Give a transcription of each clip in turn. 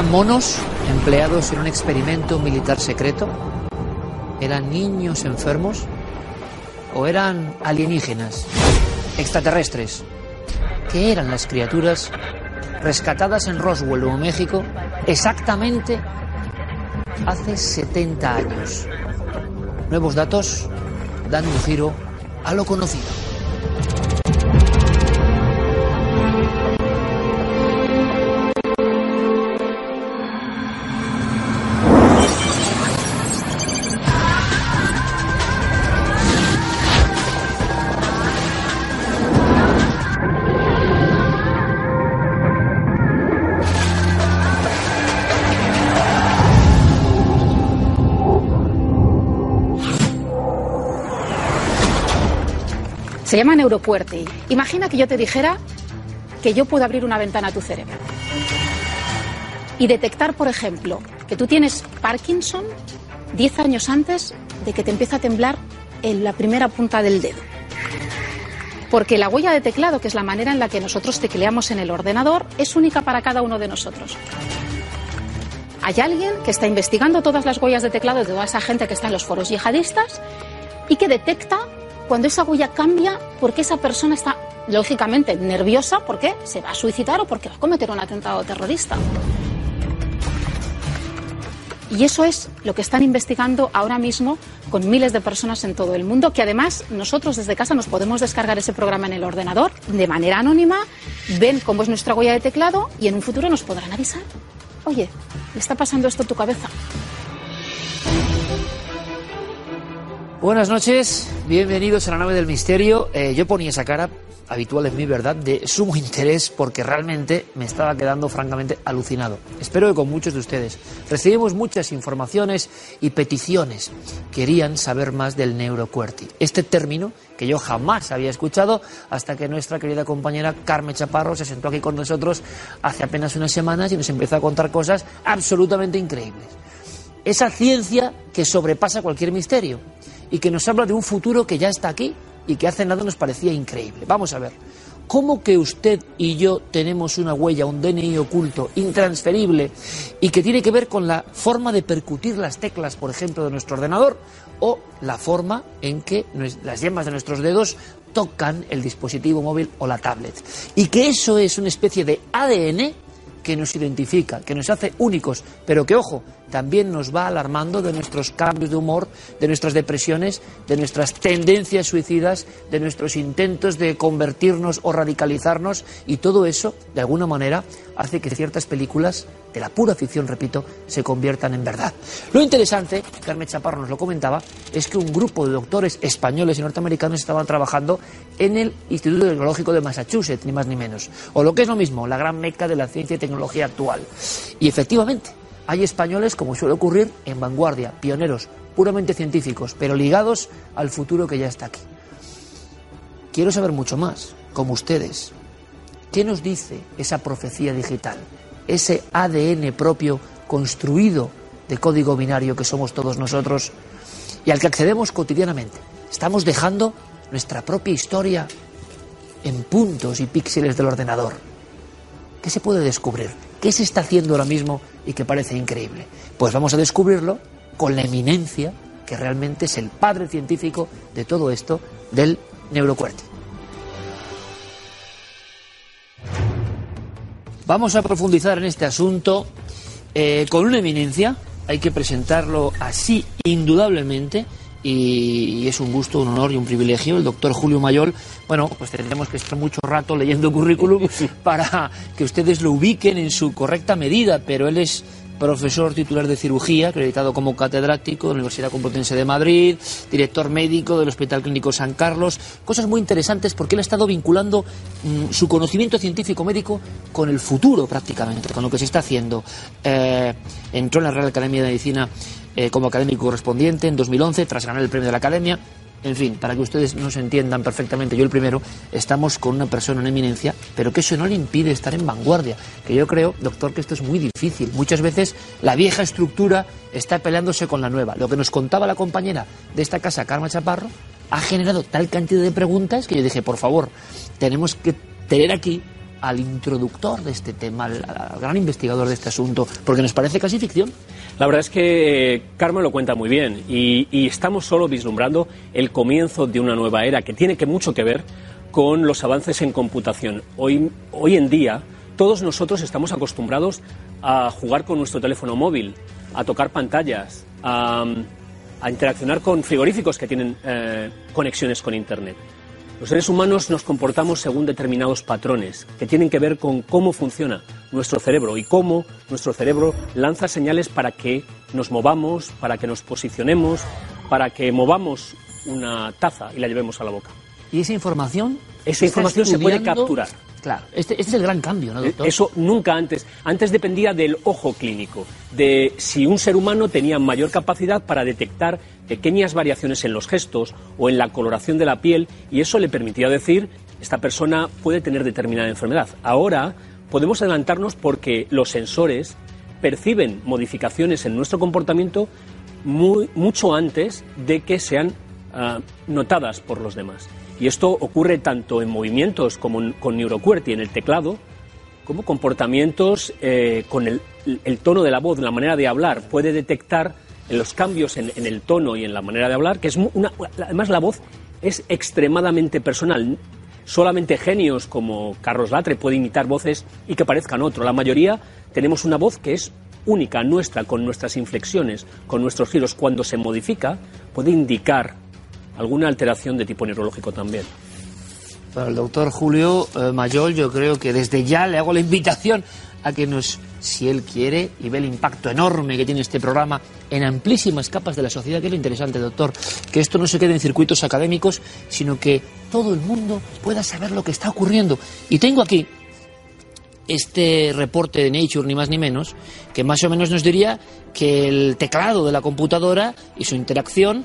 ¿Eran monos empleados en un experimento militar secreto? ¿Eran niños enfermos? ¿O eran alienígenas? ¿Extraterrestres? ¿Qué eran las criaturas rescatadas en Roswell, Nuevo México, exactamente hace 70 años? Nuevos datos dan un giro a lo conocido. Se llama neuropuerti. Imagina que yo te dijera que yo puedo abrir una ventana a tu cerebro y detectar, por ejemplo, que tú tienes Parkinson 10 años antes de que te empiece a temblar en la primera punta del dedo. Porque la huella de teclado, que es la manera en la que nosotros tecleamos en el ordenador, es única para cada uno de nosotros. Hay alguien que está investigando todas las huellas de teclado de toda esa gente que está en los foros yihadistas y que detecta cuando esa huella cambia porque esa persona está, lógicamente, nerviosa porque se va a suicidar o porque va a cometer un atentado terrorista. Y eso es lo que están investigando ahora mismo con miles de personas en todo el mundo, que además nosotros desde casa nos podemos descargar ese programa en el ordenador de manera anónima, ven cómo es nuestra huella de teclado y en un futuro nos podrán avisar. Oye, ¿le está pasando esto a tu cabeza? Buenas noches, bienvenidos a la nave del misterio. Eh, yo ponía esa cara habitual en mi verdad de sumo interés porque realmente me estaba quedando francamente alucinado. Espero que con muchos de ustedes. Recibimos muchas informaciones y peticiones. Querían saber más del neuroQWERTY. Este término que yo jamás había escuchado hasta que nuestra querida compañera Carmen Chaparro se sentó aquí con nosotros hace apenas unas semanas y nos empezó a contar cosas absolutamente increíbles. Esa ciencia que sobrepasa cualquier misterio y que nos habla de un futuro que ya está aquí y que hace nada nos parecía increíble. Vamos a ver, ¿cómo que usted y yo tenemos una huella, un DNI oculto, intransferible y que tiene que ver con la forma de percutir las teclas, por ejemplo, de nuestro ordenador o la forma en que las yemas de nuestros dedos tocan el dispositivo móvil o la tablet? Y que eso es una especie de ADN que nos identifica, que nos hace únicos, pero que, ojo, también nos va alarmando de nuestros cambios de humor, de nuestras depresiones, de nuestras tendencias suicidas, de nuestros intentos de convertirnos o radicalizarnos, y todo eso, de alguna manera, hace que ciertas películas, de la pura ficción, repito, se conviertan en verdad. Lo interesante, Carmen Chaparro nos lo comentaba, es que un grupo de doctores españoles y norteamericanos estaban trabajando en el Instituto Tecnológico de Massachusetts, ni más ni menos, o lo que es lo mismo, la gran meca de la ciencia y tecnología actual. Y efectivamente, hay españoles, como suele ocurrir, en vanguardia, pioneros, puramente científicos, pero ligados al futuro que ya está aquí. Quiero saber mucho más, como ustedes. ¿Qué nos dice esa profecía digital? Ese ADN propio construido de código binario que somos todos nosotros y al que accedemos cotidianamente. Estamos dejando nuestra propia historia en puntos y píxeles del ordenador. ¿Qué se puede descubrir? ¿Qué se está haciendo ahora mismo y que parece increíble? Pues vamos a descubrirlo con la eminencia que realmente es el padre científico de todo esto del neurocuerte. Vamos a profundizar en este asunto eh, con una eminencia, hay que presentarlo así indudablemente, y, es un gusto, un honor y un privilegio. El doctor Julio Mayol, bueno, pues tendremos que estar mucho rato leyendo currículum para que ustedes lo ubiquen en su correcta medida, pero él es profesor titular de cirugía, acreditado como catedrático de la Universidad Complutense de Madrid, director médico del Hospital Clínico San Carlos. Cosas muy interesantes porque él ha estado vinculando mm, su conocimiento científico médico con el futuro prácticamente, con lo que se está haciendo. Eh, entró en la Real Academia de Medicina eh, como académico correspondiente en 2011 tras ganar el premio de la Academia. En fin, para que ustedes nos entiendan perfectamente, yo el primero, estamos con una persona en eminencia, pero que eso no le impide estar en vanguardia. Que yo creo, doctor, que esto es muy difícil. Muchas veces la vieja estructura está peleándose con la nueva. Lo que nos contaba la compañera de esta casa, Carmen Chaparro, ha generado tal cantidad de preguntas que yo dije, por favor, tenemos que tener aquí al introductor de este tema, al, gran investigador de este asunto, porque nos parece casi ficción. La verdad es que eh, Carmen lo cuenta muy bien y, estamos solo vislumbrando el comienzo de una nueva era que tiene que mucho que ver con los avances en computación. Hoy, hoy en día todos nosotros estamos acostumbrados a jugar con nuestro teléfono móvil, a tocar pantallas, a, a interaccionar con frigoríficos que tienen eh, conexiones con Internet. Los seres humanos nos comportamos según determinados patrones que tienen que ver con cómo funciona nuestro cerebro y cómo nuestro cerebro lanza señales para que nos movamos, para que nos posicionemos, para que movamos una taza y la llevemos a la boca. Y esa información. Esa información se puede capturar. Claro, este, este, es el gran cambio, ¿no, doctor? Eso nunca antes. Antes dependía del ojo clínico, de si un ser humano tenía mayor capacidad para detectar pequeñas variaciones en los gestos o en la coloración de la piel, y eso le permitía decir, esta persona puede tener determinada enfermedad. Ahora podemos adelantarnos porque los sensores perciben modificaciones en nuestro comportamiento muy, mucho antes de que sean uh, notadas por los demás. Y esto ocurre tanto en movimientos como con NeuroQWERTY en el teclado, como comportamientos eh, con el, tono de la voz, la manera de hablar. Puede detectar los cambios en, en, el tono y en la manera de hablar, que es una, además la voz es extremadamente personal. Solamente genios como Carlos Latre puede imitar voces y que parezcan otro. La mayoría tenemos una voz que es única, nuestra, con nuestras inflexiones, con nuestros giros. Cuando se modifica, puede indicar alguna alteración de tipo neurológico también. Para el doctor Julio eh, Mayol, yo creo que desde ya le hago la invitación a que nos, si él quiere, y ve el impacto enorme que tiene este programa en amplísimas capas de la sociedad, que lo interesante, doctor, que esto no se quede en circuitos académicos, sino que todo el mundo pueda saber lo que está ocurriendo. Y tengo aquí este reporte de Nature, ni más ni menos, que más o menos nos diría que el teclado de la computadora y su interacción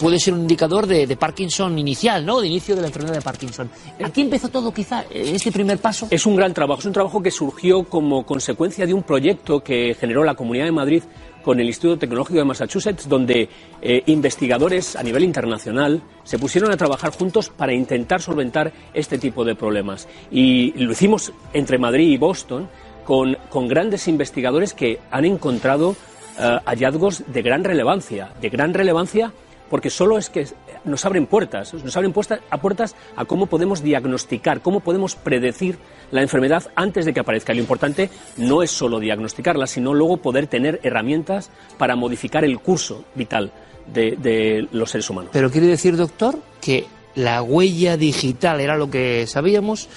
puede ser un indicador de, Parkinson inicial, ¿no? De inicio de la enfermedad de Parkinson. Aquí empezó todo, quizá, este primer paso. Es un gran trabajo, es un trabajo que surgió como consecuencia de un proyecto que generó la Comunidad de Madrid con el Instituto Tecnológico de Massachusetts, donde eh, investigadores a nivel internacional se pusieron a trabajar juntos para intentar solventar este tipo de problemas. Y lo hicimos entre Madrid y Boston con, con grandes investigadores que han encontrado uh, hallazgos de gran relevancia, de gran relevancia porque solo es que nos abren puertas, nos abren puertas a puertas a cómo podemos diagnosticar, cómo podemos predecir la enfermedad antes de que aparezca. Lo importante no es solo diagnosticarla, sino luego poder tener herramientas para modificar el curso vital de, de los seres humanos. Pero quiere decir, doctor, que la huella digital era lo que sabíamos,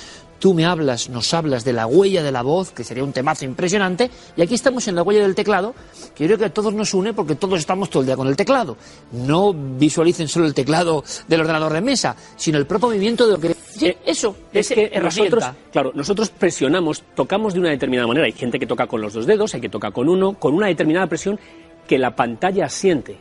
tú me hablas, nos hablas de la huella de la voz, que sería un temazo impresionante, y aquí estamos en la huella del teclado, que yo creo que a todos nos une porque todos estamos todo el día con el teclado. No visualicen solo el teclado del ordenador de mesa, sino el propio movimiento de lo que... Sí, eso, es que nosotros, claro, nosotros presionamos, tocamos de una determinada manera. Hay gente que toca con los dos dedos, hay que toca con uno, con una determinada presión que la pantalla siente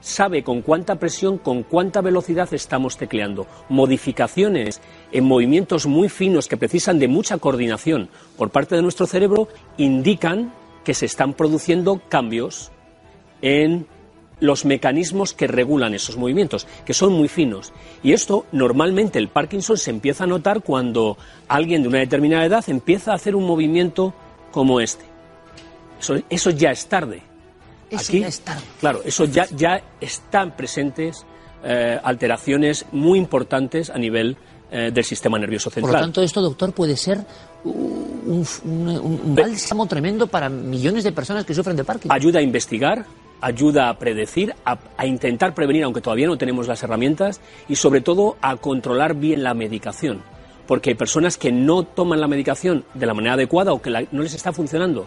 sabe con cuánta presión, con cuánta velocidad estamos tecleando. Modificaciones en movimientos muy finos que precisan de mucha coordinación por parte de nuestro cerebro indican que se están produciendo cambios en los mecanismos que regulan esos movimientos, que son muy finos. Y esto normalmente el Parkinson se empieza a notar cuando alguien de una determinada edad empieza a hacer un movimiento como este. Eso, eso ya es tarde. Eso Aquí, ya es tarde. Claro, eso ya, ya están presentes eh, alteraciones muy importantes a nivel eh, del sistema nervioso central. Por lo tanto, esto, doctor, puede ser un, un, un bálsamo tremendo para millones de personas que sufren de Parkinson. Ayuda a investigar, ayuda a predecir, a, a, intentar prevenir, aunque todavía no tenemos las herramientas, y sobre todo a controlar bien la medicación. Porque hay personas que no toman la medicación de la manera adecuada o que la, no les está funcionando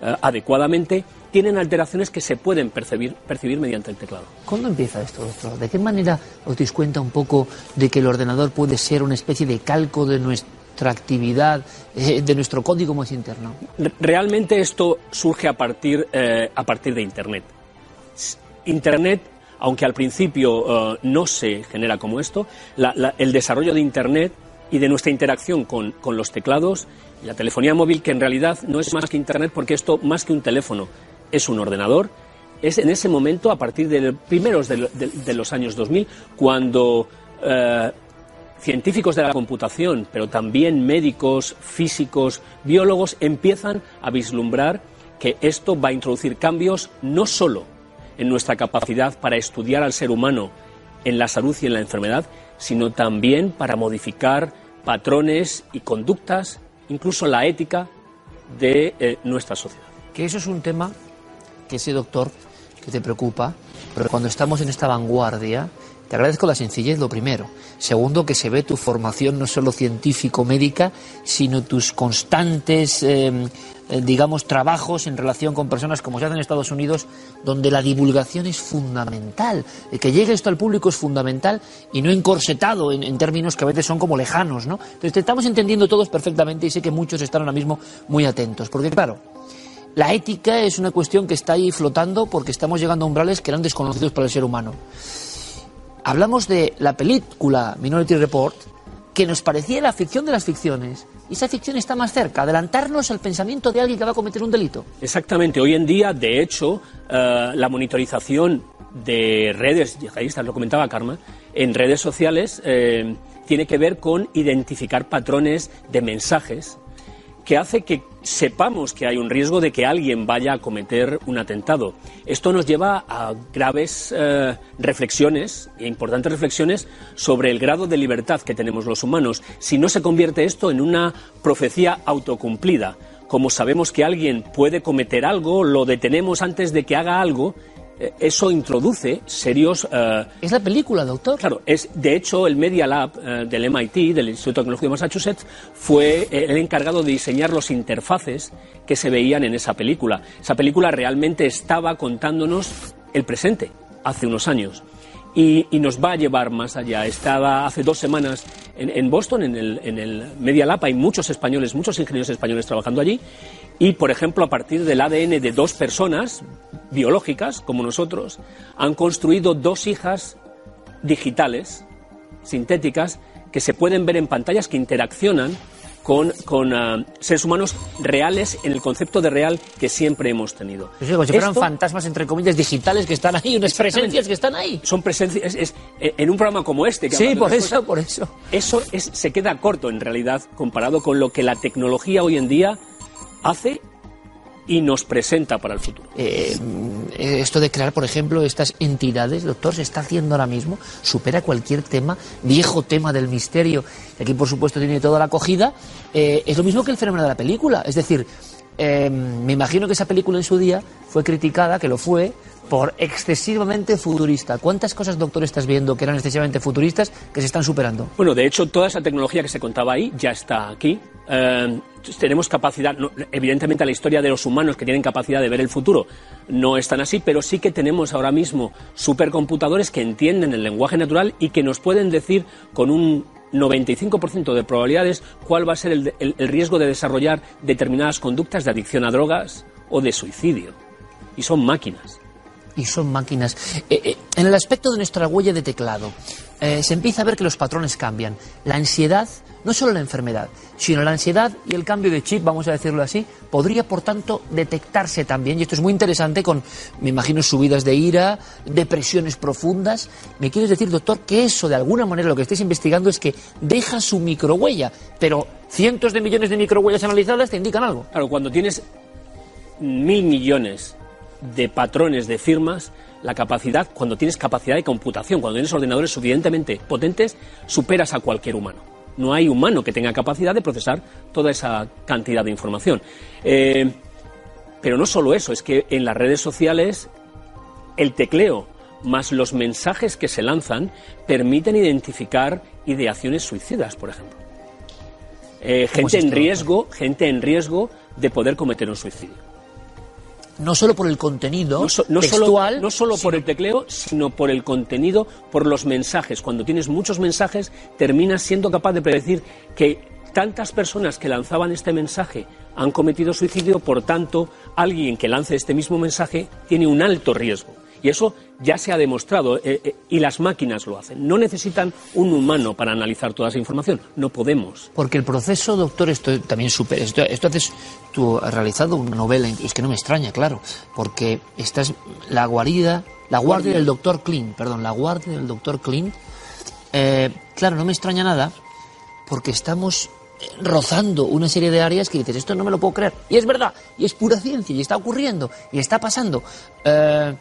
adecuadamente, tienen alteraciones que se pueden percibir, percibir mediante el teclado. ¿Cuándo empieza esto, doctor? ¿De qué manera os dais cuenta un poco de que el ordenador puede ser una especie de calco de nuestra actividad, eh, de nuestro código más interno? Realmente esto surge a partir, eh, a partir de Internet. Internet, aunque al principio no se genera como esto, la, la, el desarrollo de Internet y de nuestra interacción con, con los teclados la telefonía móvil, que en realidad no es más que Internet, porque esto, más que un teléfono, es un ordenador, es en ese momento, a partir de primeros de los años 2000, cuando eh, científicos de la computación, pero también médicos, físicos, biólogos, empiezan a vislumbrar que esto va a introducir cambios no solo en nuestra capacidad para estudiar al ser humano en la salud y en la enfermedad, sino también para modificar patrones y conductas, incluso la ética de eh, nuestra sociedad. Que eso es un tema que ese doctor que te preocupa, pero cuando estamos en esta vanguardia, te agradezco la sencillez, lo primero. Segundo, que se ve tu formación no solo científico-médica, sino tus constantes, eh, eh, digamos, trabajos en relación con personas como se hace en Estados Unidos, donde la divulgación es fundamental. que llegue esto al público es fundamental y no encorsetado en, en, términos que a veces son como lejanos, ¿no? Entonces, te estamos entendiendo todos perfectamente y sé que muchos están ahora mismo muy atentos. Porque, claro, la ética es una cuestión que está ahí flotando porque estamos llegando a umbrales que eran desconocidos para el ser humano hablamos de la película Minority Report, que nos parecía la ficción de las ficciones, y esa ficción está más cerca, adelantarnos al pensamiento de alguien que va a cometer un delito. Exactamente, hoy en día, de hecho, eh, la monitorización de redes yihadistas, lo comentaba Karma, en redes sociales eh, tiene que ver con identificar patrones de mensajes que hace que sepamos que hay un riesgo de que alguien vaya a cometer un atentado. Esto nos lleva a graves eh, reflexiones, importantes reflexiones, sobre el grado de libertad que tenemos los humanos. Si no se convierte esto en una profecía autocumplida, como sabemos que alguien puede cometer algo, lo detenemos antes de que haga algo eso introduce serios... Eh, es la película, doctor. Claro, es, de hecho el Media Lab eh, del MIT, del Instituto Tecnológico de Massachusetts, fue el encargado de diseñar los interfaces que se veían en esa película. Esa película realmente estaba contándonos el presente, hace unos años. Y, nos va a llevar más allá. Estaba hace dos semanas en, en Boston, en el, en el Media Lab, hay muchos españoles, muchos ingenieros españoles trabajando allí, y, por ejemplo, a partir del ADN de dos personas biológicas, como nosotros, han construido dos hijas digitales, sintéticas, que se pueden ver en pantallas que interaccionan con, con uh, seres humanos reales en el concepto de real que siempre hemos tenido. Es como si fueran Esto, fantasmas, entre comillas, digitales que están ahí, unas presencias que están ahí. Son presencias, es, es, eh, en un programa como este. Que sí, por eso, cosas, por eso. Eso es, se queda corto en realidad comparado con lo que la tecnología hoy en día hace y nos presenta para el futuro. Eh, esto de crear, por ejemplo, estas entidades, doctor, se está haciendo ahora mismo, supera cualquier tema, viejo tema del misterio, y aquí por supuesto tiene toda la acogida, eh, es lo mismo que el fenómeno de la película, es decir, eh, me imagino que esa película en su día fue criticada, que lo fue, por excesivamente futurista. ¿Cuántas cosas, doctor, estás viendo que eran excesivamente futuristas que se están superando? Bueno, de hecho, toda esa tecnología que se contaba ahí ya está aquí. Eh, tenemos capacidad, no, evidentemente la historia de los humanos que tienen capacidad de ver el futuro no es tan así, pero sí que tenemos ahora mismo supercomputadores que entienden el lenguaje natural y que nos pueden decir con un 95% de probabilidades cuál va a ser el, el, el riesgo de desarrollar determinadas conductas de adicción a drogas o de suicidio. Y son máquinas y son máquinas. Eh, eh, en el aspecto de nuestra huella de teclado, eh, se empieza a ver que los patrones cambian. La ansiedad, no solo la enfermedad, sino la ansiedad y el cambio de chip, vamos a decirlo así, podría, por tanto, detectarse también. Y esto es muy interesante con, me imagino, subidas de ira, depresiones profundas. ¿Me quieres decir, doctor, que eso, de alguna manera, lo que estáis investigando es que deja su microhuella, pero cientos de millones de microhuellas analizadas te indican algo? Claro, cuando tienes mil millones de patrones de firmas, la capacidad, cuando tienes capacidad de computación, cuando tienes ordenadores suficientemente potentes, superas a cualquier humano. No hay humano que tenga capacidad de procesar toda esa cantidad de información. Eh, pero no solo eso, es que en las redes sociales el tecleo más los mensajes que se lanzan permiten identificar ideaciones suicidas, por ejemplo. Eh, gente en riesgo, gente en riesgo de poder cometer un suicidio no solo por el contenido no, so, no textual, solo, no solo por el tecleo, sino por el contenido, por los mensajes. Cuando tienes muchos mensajes, terminas siendo capaz de predecir que tantas personas que lanzaban este mensaje han cometido suicidio, por tanto, alguien que lance este mismo mensaje tiene un alto riesgo. Y eso ya se ha demostrado eh, eh, y las máquinas lo hacen. No necesitan un humano para analizar toda esa información. No podemos. Porque el proceso, doctor, esto también supera. Esto, esto haces, tú has realizado una novela, es que no me extraña, claro, porque esta es la guarida, la guardia del doctor Clint, perdón, la guardia del doctor Clint. Eh, claro, no me extraña nada porque estamos rozando una serie de áreas que dices, esto no me lo puedo creer. Y es verdad, y es pura ciencia, y está ocurriendo, y está pasando. Eh,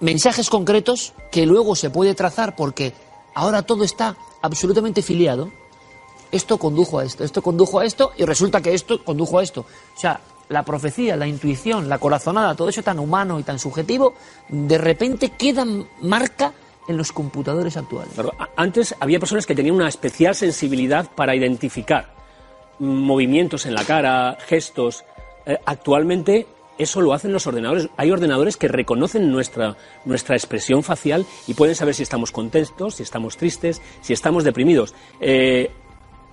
mensajes concretos que luego se puede trazar porque ahora todo está absolutamente filiado. Esto condujo a esto, esto condujo a esto, y resulta que esto condujo a esto. O sea, la profecía, la intuición, la corazonada, todo eso tan humano y tan subjetivo, de repente queda marca en los computadores actuales. antes había personas que tenían una especial sensibilidad para identificar movimientos en la cara, gestos. Eh, actualmente eso lo hacen los ordenadores. Hay ordenadores que reconocen nuestra, nuestra expresión facial y pueden saber si estamos contentos, si estamos tristes, si estamos deprimidos. Eh,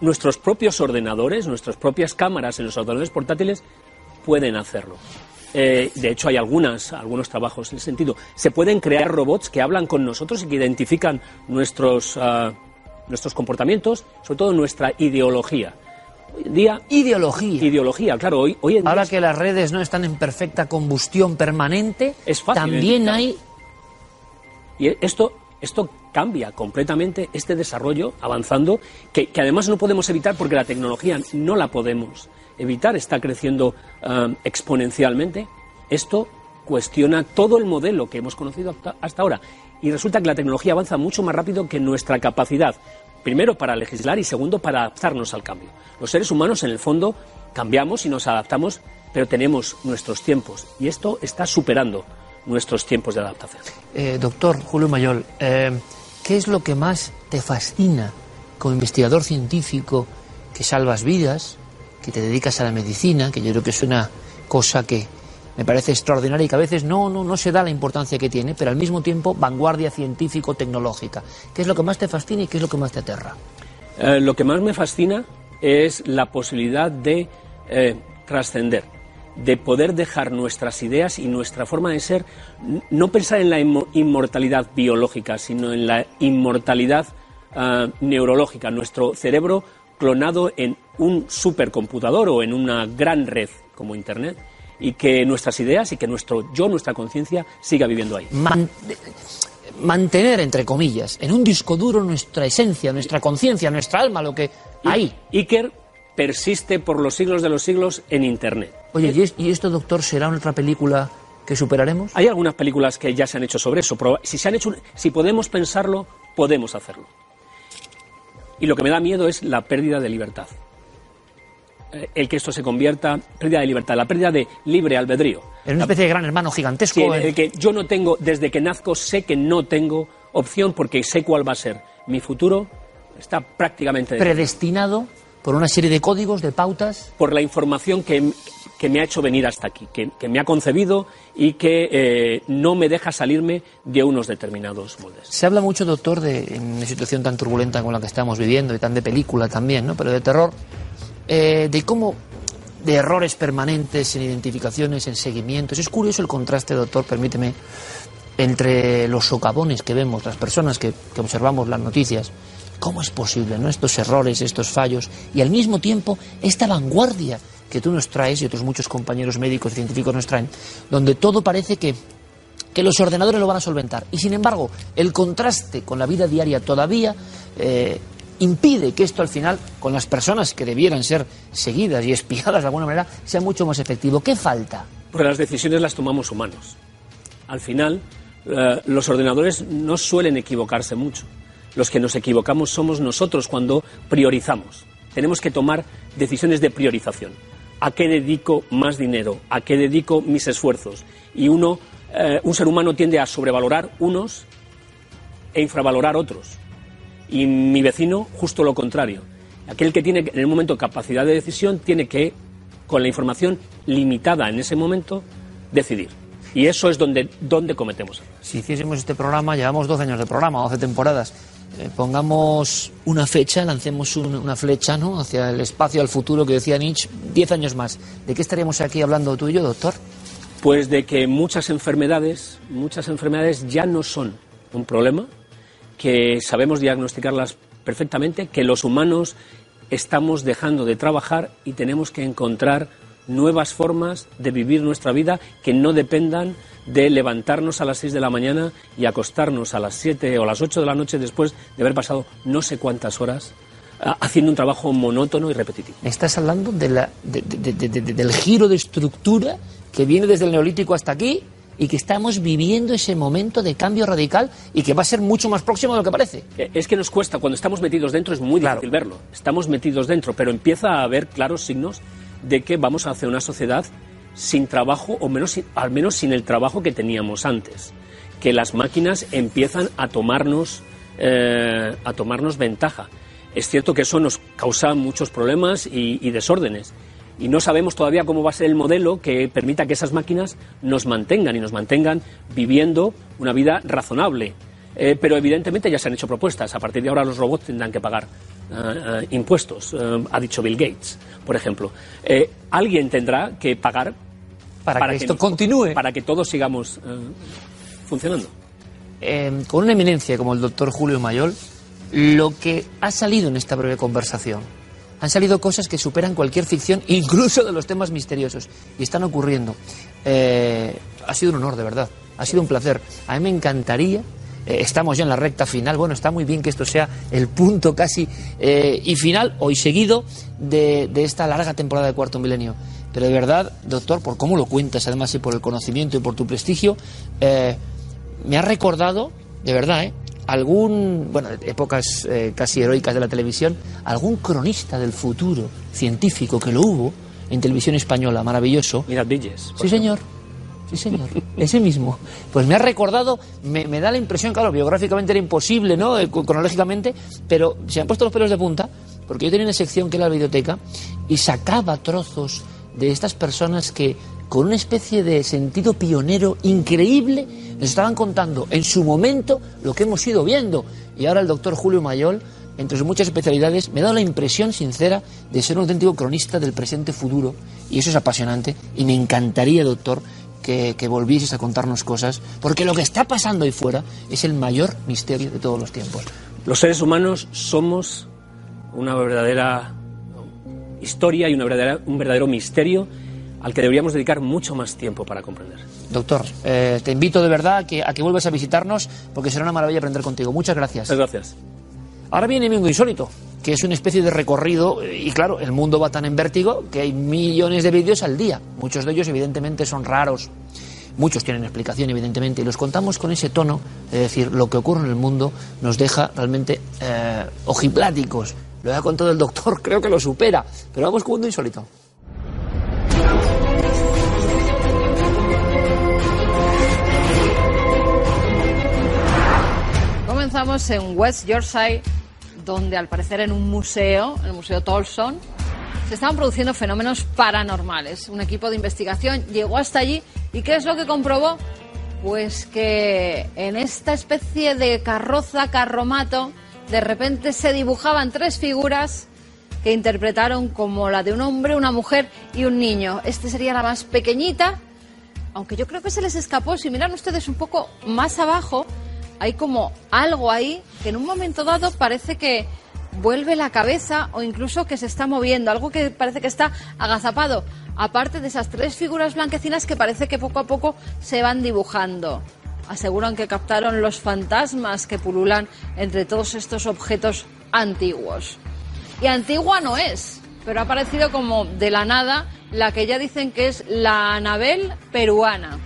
nuestros propios ordenadores, nuestras propias cámaras en los ordenadores portátiles pueden hacerlo. Eh, de hecho, hay algunas, algunos trabajos en ese sentido. Se pueden crear robots que hablan con nosotros y que identifican nuestros, ah, nuestros comportamientos, sobre todo nuestra ideología. Día. Ideología. Ideología, claro. Hoy, hoy en Ahora que las redes no están en perfecta combustión permanente, también hay. Y esto, esto cambia completamente este desarrollo avanzando, que, que además no podemos evitar porque la tecnología no la podemos evitar, está creciendo eh, exponencialmente. Esto cuestiona todo el modelo que hemos conocido hasta ahora. Y resulta que la tecnología avanza mucho más rápido que nuestra capacidad, primero para legislar y segundo para adaptarnos al cambio. Los seres humanos, en el fondo, cambiamos y nos adaptamos, pero tenemos nuestros tiempos. Y esto está superando nuestros tiempos de adaptación. Eh, doctor Julio Mayol, eh, ¿qué es lo que más te fascina como investigador científico que salvas vidas, que te dedicas a la medicina, que yo creo que es una cosa que me parece extraordinaria y que a veces no, no, no se da la importancia que tiene, pero al mismo tiempo vanguardia científico-tecnológica. ¿Qué es lo que más te fascina y qué es lo que más te aterra? Eh, lo que más me fascina es la posibilidad de eh, trascender, de poder dejar nuestras ideas y nuestra forma de ser, no pensar en la inmortalidad biológica, sino en la inmortalidad eh, neurológica. Nuestro cerebro clonado en un supercomputador o en una gran red como Internet y que nuestras ideas y que nuestro yo, nuestra conciencia siga viviendo ahí. mantener, entre comillas, en un disco duro nuestra esencia, nuestra conciencia, nuestra alma, lo que ahí. Iker persiste por los siglos de los siglos en Internet. Oye, ¿y esto, doctor, será otra película que superaremos? Hay algunas películas que ya se han hecho sobre eso. Si, se han hecho, si podemos pensarlo, podemos hacerlo. Y lo que me da miedo es la pérdida de libertad. Eh, el que esto se convierta, pérdida de libertad, la pérdida de libre albedrío. En una especie de gran hermano gigantesco. el que yo no tengo, desde que nazco, sé que no tengo opción porque sé cuál va a ser. Mi futuro está prácticamente... Predestinado por una serie de códigos, de pautas. Por la información que, que me ha hecho venir hasta aquí, que, que me ha concebido y que eh, no me deja salirme de unos determinados moldes. Se habla mucho, doctor, de una situación tan turbulenta como la que estamos viviendo y tan de película también, ¿no? pero de terror, eh, de cómo de errores permanentes en identificaciones, en seguimientos. Es curioso el contraste, doctor, permíteme, entre los socavones que vemos, las personas que, observamos las noticias, ¿Cómo es posible ¿no? estos errores, estos fallos y al mismo tiempo esta vanguardia que tú nos traes y otros muchos compañeros médicos y científicos nos traen, donde todo parece que, que los ordenadores lo van a solventar. Y sin embargo, el contraste con la vida diaria todavía eh, impide que esto al final, con las personas que debieran ser seguidas y espiadas de alguna manera, sea mucho más efectivo. ¿Qué falta? Porque las decisiones las tomamos humanos. Al final, eh, los ordenadores no suelen equivocarse mucho. Los que nos equivocamos somos nosotros cuando priorizamos. Tenemos que tomar decisiones de priorización. ¿A qué dedico más dinero? ¿A qué dedico mis esfuerzos? Y uno, eh, un ser humano tiende a sobrevalorar unos e infravalorar otros. Y mi vecino, justo lo contrario. Aquel que tiene en el momento capacidad de decisión tiene que, con la información limitada en ese momento, decidir. Y eso es donde, donde cometemos. Si hiciésemos este programa, llevamos 12 años de programa, 12 temporadas eh, pongamos una fecha, lancemos una flecha ¿no? hacia el espacio, al futuro que decía Nietzsche, diez años más. ¿De qué estaríamos aquí hablando tú y yo, doctor? Pues de que muchas enfermedades, muchas enfermedades ya no son un problema, que sabemos diagnosticarlas perfectamente, que los humanos estamos dejando de trabajar y tenemos que encontrar nuevas formas de vivir nuestra vida que no dependan de levantarnos a las 6 de la mañana y acostarnos a las 7 o las 8 de la noche después de haber pasado no sé cuántas horas ah, haciendo un trabajo monótono y repetitivo. Estás hablando de la, del giro de estructura que viene desde el neolítico hasta aquí y que estamos viviendo ese momento de cambio radical y que va a ser mucho más próximo de lo que parece. Eh, es que nos cuesta, cuando estamos metidos dentro es muy difícil verlo. Estamos metidos dentro, pero empieza a haber claros signos de que vamos hacia una sociedad sin trabajo o menos, al menos sin el trabajo que teníamos antes. Que las máquinas empiezan a tomarnos, eh, a tomarnos ventaja. Es cierto que eso nos causa muchos problemas y, desórdenes. Y no sabemos todavía cómo va a ser el modelo que permita que esas máquinas nos mantengan y nos mantengan viviendo una vida razonable. Eh, pero evidentemente ya se han hecho propuestas. A partir de ahora los robots tendrán que pagar eh, impuestos, ha dicho Bill Gates, por ejemplo. alguien tendrá que pagar para, que, esto continúe. Para que todos sigamos eh, funcionando. Con una eminencia como el doctor Julio Mayol, lo que ha salido en esta breve conversación, han salido cosas que superan cualquier ficción, incluso de los temas misteriosos, y están ocurriendo. Eh, ha sido un honor, de verdad. Ha sido un placer. A mí me encantaría eh, estamos ya en la recta final. Bueno, está muy bien que esto sea el punto casi y final, hoy seguido, de, esta larga temporada de Cuarto Milenio. Pero de verdad, doctor, por cómo lo cuentas, además y por el conocimiento y por tu prestigio, eh, me ha recordado, de verdad, ¿eh? Algún, bueno, épocas eh, casi heroicas de la televisión, algún cronista del futuro científico que lo hubo en televisión española, maravilloso. Mira, Villes. Sí, señor. Sí, señor. Ese mismo. Pues me ha recordado, me, me, da la impresión, claro, biográficamente era imposible, ¿no? Eh, cronológicamente, pero se han puesto los pelos de punta, porque yo tenía una sección que era la biblioteca y sacaba trozos de estas personas que, con una especie de sentido pionero increíble, nos estaban contando en su momento lo que hemos ido viendo. Y ahora el doctor Julio Mayol, entre sus muchas especialidades, me dado la impresión sincera de ser un auténtico cronista del presente futuro. Y eso es apasionante. Y me encantaría, doctor, que, que, volvieses a contarnos cosas, porque lo que está pasando ahí fuera es el mayor misterio de todos los tiempos. Los seres humanos somos una verdadera historia y un verdadero misterio al que deberíamos dedicar mucho más tiempo para comprender. Doctor, eh, te invito de verdad a que, a que vuelvas a visitarnos porque será una maravilla aprender contigo. Muchas gracias. Muchas gracias. Ahora viene Mingo Insólito, que es una especie de recorrido, y claro, el mundo va tan en vértigo que hay millones de vídeos al día. Muchos de ellos, evidentemente, son raros. Muchos tienen explicación, evidentemente, y los contamos con ese tono, es decir, lo que ocurre en el mundo nos deja realmente eh, ojipláticos, lo ha contado el doctor, creo que lo supera. Pero vamos con un insólito. Comenzamos en West Yorkshire, donde al parecer en un museo, el Museo Tolson, se estaban produciendo fenómenos paranormales. Un equipo de investigación llegó hasta allí y ¿qué es lo que comprobó? Pues que en esta especie de carroza carromato de repente se dibujaban tres figuras que interpretaron como la de un hombre, una mujer y un niño. Este sería la más pequeñita, aunque yo creo que se les escapó. Si miran ustedes un poco más abajo, hay como algo ahí que en un momento dado parece que vuelve la cabeza o incluso que se está moviendo, algo que parece que está agazapado, aparte de esas tres figuras blanquecinas que parece que poco a poco se van dibujando aseguran que captaron los fantasmas que pululan entre todos estos objetos antiguos. Y antigua no es, pero ha aparecido como de la nada la que ya dicen que es la Anabel peruana.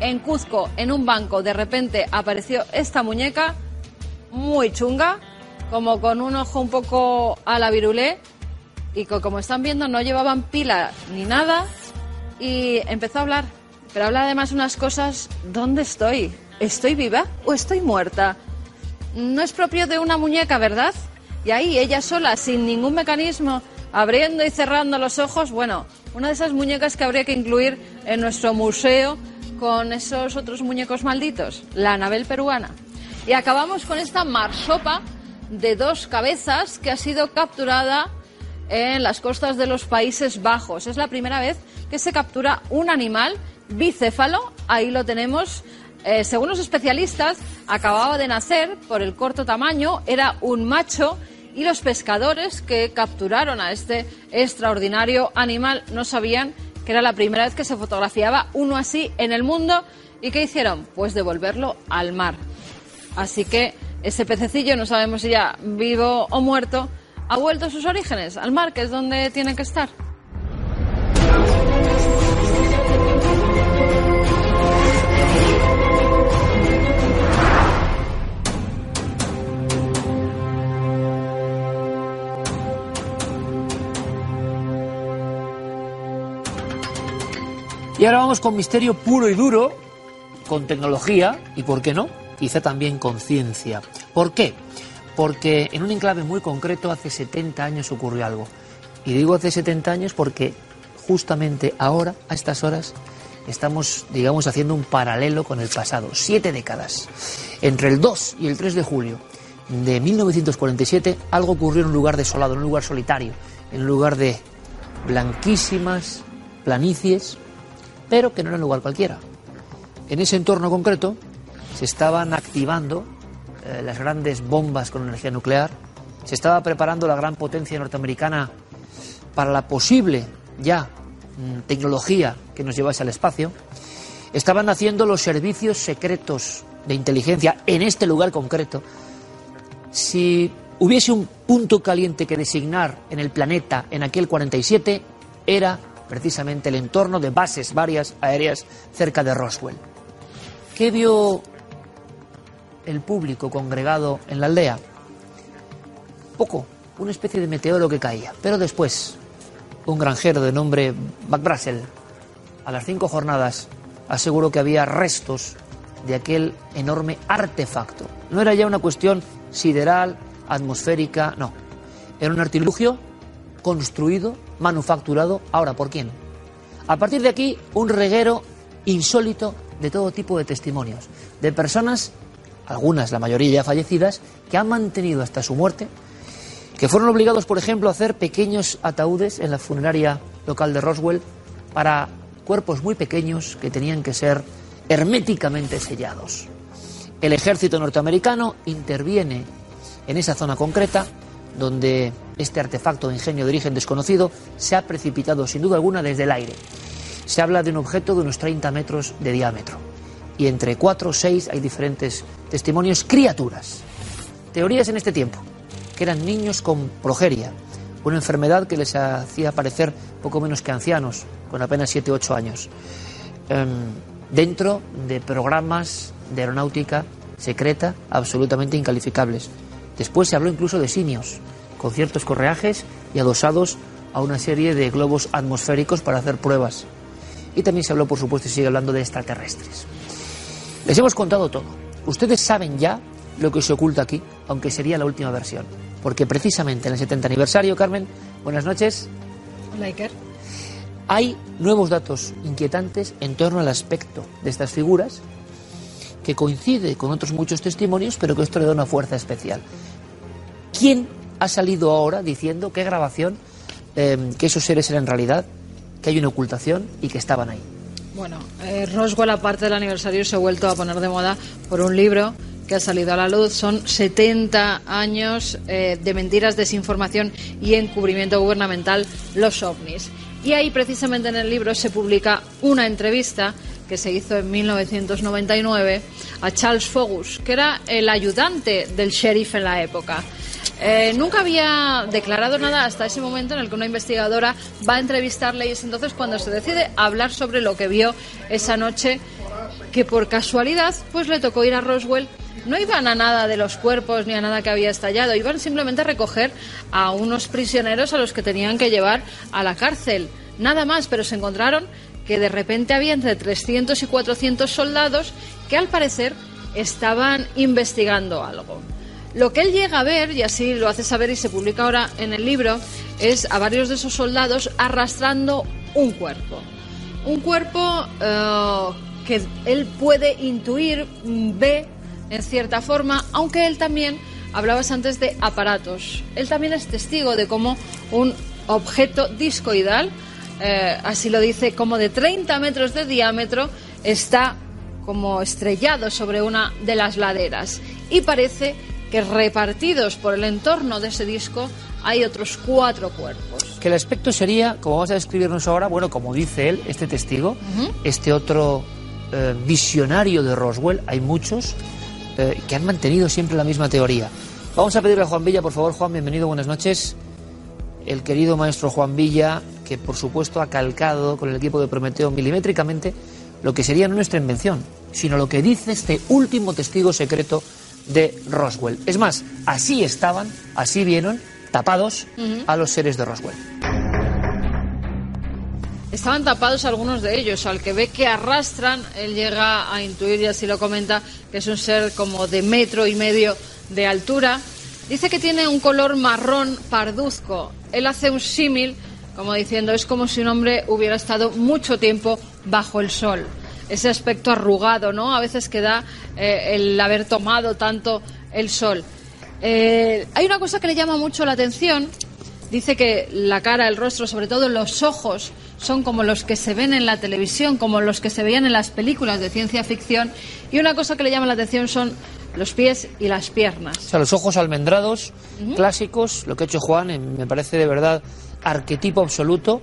En Cuzco, en un banco, de repente apareció esta muñeca muy chunga, como con un ojo un poco a la virulé, y como están viendo no llevaban pila ni nada, y empezó a hablar pero habla además unas cosas, ¿dónde estoy? ¿Estoy viva o estoy muerta? No es propio de una muñeca, ¿verdad? Y ahí ella sola, sin ningún mecanismo, abriendo y cerrando los ojos, bueno, una de esas muñecas que habría que incluir en nuestro museo con esos otros muñecos malditos, la Anabel peruana. Y acabamos con esta marsopa de dos cabezas que ha sido capturada en las costas de los Países Bajos. Es la primera vez que se captura un animal bicéfalo, ahí lo tenemos. Eh, según los especialistas, acababa de nacer por el corto tamaño, era un macho y los pescadores que capturaron a este extraordinario animal no sabían que era la primera vez que se fotografiaba uno así en el mundo. ¿Y qué hicieron? Pues devolverlo al mar. Así que ese pececillo, no sabemos si ya vivo o muerto, ha vuelto a sus orígenes, al mar, que es donde tiene que estar. Y ahora vamos con misterio puro y duro, con tecnología y, ¿por qué no? Quizá también con ciencia. ¿Por qué? Porque en un enclave muy concreto hace 70 años ocurrió algo. Y digo hace 70 años porque justamente ahora, a estas horas, estamos, digamos, haciendo un paralelo con el pasado. Siete décadas. Entre el 2 y el 3 de julio de 1947, algo ocurrió en un lugar desolado, en un lugar solitario, en un lugar de blanquísimas planicies, pero que no era un lugar cualquiera. En ese entorno concreto se estaban activando eh, las grandes bombas con energía nuclear, se estaba preparando la gran potencia norteamericana para la posible ya mm, tecnología que nos llevase al espacio, estaban haciendo los servicios secretos de inteligencia en este lugar concreto. Si hubiese un punto caliente que designar en el planeta en aquel 47, era precisamente el entorno de bases varias aéreas cerca de Roswell. ¿Qué vio el público congregado en la aldea? Poco, una especie de meteoro que caía. Pero después, un granjero de nombre McBrassel, a las cinco jornadas, aseguró que había restos de aquel enorme artefacto. No era ya una cuestión sideral, atmosférica, no. Era un artilugio construido, manufacturado, ahora por quién. A partir de aquí, un reguero insólito de todo tipo de testimonios, de personas, algunas, la mayoría ya fallecidas, que han mantenido hasta su muerte, que fueron obligados, por ejemplo, a hacer pequeños ataúdes en la funeraria local de Roswell para cuerpos muy pequeños que tenían que ser herméticamente sellados. El ejército norteamericano interviene en esa zona concreta donde este artefacto de ingenio de origen desconocido se ha precipitado sin duda alguna desde el aire. Se habla de un objeto de unos 30 metros de diámetro y entre 4 o 6 hay diferentes testimonios, criaturas. Teorías en este tiempo, que eran niños con progeria, una enfermedad que les hacía parecer poco menos que ancianos, con apenas 7 o 8 años, em, dentro de programas de aeronáutica secreta absolutamente incalificables. Después se habló incluso de simios, con ciertos correajes y adosados a una serie de globos atmosféricos para hacer pruebas. Y también se habló, por supuesto, y sigue hablando de extraterrestres. Les hemos contado todo. Ustedes saben ya lo que se oculta aquí, aunque sería la última versión. Porque precisamente en el 70 aniversario, Carmen, buenas noches. Hola, Iker. Hay nuevos datos inquietantes en torno al aspecto de estas figuras que coincide con otros muchos testimonios, pero que esto le da una fuerza especial. ¿Quién ha salido ahora diciendo qué grabación, em, que esos seres eran realidad, que hay una ocultación y que estaban ahí? Bueno, eh, Roswell, aparte del aniversario, se ha vuelto a poner de moda por un libro que ha salido a la luz. Son 70 años eh, de mentiras, desinformación y encubrimiento gubernamental, los ovnis. Y ahí, precisamente en el libro, se publica una entrevista que se hizo en 1999 a Charles Fogus, que era el ayudante del sheriff en la época. Eh, nunca había declarado nada hasta ese momento en el que una investigadora va a entrevistarle y es entonces cuando se decide hablar sobre lo que vio esa noche, que por casualidad pues le tocó ir a Roswell. No iban a nada de los cuerpos ni a nada que había estallado, iban simplemente a recoger a unos prisioneros a los que tenían que llevar a la cárcel. Nada más, pero se encontraron que de repente había entre 300 y 400 soldados que al parecer estaban investigando algo. Lo que él llega a ver, y así lo hace saber y se publica ahora en el libro, es a varios de esos soldados arrastrando un cuerpo. Un cuerpo eh, que él puede intuir, mm, ve en cierta forma, aunque él también, hablabas antes de aparatos, él también es testigo de cómo un objeto discoidal eh, así lo dice, como de 30 metros de diámetro, está como estrellado sobre una de las laderas y parece que repartidos por el entorno de ese disco hay otros cuatro cuerpos. Que el aspecto sería, como vamos a describirnos ahora, bueno, como dice él, este testigo, este otro eh, visionario de Roswell, hay muchos eh, que han mantenido siempre la misma teoría. Vamos a pedirle a Juan Villa, por favor, Juan, bienvenido, buenas noches. El querido maestro Juan Villa, que por supuesto ha calcado con el equipo de Prometeo milimétricamente lo que sería no nuestra invención, sino lo que dice este último testigo secreto de Roswell. Es más, así estaban, así vieron, tapados a los seres de Roswell. Estaban tapados algunos de ellos. Al que ve que arrastran, él llega a intuir, y así lo comenta, que es un ser como de metro y medio de altura. Dice que tiene un color marrón parduzco. Él hace un símil, como diciendo, es como si un hombre hubiera estado mucho tiempo bajo el sol. Ese aspecto arrugado, ¿no? A veces que da eh, el haber tomado tanto el sol. Eh, hay una cosa que le llama mucho la atención. Dice que la cara, el rostro, sobre todo los ojos, son como los que se ven en la televisión, como los que se veían en las películas de ciencia ficción. Y una cosa que le llama la atención son los pies y las piernas. O sea, los ojos almendrados, clásicos, lo que ha hecho Juan, eh, me parece de verdad arquetipo absoluto.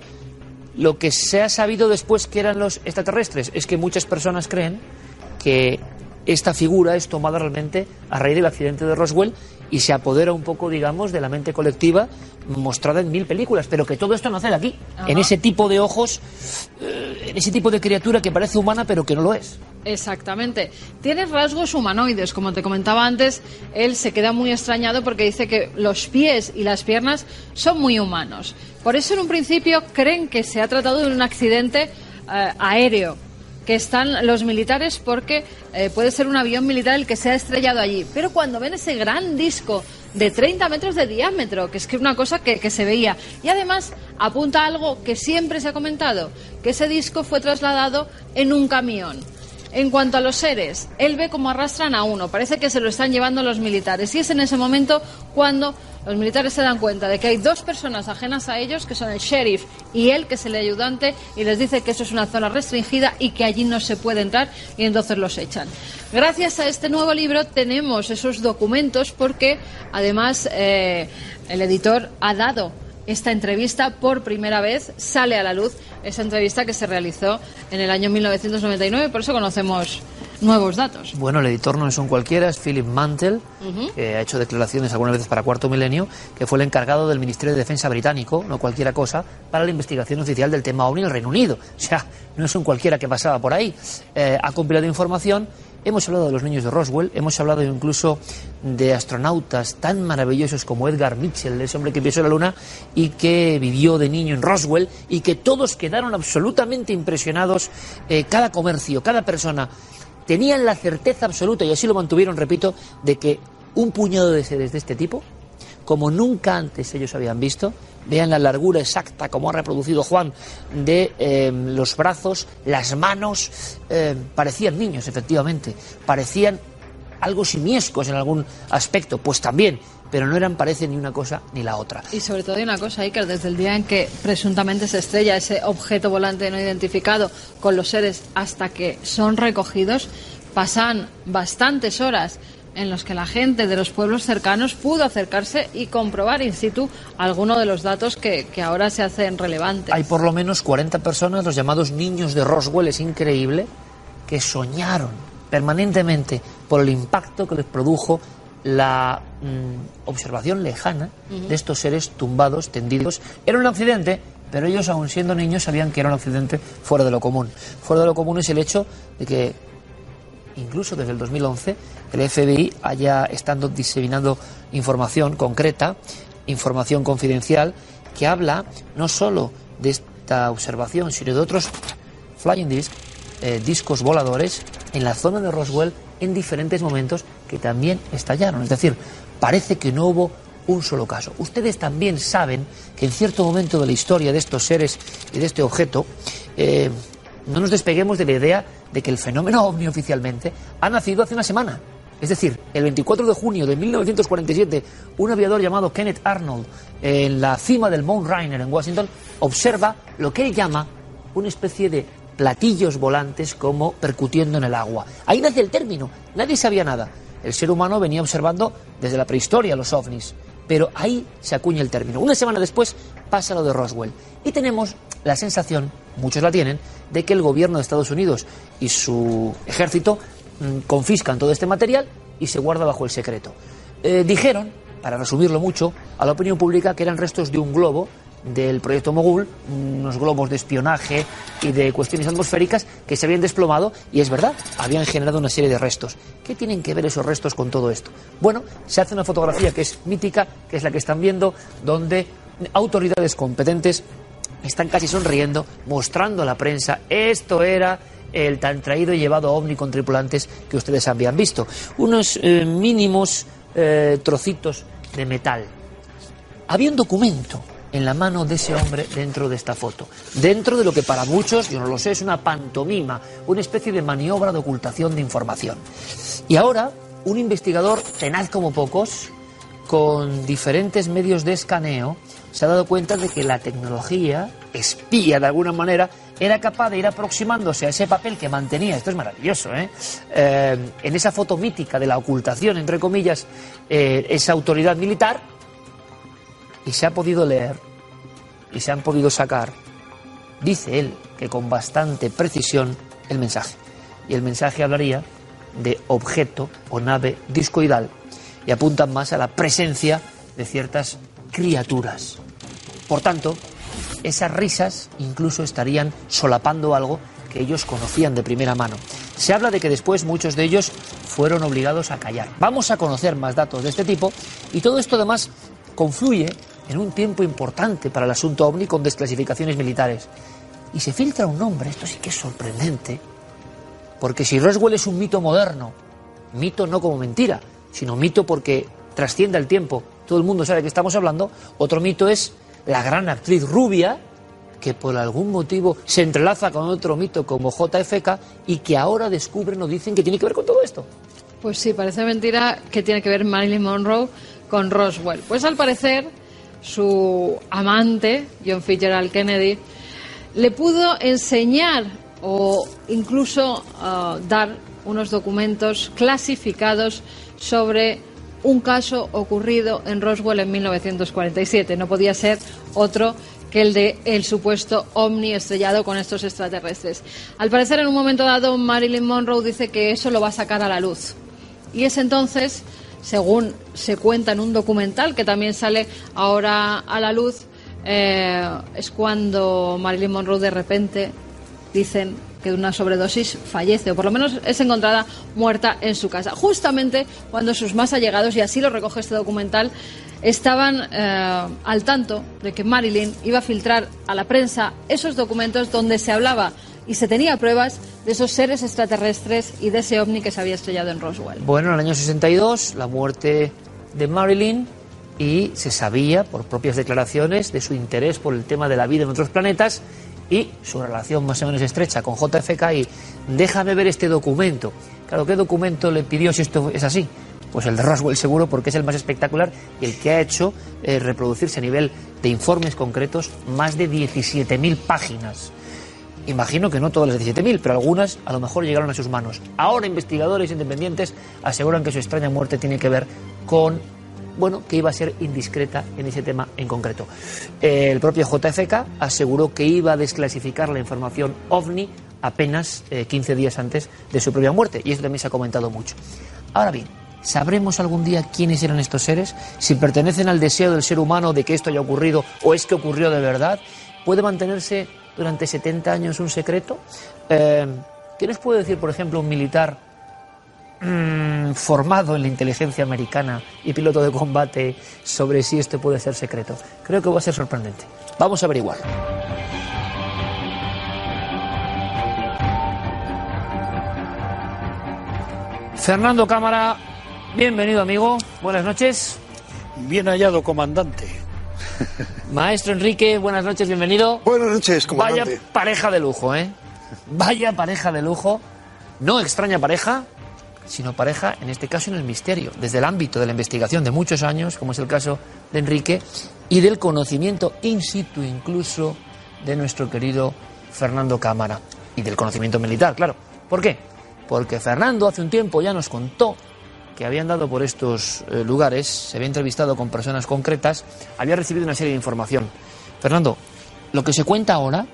Lo que se ha sabido después que eran los extraterrestres es que muchas personas creen que esta figura es tomada realmente a raíz del accidente de Roswell y se apodera un poco, digamos, de la mente colectiva mostrada en mil películas, pero que todo esto nace de aquí, en ese tipo de ojos, eh, en ese tipo de criatura que parece humana pero que no lo es. Exactamente. Tiene rasgos humanoides, como te comentaba antes, él se queda muy extrañado porque dice que los pies y las piernas son muy humanos. Por eso en un principio creen que se ha tratado de un accidente eh, aéreo que están los militares porque eh, puede ser un avión militar el que se ha estrellado allí. Pero cuando ven ese gran disco de 30 metros de diámetro, que es que una cosa que, que se veía, y además apunta a algo que siempre se ha comentado, que ese disco fue trasladado en un camión. En cuanto a los seres, él ve cómo arrastran a uno, parece que se lo están llevando los militares, y es en ese momento cuando los militares se dan cuenta de que hay dos personas ajenas a ellos, que son el sheriff y él, que es el ayudante, y les dice que eso es una zona restringida y que allí no se puede entrar, y entonces los echan. Gracias a este nuevo libro tenemos esos documentos porque, además, eh, el editor ha dado esta entrevista por primera vez, sale a la luz esa entrevista que se realizó en el año 1999, por eso conocemos nuevos datos. Bueno, el editor no es un cualquiera, es Philip Mantel, que ha hecho declaraciones algunas veces para Cuarto Milenio, que fue el encargado del Ministerio de Defensa británico, no cualquiera cosa, para la investigación oficial del tema OVNI en el Reino Unido. O sea, no es un cualquiera que pasaba por ahí. Eh, ha compilado información Hemos hablado de los niños de Roswell, hemos hablado incluso de astronautas tan maravillosos como Edgar Mitchell, ese hombre que pisó la Luna y que vivió de niño en Roswell y que todos quedaron absolutamente impresionados. Eh, cada comercio, cada persona tenían la certeza absoluta, y así lo mantuvieron, repito, de que un puñado de seres de este tipo, como nunca antes ellos habían visto, Vean la largura exacta, como ha reproducido Juan, de eh, los brazos, las manos. Eh, parecían niños, efectivamente. Parecían algo simiescos en algún aspecto, pues también, pero no eran, parece, ni una cosa ni la otra. Y sobre todo hay una cosa, Iker, desde el día en que presuntamente se estrella ese objeto volante no identificado con los seres hasta que son recogidos, pasan bastantes horas en los que la gente de los pueblos cercanos pudo acercarse y comprobar in situ algunos de los datos que, que, ahora se hacen relevantes. Hay por lo menos 40 personas, los llamados niños de Roswell, es increíble, que soñaron permanentemente por el impacto que les produjo la mm, observación lejana uh -huh. de estos seres tumbados, tendidos. Era un accidente, pero ellos, aun siendo niños, sabían que era un accidente fuera de lo común. Fuera de lo común es el hecho de que incluso desde el 2011, el FBI haya estado diseminando información concreta, información confidencial, que habla no solo de esta observación, sino de otros flying disc, eh, discos voladores en la zona de Roswell en diferentes momentos que también estallaron. Es decir, parece que no hubo un solo caso. Ustedes también saben que en cierto momento de la historia de estos seres y de este objeto, eh, no nos despeguemos de la idea de que el fenómeno ovni oficialmente ha nacido hace una semana. Es decir, el 24 de junio de 1947, un aviador llamado Kenneth Arnold, en la cima del Mount Rainier en Washington, observa lo que él llama una especie de platillos volantes como percutiendo en el agua. Ahí nace el término, nadie sabía nada. el ser humano venía observando desde la prehistoria los ovnis. Pero ahí se acuña el término. Una semana después pasa lo de Roswell. Y tenemos la sensación, muchos la tienen, de que el gobierno de Estados Unidos y su ejército confiscan todo este material y se guarda bajo el secreto. Eh, dijeron, para resumirlo mucho, a la opinión pública que eran restos de un globo del proyecto Mogul, unos globos de espionaje y de cuestiones atmosféricas que se habían desplomado y es verdad, habían generado una serie de restos. ¿Qué tienen que ver esos restos con todo esto? Bueno, se hace una fotografía que es mítica, que es la que están viendo, donde autoridades competentes están casi sonriendo, mostrando a la prensa esto era el tan traído y llevado ovni con tripulantes que ustedes habían visto. Unos eh, mínimos eh, trocitos de metal. Había un documento en la mano de ese hombre dentro de esta foto. Dentro de lo que para muchos, yo no lo sé, es una pantomima, una especie de maniobra de ocultación de información. Y ahora, un investigador tenaz como pocos, con diferentes medios de escaneo, se ha dado cuenta de que la tecnología espía de alguna manera era capaz de ir aproximándose a ese papel que mantenía, esto es maravilloso, ¿eh? eh en esa foto mítica de la ocultación, entre comillas, eh, esa autoridad militar, y se ha podido leer y se han podido sacar, dice él, que con bastante precisión el mensaje. Y el mensaje hablaría de objeto o nave discoidal y apuntan más a la presencia de ciertas criaturas. Por tanto, esas risas incluso estarían solapando algo que ellos conocían de primera mano. Se habla de que después muchos de ellos fueron obligados a callar. Vamos a conocer más datos de este tipo y todo esto además confluye en un tiempo importante para el asunto ovni con desclasificaciones militares. Y se filtra un nombre, esto sí que es sorprendente, porque si Roswell es un mito moderno, mito no como mentira, sino mito porque trasciende el tiempo, todo el mundo sabe de qué estamos hablando, otro mito es la gran actriz rubia, que por algún motivo se entrelaza con otro mito como JFK y que ahora descubren o dicen que tiene que ver con todo esto. Pues sí, parece mentira que tiene que ver Marilyn Monroe con Roswell. Pues al parecer su amante, John Fitzgerald Kennedy, le pudo enseñar o incluso uh, dar unos documentos clasificados sobre un caso ocurrido en Roswell en 1947. No podía ser otro que el de el supuesto ovni estrellado con estos extraterrestres. Al parecer, en un momento dado, Marilyn Monroe dice que eso lo va a sacar a la luz. Y es entonces según se cuenta en un documental que también sale ahora a la luz, eh, es cuando Marilyn Monroe de repente dicen que de una sobredosis fallece, o por lo menos es encontrada muerta en su casa, justamente cuando sus más allegados, y así lo recoge este documental, estaban eh, al tanto de que Marilyn iba a filtrar a la prensa esos documentos donde se hablaba y se tenía pruebas de esos seres extraterrestres y de ese ovni que se había estrellado en Roswell. Bueno, en el año 62, la muerte de Marilyn y se sabía, por propias declaraciones, de su interés por el tema de la vida en otros planetas y su relación más o menos estrecha con JFK y déjame ver este documento. Claro, ¿qué documento le pidió si esto es así? Pues el de Roswell seguro porque es el más espectacular y el que ha hecho eh, reproducirse a nivel de informes concretos más de 17.000 páginas. Imagino que no todas las 17.000, pero algunas a lo mejor llegaron a sus manos. Ahora investigadores independientes aseguran que su extraña muerte tiene que ver con, bueno, que iba a ser indiscreta en ese tema en concreto. El propio JFK aseguró que iba a desclasificar la información ovni apenas 15 eh, días antes de su propia muerte, y eso también se ha comentado mucho. Ahora bien, ¿Sabremos algún día quiénes eran estos seres? Si pertenecen al deseo del ser humano de que esto haya ocurrido o es que ocurrió de verdad. ¿Puede mantenerse durante 70 años un secreto. Eh, ¿Qué nos puede decir, por ejemplo, un militar mm, formado en la inteligencia americana y piloto de combate sobre si esto puede ser secreto? Creo que va a ser sorprendente. Vamos a averiguar. Fernando Cámara, bienvenido amigo, buenas noches. Bien hallado, comandante. Maestro Enrique, buenas noches, bienvenido. Buenas noches, comandante. Vaya pareja de lujo, ¿eh? Vaya pareja de lujo. No extraña pareja, sino pareja, en este caso, en el misterio, desde el ámbito de la investigación de muchos años, como es el caso de Enrique, y del conocimiento in situ incluso de nuestro querido Fernando Cámara, y del conocimiento militar, claro. ¿Por qué? Porque Fernando hace un tiempo ya nos contó que había andado por estos eh, lugares, se había entrevistado con personas concretas, había recibido una serie de información. Fernando, lo que se cuenta ahora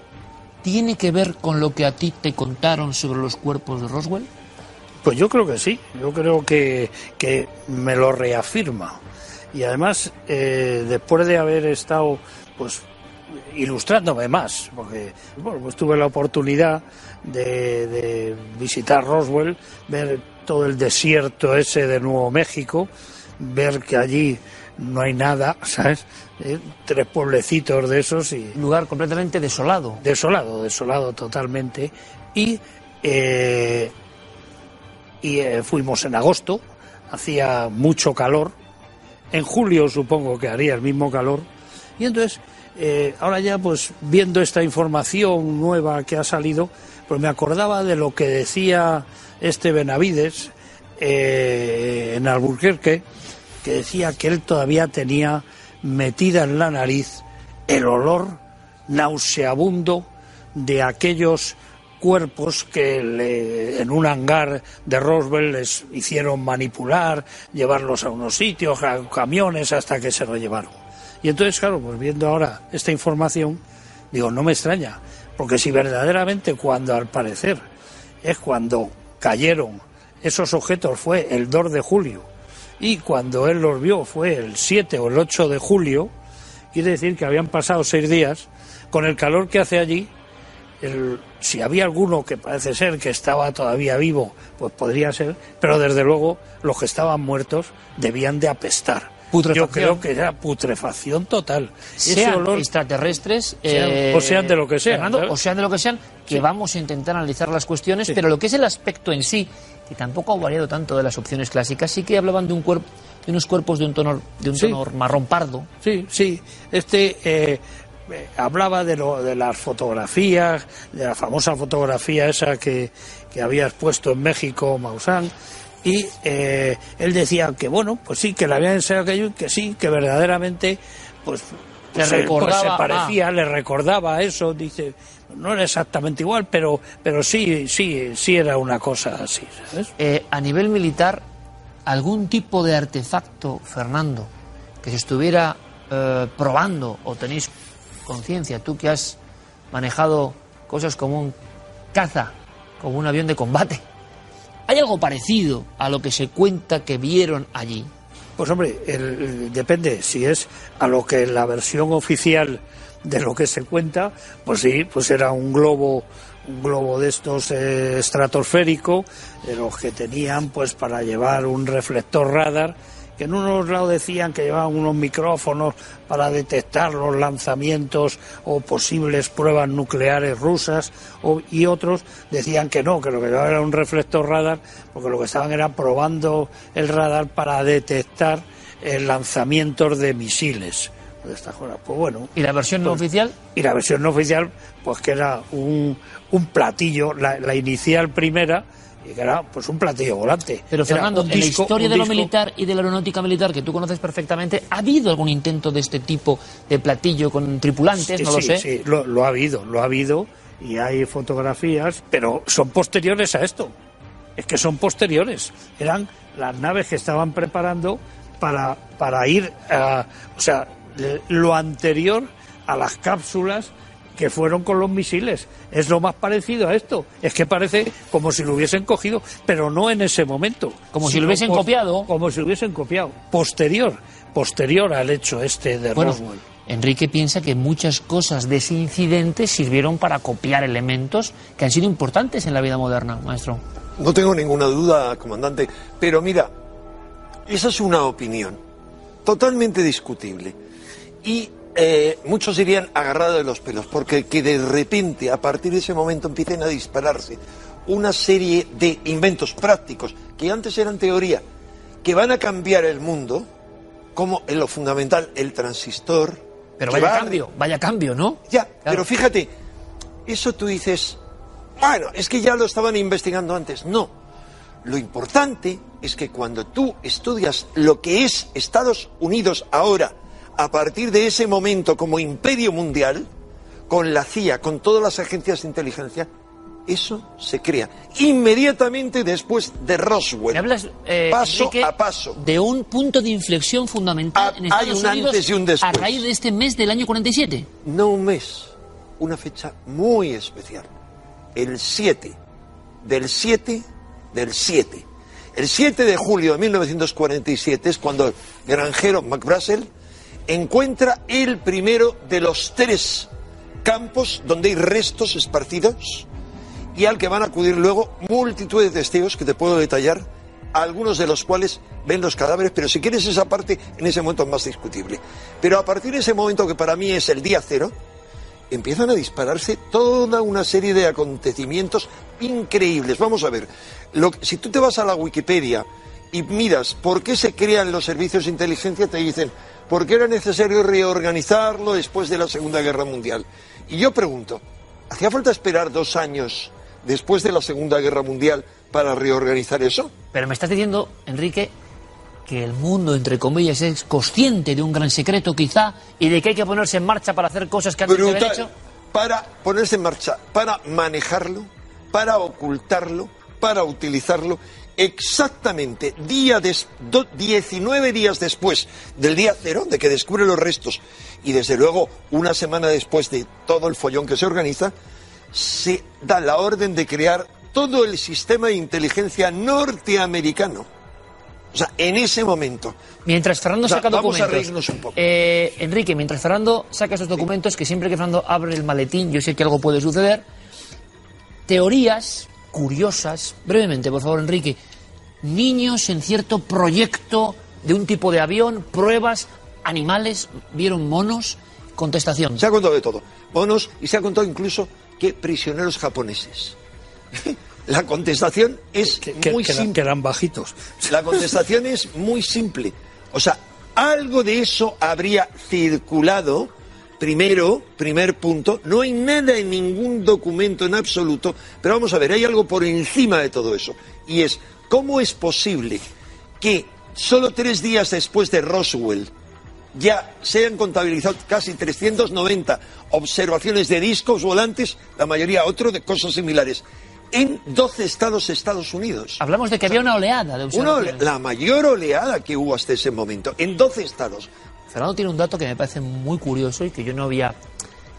tiene que ver con lo que a ti te contaron sobre los cuerpos de Roswell. Pues yo creo que sí, yo creo que, que me lo reafirma. Y además, eh, después de haber estado pues ilustrándome más, porque bueno, pues tuve la oportunidad de, de visitar Roswell, ver todo el desierto ese de Nuevo México, ver que allí no hay nada, ¿sabes? Eh, tres pueblecitos de esos y... Un lugar completamente desolado. Desolado, desolado totalmente. Y, eh, y eh, fuimos en agosto, hacía mucho calor. En julio supongo que haría el mismo calor. Y entonces, eh, ahora ya pues viendo esta información nueva que ha salido, pues me acordaba de lo que decía este Benavides eh, en Alburquerque, que decía que él todavía tenía metida en la nariz el olor nauseabundo de aquellos cuerpos que le- en un hangar de Roswell les hicieron manipular, llevarlos a unos sitios, a camiones, hasta que se lo llevaron. Y entonces, claro, pues viendo ahora esta información, digo, no me extraña, porque si verdaderamente cuando al parecer es cuando cayeron esos objetos fue el 2 de julio y cuando él los vio fue el 7 o el 8 de julio, quiere decir que habían pasado seis días, con el calor que hace allí, el- si había alguno que parece ser que estaba todavía vivo, pues podría ser, pero desde luego los que estaban muertos debían de apestar. Yo creo que era putrefacción total. Sean olor- extraterrestres Sean- eh, o sean de lo que sean, Fernando, o sean de lo que sean, que vamos a intentar analizar las cuestiones, pero lo que es el aspecto en sí, que tampoco ha variado tanto de las opciones clásicas, sí que hablaban de un cuerpo, de unos cuerpos de un tono, de un Sí. tono marrón pardo. Sí, sí. Este eh, hablaba de, lo, de las fotografías, de la famosa fotografía esa que, que habías puesto en México, Maussan, y eh, él decía que, bueno, pues sí, que le habían enseñado aquello y que sí, que verdaderamente, pues, Le pues, recordaba, se parecía, le recordaba eso, dice, no era exactamente igual, pero, pero sí, sí, sí era una cosa así, ¿sabes? Eh, a nivel militar, algún tipo de artefacto, Fernando, que se estuviera eh, probando o tenéis conciencia, tú que has manejado cosas como un caza, como un avión de combate, ¿hay algo parecido a lo que se cuenta que vieron allí? Pues hombre, el- depende. Si es a lo que la versión oficial de lo que se cuenta, pues sí, pues era un globo, un globo de estos eh, estratosférico, de los que tenían pues para llevar un reflector radar, que en unos lados decían que llevaban unos micrófonos para detectar los lanzamientos o posibles pruebas nucleares rusas, o- y otros decían que no, que lo que llevaban era un reflector radar, porque lo que estaban era probando el radar para detectar eh, lanzamientos de misiles. De estas cosas. Pues bueno, ¿Y la versión no Pues- oficial? y la versión no oficial, pues que era un, un platillo, la, la inicial primera, y que era pues un platillo volante. Pero Fernando, un en la disco- historia de lo disco- militar y de la aeronáutica militar que tú conoces perfectamente, ¿ha habido algún intento de este tipo de platillo con tripulantes? Sí, no lo sí, sé. sí, lo, lo ha habido, lo ha habido, y hay fotografías, pero son posteriores a esto. Es que son posteriores. Eran las naves que estaban preparando para, para ir a. O sea, lo anterior a las cápsulas que fueron con los misiles. Es lo más parecido a esto. Es que parece como si lo hubiesen cogido, pero no en ese momento. Como si lo hubiesen copiado. Como si lo hubiesen copiado. Posterior. Posterior al hecho este de Bueno, Roswell. Enrique piensa que muchas cosas de ese incidente sirvieron para copiar elementos que han sido importantes en la vida moderna, maestro. No tengo ninguna duda, comandante, pero mira, esa es una opinión totalmente discutible. Y eh, muchos dirían agarrado de los pelos, porque que de repente, a partir de ese momento, empiecen a dispararse una serie de inventos prácticos que antes eran teoría, que van a cambiar el mundo, como en lo fundamental el transistor. Pero vaya va cambio, vaya cambio, ¿no? ya, Claro. pero fíjate, eso tú dices, bueno, es que ya lo estaban investigando antes. No, lo importante es que cuando tú estudias lo que es Estados Unidos ahora, a partir de ese momento como imperio mundial, con la CIA, con todas las agencias de inteligencia, Eso se crea inmediatamente después de Roswell. Hablas, eh, paso Enrique, a paso. de un punto de inflexión fundamental Ah, en Estados hay un Unidos antes y un a después. raíz de este mes del año 47. No un mes, una fecha muy especial. El 7, del 7, del 7. El 7 de julio de 1947 es cuando el granjero McBrazel encuentra el primero de los tres campos donde hay restos esparcidos y al que van a acudir luego multitud de testigos que te puedo detallar, algunos de los cuales ven los cadáveres, pero si quieres esa parte, en ese momento es más discutible. Pero a partir de ese momento que para mí es el día cero, empiezan a dispararse toda una serie de acontecimientos increíbles. Vamos a ver, si tú te vas a la Wikipedia y miras por qué se crean los servicios de inteligencia, te dicen, porque era necesario reorganizarlo después de la Segunda Guerra Mundial. Y yo pregunto, ¿hacía falta esperar dos años después de la Segunda Guerra Mundial para reorganizar eso? Pero me estás diciendo, Enrique, que el mundo, entre comillas, es consciente de un gran secreto quizá y de que hay que ponerse en marcha para hacer cosas que antes de haber hecho. Para ponerse en marcha, para manejarlo, para ocultarlo, para utilizarlo exactamente día des- do- 19 días después del día cero de que descubre los restos y desde luego una semana después de todo el follón que se organiza, se da la orden de crear todo el sistema de inteligencia norteamericano. O sea, en ese momento. Mientras Fernando O sea, saca vamos a documentos. reírnos un poco. Eh, Enrique, mientras Fernando saca esos documentos, que siempre que Fernando abre el maletín, yo sé que algo puede suceder. Teorías curiosas, brevemente, por favor, Enrique. Niños en cierto proyecto de un tipo de avión, pruebas, animales, vieron monos, contestación. Se ha contado de todo. Monos y se ha contado incluso que prisioneros japoneses. La contestación es Que, que- muy que eran, que simple. eran bajitos. La contestación es muy simple. O sea, algo de eso habría circulado. Primero, primer punto, no hay nada en ningún documento en absoluto, pero vamos a ver, hay algo por encima de todo eso. Y es, ¿cómo es posible que solo tres días después de Roswell ya se han contabilizado casi 390 observaciones de discos volantes, la mayoría otro de cosas similares, en 12 estados de Estados Unidos? Hablamos de que había una oleada de Una ole- observaciones. la mayor oleada que hubo hasta ese momento, en 12 estados. Fernando tiene un dato que me parece muy curioso y que yo no había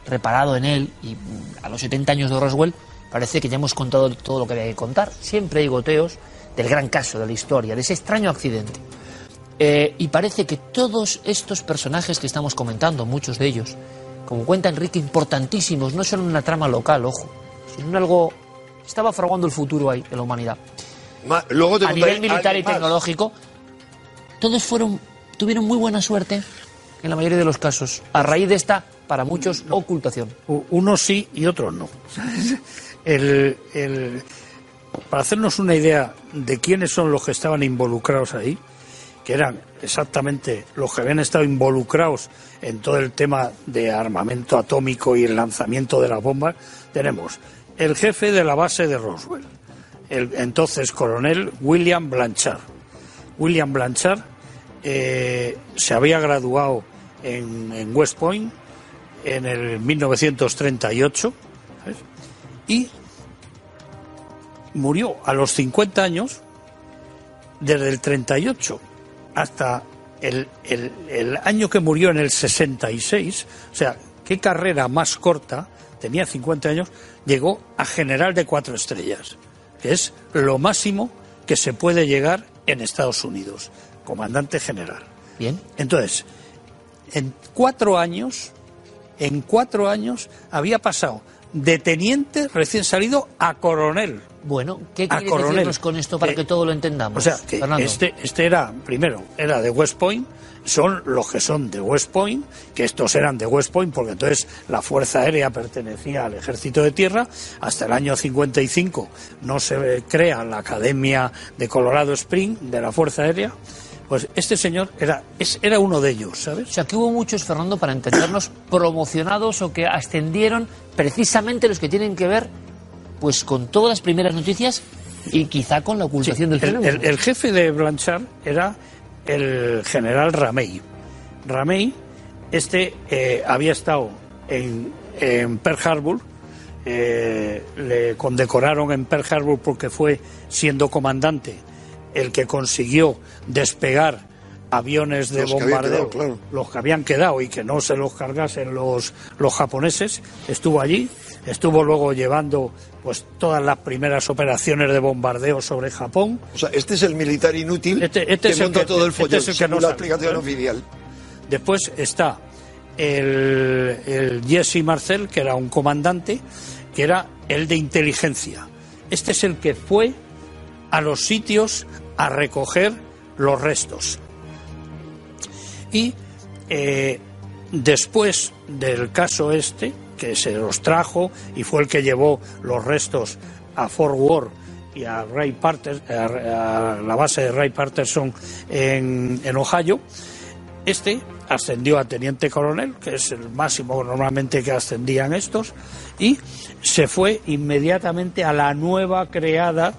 reparado en él y mm, a los 70 años de Roswell parece que ya hemos contado todo lo que había que contar. Siempre hay goteos del gran caso de la historia, de ese extraño accidente. Eh, y parece que todos estos personajes que estamos comentando, muchos de ellos, como cuenta Enrique, importantísimos, no solo en una trama local, ojo, sino algo... Estaba fraguando el futuro ahí de la humanidad Ma- luego te a nivel militar y más. tecnológico, todos fueron, tuvieron muy buena suerte en la mayoría de los casos, a raíz de esta, para muchos, ocultación. Unos sí y otros no. El- el- para hacernos una idea de quiénes son los que estaban involucrados ahí, que eran exactamente los que habían estado involucrados en todo el tema de armamento atómico y el lanzamiento de las bombas, tenemos el jefe de la base de Roswell, el entonces coronel William Blanchard. William Blanchard eh, se había graduado en, en West Point en el 1938 ¿sabes? y murió a los 50 años desde el 38 hasta el, el- el año que murió en el 66, o sea, qué carrera más corta, tenía 50 años, llegó a general de cuatro estrellas, que es lo máximo que se puede llegar en Estados Unidos, comandante general. Bien. Entonces, en cuatro años, en cuatro años había pasado de teniente recién salido a coronel. Bueno, ¿qué quieres decirnos con esto para Eh, que todo lo entendamos? O sea, que Fernando? este, este era, primero, era de West Point, son los que son de West Point, que estos eran de West Point, porque entonces la Fuerza Aérea pertenecía al Ejército de Tierra, hasta el año 55 no se crea la Academia de Colorado Spring de la Fuerza Aérea, pues este señor era, es, era uno de ellos, O ¿sabes? sea, que hubo muchos, Fernando, para entendernos, promocionados o que ascendieron precisamente los que tienen que ver pues con todas las primeras noticias y quizá con la ocultación del el, fenómeno. el- el jefe de Blanchard era el general Ramey. Ramey, este eh, había estado en, en Pearl Harbor eh, le condecoraron en Pearl Harbor porque fue, siendo comandante, el que consiguió despegar aviones de Los que habían bombardeo, quedado, claro. los que habían quedado y que no se los cargasen los, los japoneses, estuvo allí, estuvo luego llevando pues todas las primeras operaciones de bombardeo sobre Japón. O sea, este es el militar inútil Este- este que es el que- todo el este follón, es el que no la explicación oficial. Después está el, el Jesse Marcel, que era un comandante, que era el de inteligencia. Este es el que fue a los sitios a recoger los restos. Y eh, después del caso este, que se los trajo y fue el que llevó los restos a Fort Worth y a, Ray a la base de Ray Patterson en, en Ohio, este ascendió a teniente coronel, que es el máximo normalmente que ascendían estos, y se fue inmediatamente a la nueva creada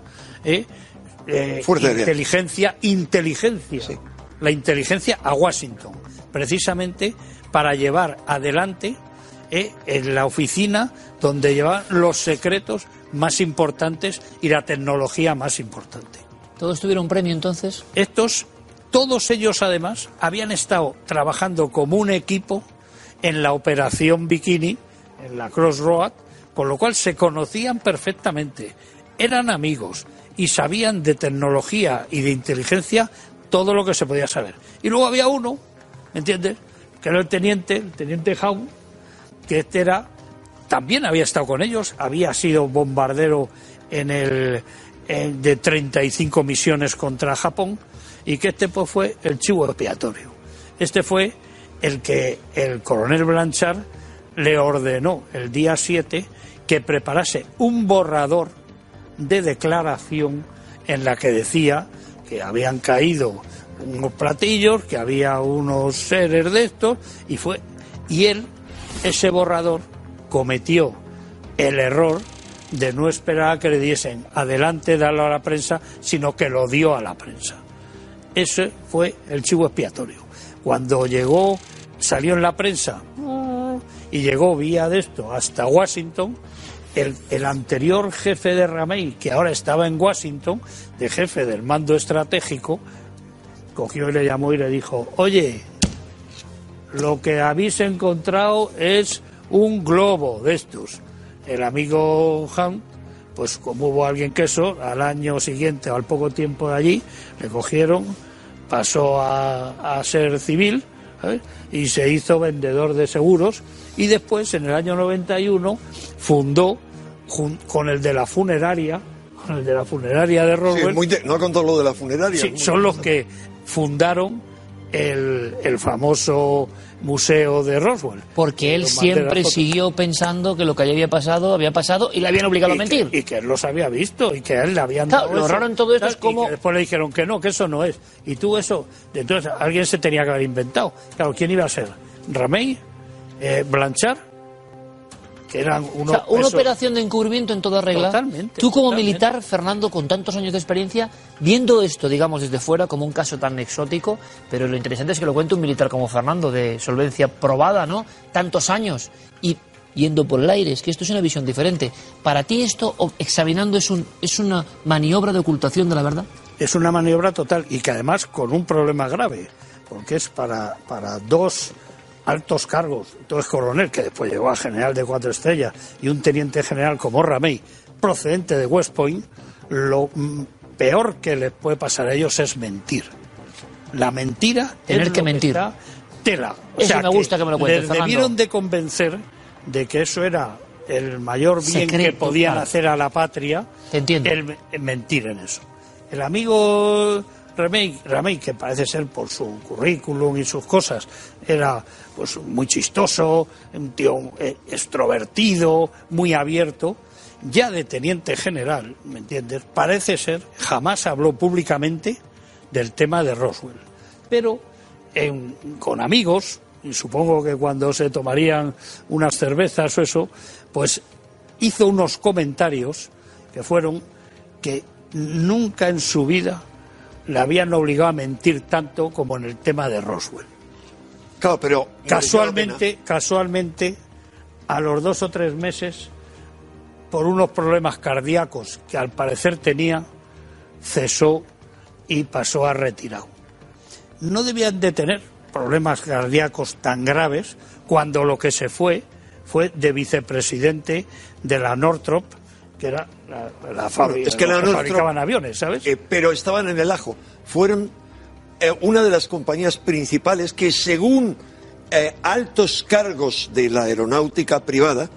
eh, eh, inteligencia, inteligencia, Sí. la inteligencia a Washington, precisamente para llevar adelante eh, en la oficina donde llevaban los secretos más importantes y la tecnología más importante. ¿Todos tuvieron premio entonces? Estos, todos ellos además, habían estado trabajando como un equipo en la operación Bikini, en la Crossroad, con lo cual se conocían perfectamente, eran amigos y sabían de tecnología y de inteligencia todo lo que se podía saber. Y luego había uno, ¿me entiendes? Que era el teniente, el teniente Jaun, que este era también había estado con ellos, había sido bombardero en el en- de 35 misiones contra Japón y que este pues fue el chivo expiatorio. Este fue el que el coronel Blanchard le ordenó el día 7 que preparase un borrador de declaración en la que decía que habían caído unos platillos, que había unos seres de estos y fue y él ese borrador cometió el error de no esperar a que le diesen adelante darlo a la prensa, sino que lo dio a la prensa. Ese fue el chivo expiatorio. Cuando llegó, salió en la prensa y llegó vía de esto hasta Washington, el, el anterior jefe de Ramey, que ahora estaba en Washington, de jefe del mando estratégico, cogió y le llamó y le dijo, oye, lo que habéis encontrado es un globo de estos. El amigo Han, pues como hubo alguien que eso, al año siguiente o al poco tiempo de allí, le cogieron, pasó a, ser civil y se hizo vendedor de seguros y después, en el año 91, fundó jun- con el de la funeraria, con el de la funeraria de Sí, Roswell, muy inte- no ha contado lo de la funeraria. Sí, son los que fundaron el, el famoso museo de Roswell. Porque él siempre siguió pensando que lo que allí había pasado, había pasado y le habían obligado a que- mentir. Y que él los había visto y que a él le habían Claro, dado lo eso, raro en todo esto es que después le dijeron que no, que eso no es. Y tú eso, entonces alguien se tenía que haber inventado. Claro, ¿quién iba a ser? ¿Ramey? Eh, ¿Blanchard? Que eran O unos... sea, una operación de encubrimiento en toda regla. Totalmente, Tú como totalmente. militar, Fernando, con tantos años de experiencia, viendo esto, digamos, desde fuera como un caso tan exótico, pero lo interesante es que lo cuente un militar como Fernando, de solvencia probada, ¿no? Tantos años y yendo por el aire, es que esto es una visión diferente. Para ti esto, examinando, es, un, es una maniobra de ocultación de la verdad. es una maniobra total y que además con un problema grave, porque es para, para dos altos cargos, entonces coronel, que después llegó a general de cuatro estrellas, y un teniente general como Ramey, procedente de West Point, lo mm, peor que les puede pasar a ellos es mentir. La mentira Tener es que lo mentir. está tela. Eso me gusta que me lo cuentes, les debieron de convencer de que eso era el mayor bien que podían claro. hacer a la patria Te entiendo. el, el mentir en eso. El amigo Remey, que parece ser por su currículum y sus cosas, era pues muy chistoso, un tío eh, extrovertido, muy abierto, ya de teniente general, ¿me entiendes? Parece ser, jamás habló públicamente del tema de Roswell. Pero en- con amigos, y supongo que cuando se tomarían unas cervezas o eso, pues hizo unos comentarios que fueron que nunca en su vida le habían obligado a mentir tanto como en el tema de Roswell. Claro, pero. Casualmente, casualmente, a los dos o tres meses por unos problemas cardíacos que al parecer tenía, cesó y pasó a retirado. No debían de tener problemas cardíacos tan graves cuando lo que se fue fue de vicepresidente de la Northrop, que era la, la fábrica es que la fabricaban aviones, ¿sabes? Eh, pero estaban en el ajo. Fueron eh, una de las compañías principales que, según eh, altos cargos de la aeronáutica privada,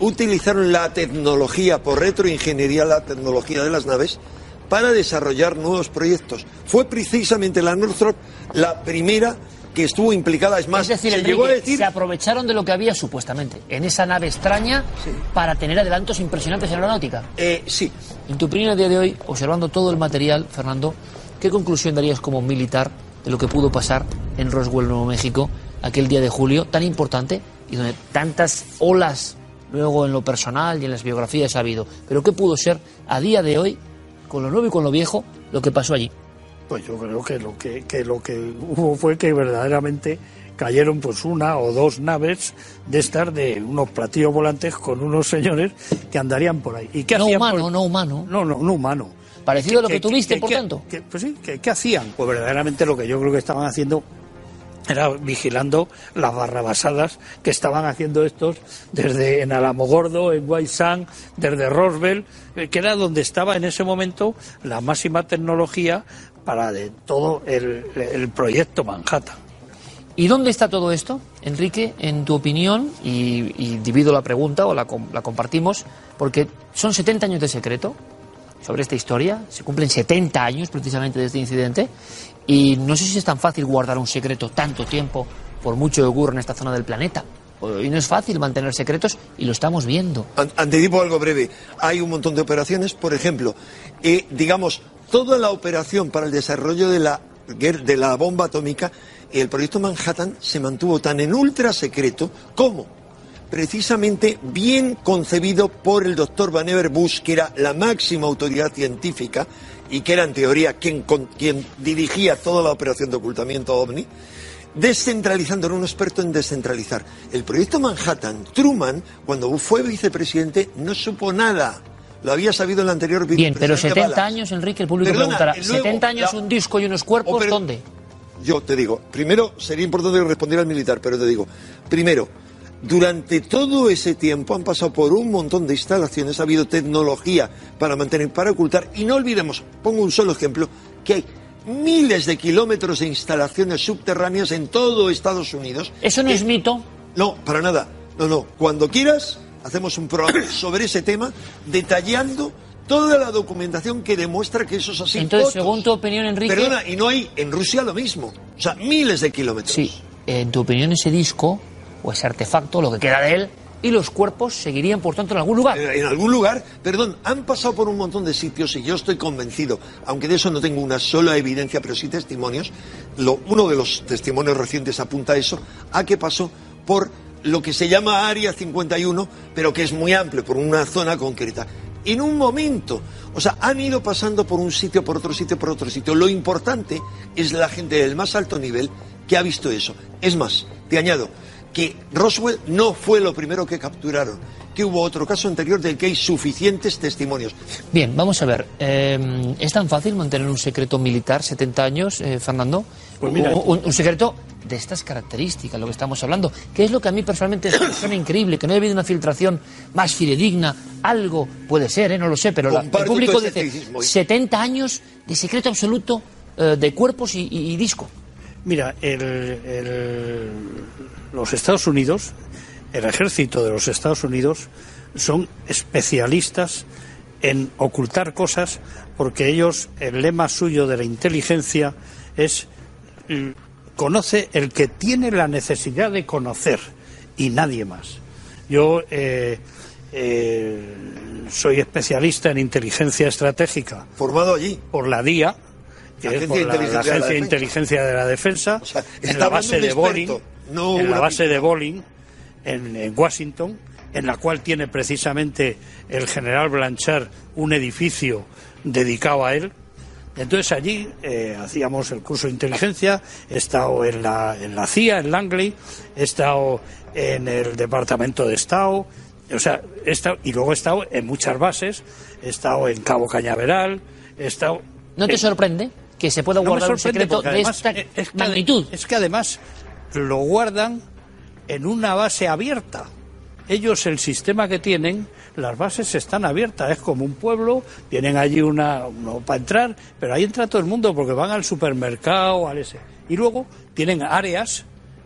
utilizaron la tecnología por retroingeniería, la tecnología de las naves, para desarrollar nuevos proyectos. Fue precisamente la Northrop la primera que estuvo implicada. Es más, es decir, se Enrique, llegó a decir se aprovecharon de lo que había supuestamente en esa nave extraña para tener adelantos impresionantes en aeronáutica. Eh, sí, En tu opinión a día de hoy, observando todo el material, Fernando, ¿qué conclusión darías como militar de lo que pudo pasar en Roswell, Nuevo México, aquel día de julio tan importante y donde tantas olas luego en lo personal y en las biografías ha habido? Pero ¿qué pudo ser a día de hoy, con lo nuevo y con lo viejo, lo que pasó allí? Pues yo creo que lo que, que lo que hubo fue que verdaderamente cayeron pues una o dos naves de estas de unos platillos volantes con unos señores que andarían por ahí. ¿Y qué No hacían? humano, no humano. No, no, no humano. Parecido a lo que tuviste, por tanto. pues sí, ¿qué hacían? Pues verdaderamente lo que yo creo que estaban haciendo era vigilando las barrabasadas que estaban haciendo estos desde en Alamogordo, en Sand, desde Roswell, eh, que era donde estaba en ese momento la máxima tecnología para de todo el, proyecto Manhattan. ¿Y dónde está todo esto, Enrique, en tu opinión? Y, y divido la pregunta o la, la compartimos, porque son 70 años de secreto sobre esta historia, se cumplen 70 años precisamente de este incidente, y no sé si es tan fácil guardar un secreto tanto tiempo, por mucho que ocurra en esta zona del planeta. O- Y no es fácil mantener secretos, y lo estamos viendo. An- Anticipo algo breve. Hay un montón de operaciones, por ejemplo, eh, digamos, toda la operación para el desarrollo de la, de la bomba atómica, el proyecto Manhattan se mantuvo tan en ultra secreto como precisamente bien concebido por el doctor Vannevar Bush, que era la máxima autoridad científica y que era en teoría quien, quien dirigía toda la operación de ocultamiento OVNI, descentralizando, era un experto en descentralizar. El proyecto Manhattan, Truman, cuando fue vicepresidente, no supo nada. Lo había sabido el anterior Bien, pero vicepresidente 70 Ballas. años, Enrique, el público Perdona, preguntará, y luego, ¿70 años la- un disco y unos cuerpos? Oh, pero- ¿Dónde? Yo te digo, primero sería importante responder al militar, pero te digo, primero, durante todo ese tiempo han pasado por un montón de instalaciones, ha habido tecnología para mantener, para ocultar, y no olvidemos, pongo un solo ejemplo, que hay miles de kilómetros de instalaciones subterráneas en todo Estados Unidos. ¿Eso no es mito? No, para nada. No, no. Cuando quieras, hacemos un programa sobre ese tema, detallando toda la documentación que demuestra que eso es así. Entonces, según tu opinión, Enrique... Perdona, y no hay en Rusia lo mismo. O sea, miles de kilómetros. Sí, en tu opinión ese disco o ese artefacto, lo que queda de él, y los cuerpos seguirían, por tanto, en algún lugar. Eh, En algún lugar, perdón, han pasado por un montón de sitios y yo estoy convencido, aunque de eso no tengo una sola evidencia, pero sí testimonios, uno de los testimonios recientes apunta a eso, a que pasó por lo que se llama Área 51, pero que es muy amplio, por una zona concreta. En un momento, o sea, han ido pasando por un sitio, por otro sitio, por otro sitio. Lo importante es la gente del más alto nivel que ha visto eso. Es más, te añado, que Roswell no fue lo primero que capturaron, que hubo otro caso anterior del que hay suficientes testimonios. Bien, vamos a ver. eh, ¿Es tan fácil mantener un secreto militar 70 años, eh, Fernando? Pues mira- un, secreto de estas características, lo que estamos hablando. Que es lo que a mí personalmente me suena increíble, que no haya habido una filtración más fidedigna. Algo puede ser, ¿eh? no lo sé, pero la- el público dice escepticismo, ¿eh? 70 años de secreto absoluto eh, de cuerpos y, y- y disco. Mira, el- el- los Estados Unidos, el ejército de los Estados Unidos, son especialistas en ocultar cosas porque ellos, el lema suyo de la inteligencia es mm, conoce el que tiene la necesidad de conocer y nadie más. Yo eh, eh, soy especialista en inteligencia estratégica Formado allí. por la DIA, que Agencia es por de la, Inteligencia la de la Agencia de Defensa. Inteligencia de la Defensa, O sea, en la base de experto, Bolling, no en la base de Bolling, en, en Washington, en la cual tiene precisamente el general Blanchard un edificio dedicado a él. Entonces allí eh, hacíamos el curso de inteligencia, he estado en la, en la CIA, en Langley, he estado en el Departamento de Estado, O sea, he estado, y luego he estado en muchas bases, he estado en Cabo Cañaveral, he estado... ¿No te eh, sorprende que se pueda no guardar un sorprende secreto de esta es que magnitud? Es que además lo guardan en una base abierta. Ellos, el sistema que tienen, las bases están abiertas. Es como un pueblo, tienen allí una, uno para entrar, pero ahí entra todo el mundo porque van al supermercado, al ese. Y luego tienen áreas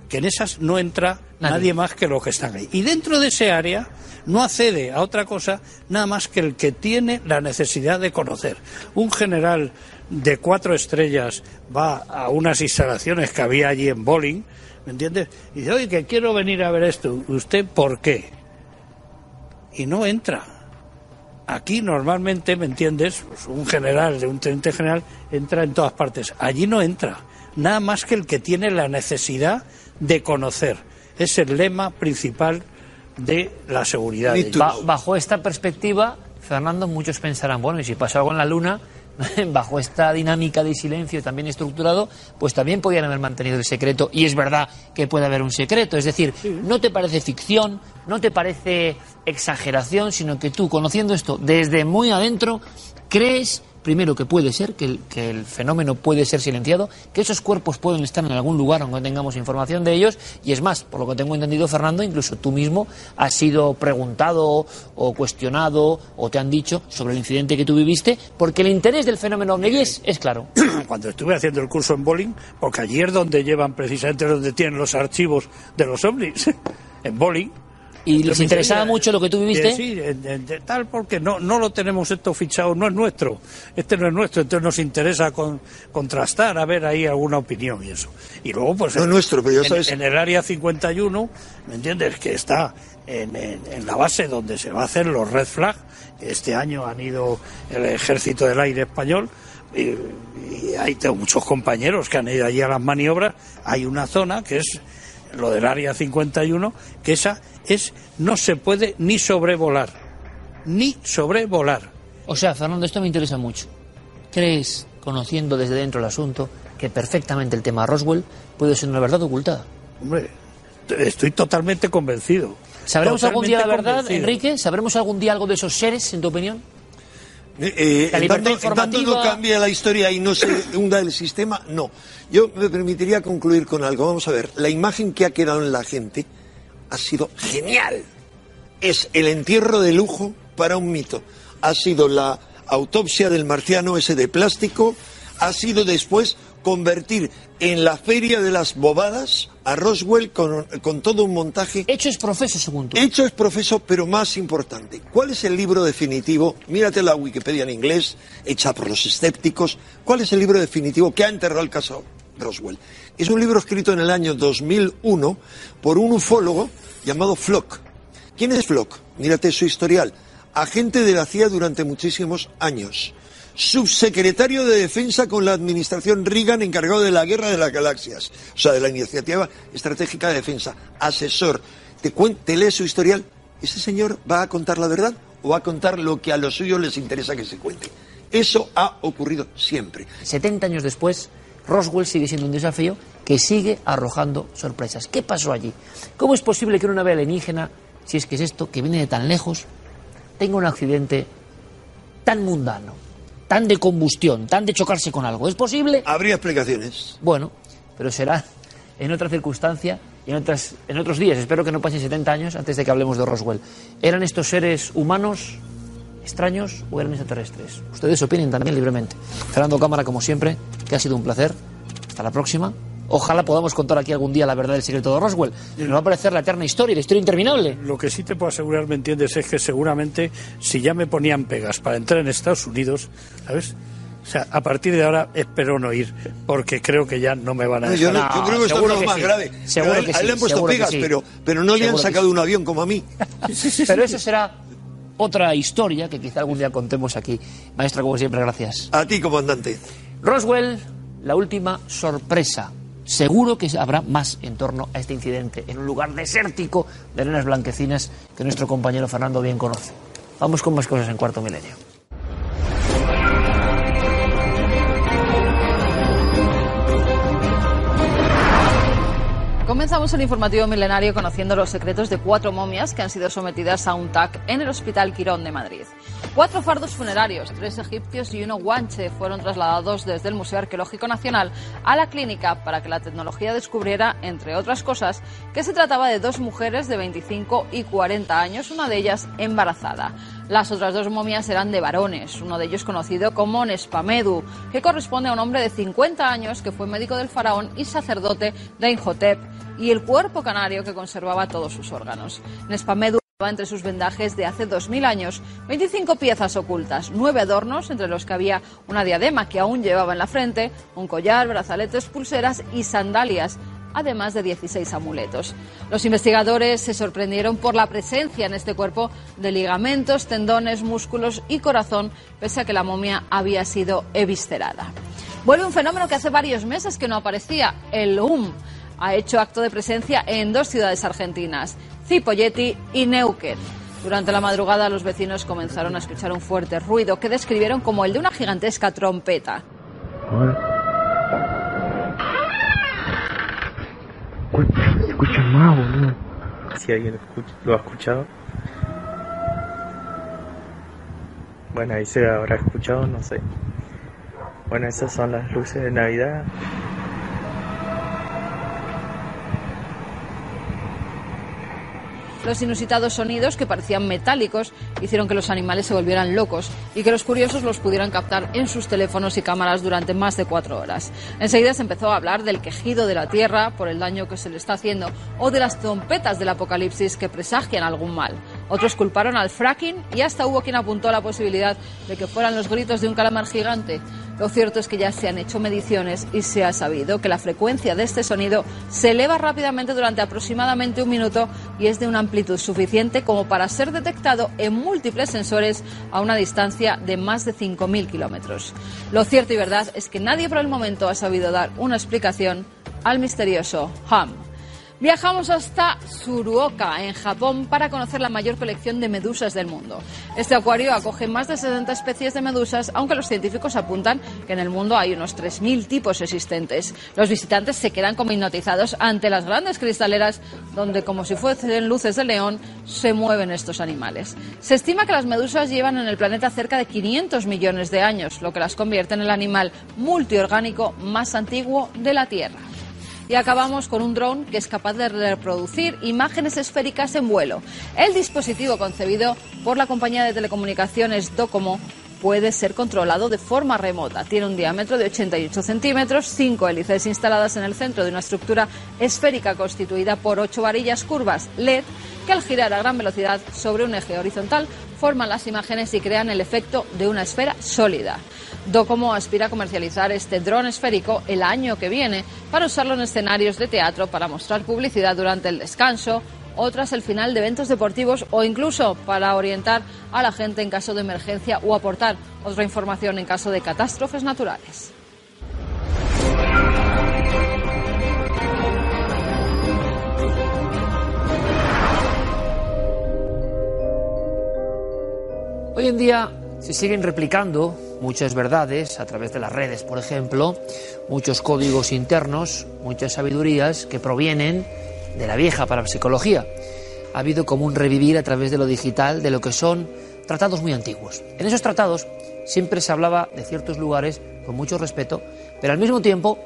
que en esas no entra Nadie. nadie, más que los que están ahí. Y dentro de ese área no accede a otra cosa nada más que el que tiene la necesidad de conocer. Un general de cuatro estrellas va a unas instalaciones que había allí en Bowling, ¿me entiendes? Y dice, oye, que quiero venir a ver esto. ¿Usted por qué? Y no entra. Aquí normalmente, ¿me entiendes? Pues un general de un teniente general entra en todas partes. Allí no entra. Nada más que el que tiene la necesidad de conocer. Es el lema principal de la seguridad. Ba- bajo esta perspectiva, Fernando, muchos pensarán, bueno, y si pasa algo en la Luna, bajo esta dinámica de silencio también estructurado, pues también podrían haber mantenido el secreto. Y es verdad que puede haber un secreto. Es decir, no te parece ficción, no te parece exageración, sino que tú, conociendo esto desde muy adentro, crees primero que puede ser, que el, fenómeno puede ser silenciado, que esos cuerpos pueden estar en algún lugar aunque tengamos información de ellos, y es más, por lo que tengo entendido, Fernando, incluso tú mismo has sido preguntado o cuestionado o te han dicho sobre el incidente que tú viviste, porque el interés del fenómeno ovni es, es claro. cuando estuve haciendo el curso en Bowling, porque es donde llevan precisamente donde tienen los archivos de los ovnis, en Bowling. Y les interesaba mucho lo que tú viviste. Sí, en- en- de tal porque no, no lo tenemos esto fichado, no es nuestro, este no es nuestro, entonces nos interesa con- contrastar, a ver ahí alguna opinión y eso. Y luego, pues No es nuestro, pero ya en, sabes- en el área 51, ¿me entiendes? Que está en, en- en la base donde se va a hacer los red flag. Este año han ido el ejército del aire español y, y ahí tengo muchos compañeros que han ido allí a las maniobras. Hay una zona que es lo del área 51, que esa es no se puede ni sobrevolar, ni sobrevolar. O sea, Fernando, esto me interesa mucho. ¿Crees, conociendo desde dentro el asunto, que perfectamente el tema Roswell puede ser una verdad ocultada? Hombre, estoy totalmente convencido. ¿Sabremos algún día la verdad, convencido. Enrique? ¿Sabremos algún día algo de esos seres, en tu opinión? Eh, eh, La en libertad tanto, en tanto informativa- no cambia la historia y no se hunda el sistema, no. Yo me permitiría concluir con algo. Vamos a ver, la imagen que ha quedado en la gente ha sido genial. Es el entierro de lujo para un mito. Ha sido la autopsia del marciano ese de plástico, ha sido después convertir en la feria de las bobadas a Roswell con, con todo un montaje Hechos profesos, según tú. Hecho es profeso, pero más importante. ¿Cuál es el libro definitivo? Mírate la Wikipedia en inglés, hecha por los escépticos. ¿Cuál es el libro definitivo que ha enterrado el caso Roswell? Es un libro escrito en el año 2001 por un ufólogo llamado Flock. ¿Quién es Flock? Mírate su historial. Agente de la CIA durante muchísimos años. Subsecretario de Defensa con la administración Reagan encargado de la Guerra de las Galaxias. O sea, de la Iniciativa Estratégica de Defensa. Asesor. ¿Te, te su historial? ¿Ese señor va a contar la verdad o va a contar lo que a los suyos les interesa que se cuente? Eso ha ocurrido siempre. 70 años después, Roswell sigue siendo un desafío que sigue arrojando sorpresas. ¿Qué pasó allí? ¿Cómo es posible que una nave alienígena, si es que es esto, que viene de tan lejos, tenga un accidente tan mundano, tan de combustión, tan de chocarse con algo? ¿Es posible? Habría explicaciones. Bueno, pero será en otra circunstancia y en, otras, en otros días. Espero que no pasen 70 años antes de que hablemos de Roswell. ¿Eran estos seres humanos extraños o eran extraterrestres? Ustedes opinen también libremente. Fernando Cámara, como siempre, que ha sido un placer. Hasta la próxima. Ojalá podamos contar aquí algún día la verdad del secreto de Roswell. Nos va a parecer la eterna historia, la historia interminable. Lo que sí te puedo asegurar, ¿me entiendes? Es que seguramente si ya me ponían pegas para entrar en Estados Unidos, ¿sabes? O sea, a partir de ahora espero no ir, porque creo que ya no me van a No, dejar. yo, no- No, yo creo que esto es lo que más sí. grave. Seguro a él, que a él sí, le han puesto pegas, sí. pero, pero no le han sacado sí. un avión como a mí. Pero eso será otra historia que quizá algún día contemos aquí. Maestra, como siempre, gracias. A ti, comandante. Roswell, la última sorpresa. Seguro que habrá más en torno a este incidente, en un lugar desértico de arenas blanquecinas que nuestro compañero Fernando bien conoce. Vamos con más cosas en cuarto milenio. Comenzamos el informativo milenario conociendo los secretos de cuatro momias que han sido sometidas a un TAC en el Hospital Quirón de Madrid. Cuatro fardos funerarios, tres egipcios y uno guanche, fueron trasladados desde el Museo Arqueológico Nacional a la clínica para que la tecnología descubriera, entre otras cosas, que se trataba de dos mujeres de 25 y 40 años, una de ellas embarazada. Las otras dos momias eran de varones, uno de ellos conocido como Nespamedu, que corresponde a un hombre de 50 años que fue médico del faraón y sacerdote de Inhotep, y el cuerpo canario que conservaba todos sus órganos. Nespamedu entre sus vendajes de hace 2.000 años 25 piezas ocultas, nueve adornos, entre los que había una diadema que aún llevaba en la frente, un collar, brazaletes, pulseras y sandalias además de 16 amuletos. Los investigadores se sorprendieron por la presencia en este cuerpo de ligamentos, tendones, músculos y corazón, pese a que la momia había sido eviscerada. Vuelve un fenómeno que hace varios meses que no aparecía, el UM. Ha hecho acto de presencia en dos ciudades argentinas, Cipolletti y Neuquén. Durante la madrugada los vecinos comenzaron a escuchar un fuerte ruido que describieron como el de una gigantesca trompeta. Escucha más, boludo. Si alguien escucha- lo ha escuchado. Bueno, ahí se habrá escuchado, no sé. Bueno, esas son las luces de Navidad. Los inusitados sonidos, que parecían metálicos, hicieron que los animales se volvieran locos y que los curiosos los pudieran captar en sus teléfonos y cámaras durante más de cuatro horas. Enseguida se empezó a hablar del quejido de la Tierra por el daño que se le está haciendo o de las trompetas del apocalipsis que presagian algún mal. Otros culparon al fracking y hasta hubo quien apuntó a la posibilidad de que fueran los gritos de un calamar gigante. Lo cierto es que ya se han hecho mediciones y se ha sabido que la frecuencia de este sonido se eleva rápidamente durante aproximadamente un minuto y es de una amplitud suficiente como para ser detectado en múltiples sensores a una distancia de más de 5.000 kilómetros. Lo cierto y verdad es que nadie por el momento ha sabido dar una explicación al misterioso HAM. Viajamos hasta Tsuruoka, en Japón, para conocer la mayor colección de medusas del mundo. Este acuario acoge más de 60 especies de medusas, aunque los científicos apuntan que en el mundo hay unos 3.000 tipos existentes. Los visitantes se quedan como hipnotizados ante las grandes cristaleras, donde, como si fuesen luces de león, se mueven estos animales. Se estima que las medusas llevan en el planeta cerca de 500 millones de años, lo que las convierte en el animal multiorgánico más antiguo de la Tierra. Y acabamos con un dron que es capaz de reproducir imágenes esféricas en vuelo. El dispositivo concebido por la compañía de telecomunicaciones Docomo puede ser controlado de forma remota. Tiene un diámetro de 88 centímetros, cinco hélices instaladas en el centro de una estructura esférica constituida por ocho varillas curvas LED que al girar a gran velocidad sobre un eje horizontal forman las imágenes y crean el efecto de una esfera sólida. Docomo aspira a comercializar este dron esférico el año que viene para usarlo en escenarios de teatro para mostrar publicidad durante el descanso o tras el final de eventos deportivos o incluso para orientar a la gente en caso de emergencia o aportar otra información en caso de catástrofes naturales. Hoy en día se siguen replicando muchas verdades a través de las redes, por ejemplo, muchos códigos internos, muchas sabidurías que provienen de la vieja parapsicología. Ha habido como un revivir a través de lo digital de lo que son tratados muy antiguos. En esos tratados siempre se hablaba de ciertos lugares con mucho respeto, pero al mismo tiempo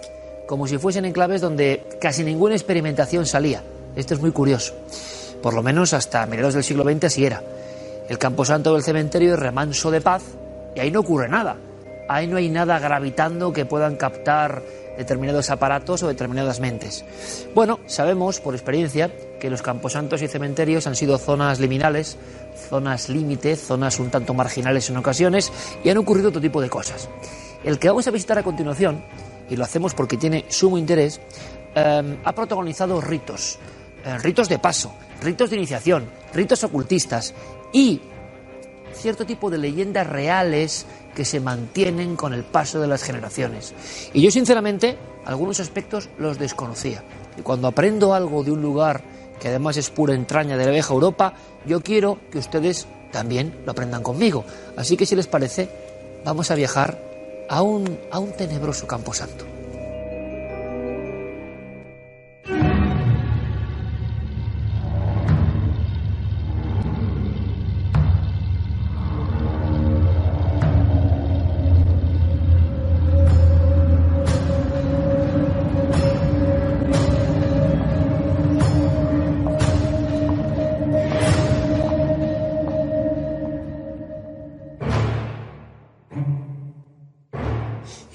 como si fuesen enclaves donde casi ninguna experimentación salía. Esto es muy curioso. Por lo menos hasta mediados del siglo XX así era. El camposanto del cementerio es remanso de paz y ahí no ocurre nada. Ahí no hay nada gravitando que puedan captar determinados aparatos o determinadas mentes. Bueno, sabemos por experiencia que los camposantos y cementerios han sido zonas liminales, zonas límite, zonas un tanto marginales en ocasiones y han ocurrido otro tipo de cosas. El que vamos a visitar a continuación, y lo hacemos porque tiene sumo interés, eh, ha protagonizado ritos, eh, ritos de paso, ritos de iniciación, ritos ocultistas y cierto tipo de leyendas reales que se mantienen con el paso de las generaciones. Y yo sinceramente algunos aspectos los desconocía. Y cuando aprendo algo de un lugar que además es pura entraña de la vieja Europa, yo quiero que ustedes también lo aprendan conmigo. Así que si les parece, vamos a viajar a un, a un tenebroso camposanto.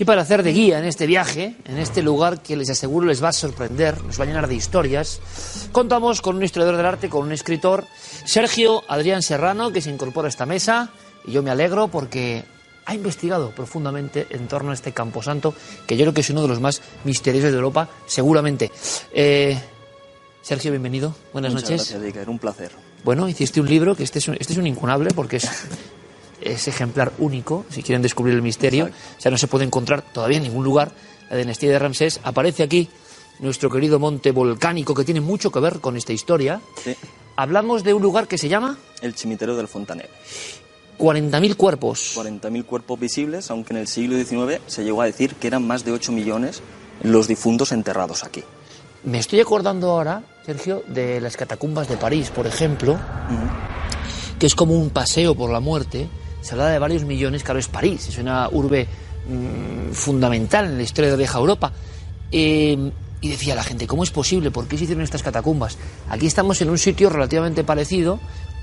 Para hacer de guía en este viaje, en este lugar que les aseguro les va a sorprender, nos va a llenar de historias, contamos con un historiador del arte, con un escritor, Sergio Adrián Serrano, que se incorpora a esta mesa. Y yo me alegro porque ha investigado profundamente en torno a este camposanto, que yo creo que es uno de los más misteriosos de Europa, seguramente. Eh, Sergio, bienvenido. Buenas Muchas noches. Gracias, Iker. Un placer. Bueno, hiciste un libro que este es un, este es un incunable porque es, es ejemplar único, si quieren descubrir el misterio. O sea, no se puede encontrar todavía en ningún lugar. La dinastía de Ramsés aparece aquí, nuestro querido monte volcánico que tiene mucho que ver con esta historia. Sí. Hablamos de un lugar que se llama El Cimitero del Fontanelle. 40.000 cuerpos. 40.000 cuerpos visibles, aunque en el siglo XIX se llegó a decir que eran más de 8 millones los difuntos enterrados aquí. Me estoy acordando ahora, Sergio, de las catacumbas de París, por ejemplo, que es como un paseo por la muerte. Se habla de varios millones, claro, es París, es una urbe mm, fundamental en la historia de la vieja Europa. Eh, y decía la gente, ¿cómo es posible? ¿Por qué se hicieron estas catacumbas? Aquí estamos en un sitio relativamente parecido.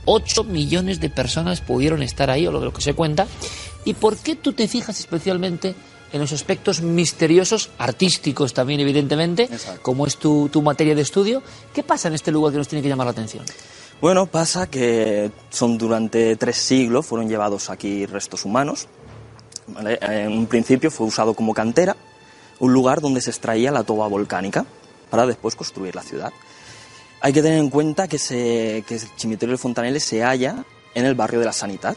8 millones de personas pudieron estar ahí, o lo, lo que se cuenta. ¿Y por qué tú te fijas especialmente en los aspectos misteriosos, artísticos también, evidentemente, Exacto. como es tu, tu materia de estudio? ¿Qué pasa en este lugar que nos tiene que llamar la atención? Bueno, pasa que son durante tres siglos fueron llevados aquí restos humanos. En un principio fue usado como cantera, un lugar donde se extraía la toba volcánica para después construir la ciudad. Hay que tener en cuenta que, el Cimiterio de Fontanelle se halla en el barrio de la Sanidad,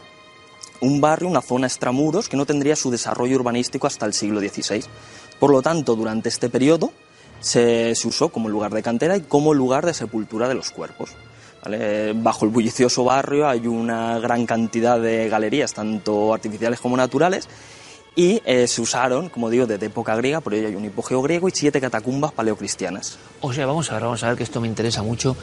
un barrio, una zona extramuros que no tendría su desarrollo urbanístico hasta el siglo XVI. Por lo tanto, durante este periodo se usó como lugar de cantera y como lugar de sepultura de los cuerpos. ¿Vale? Bajo el bullicioso barrio hay una gran cantidad de galerías, tanto artificiales como naturales, y eh, se usaron, como digo, desde época griega, por ello hay un hipogeo griego y siete catacumbas paleocristianas. O sea, vamos a ver, vamos a ver que esto me interesa mucho,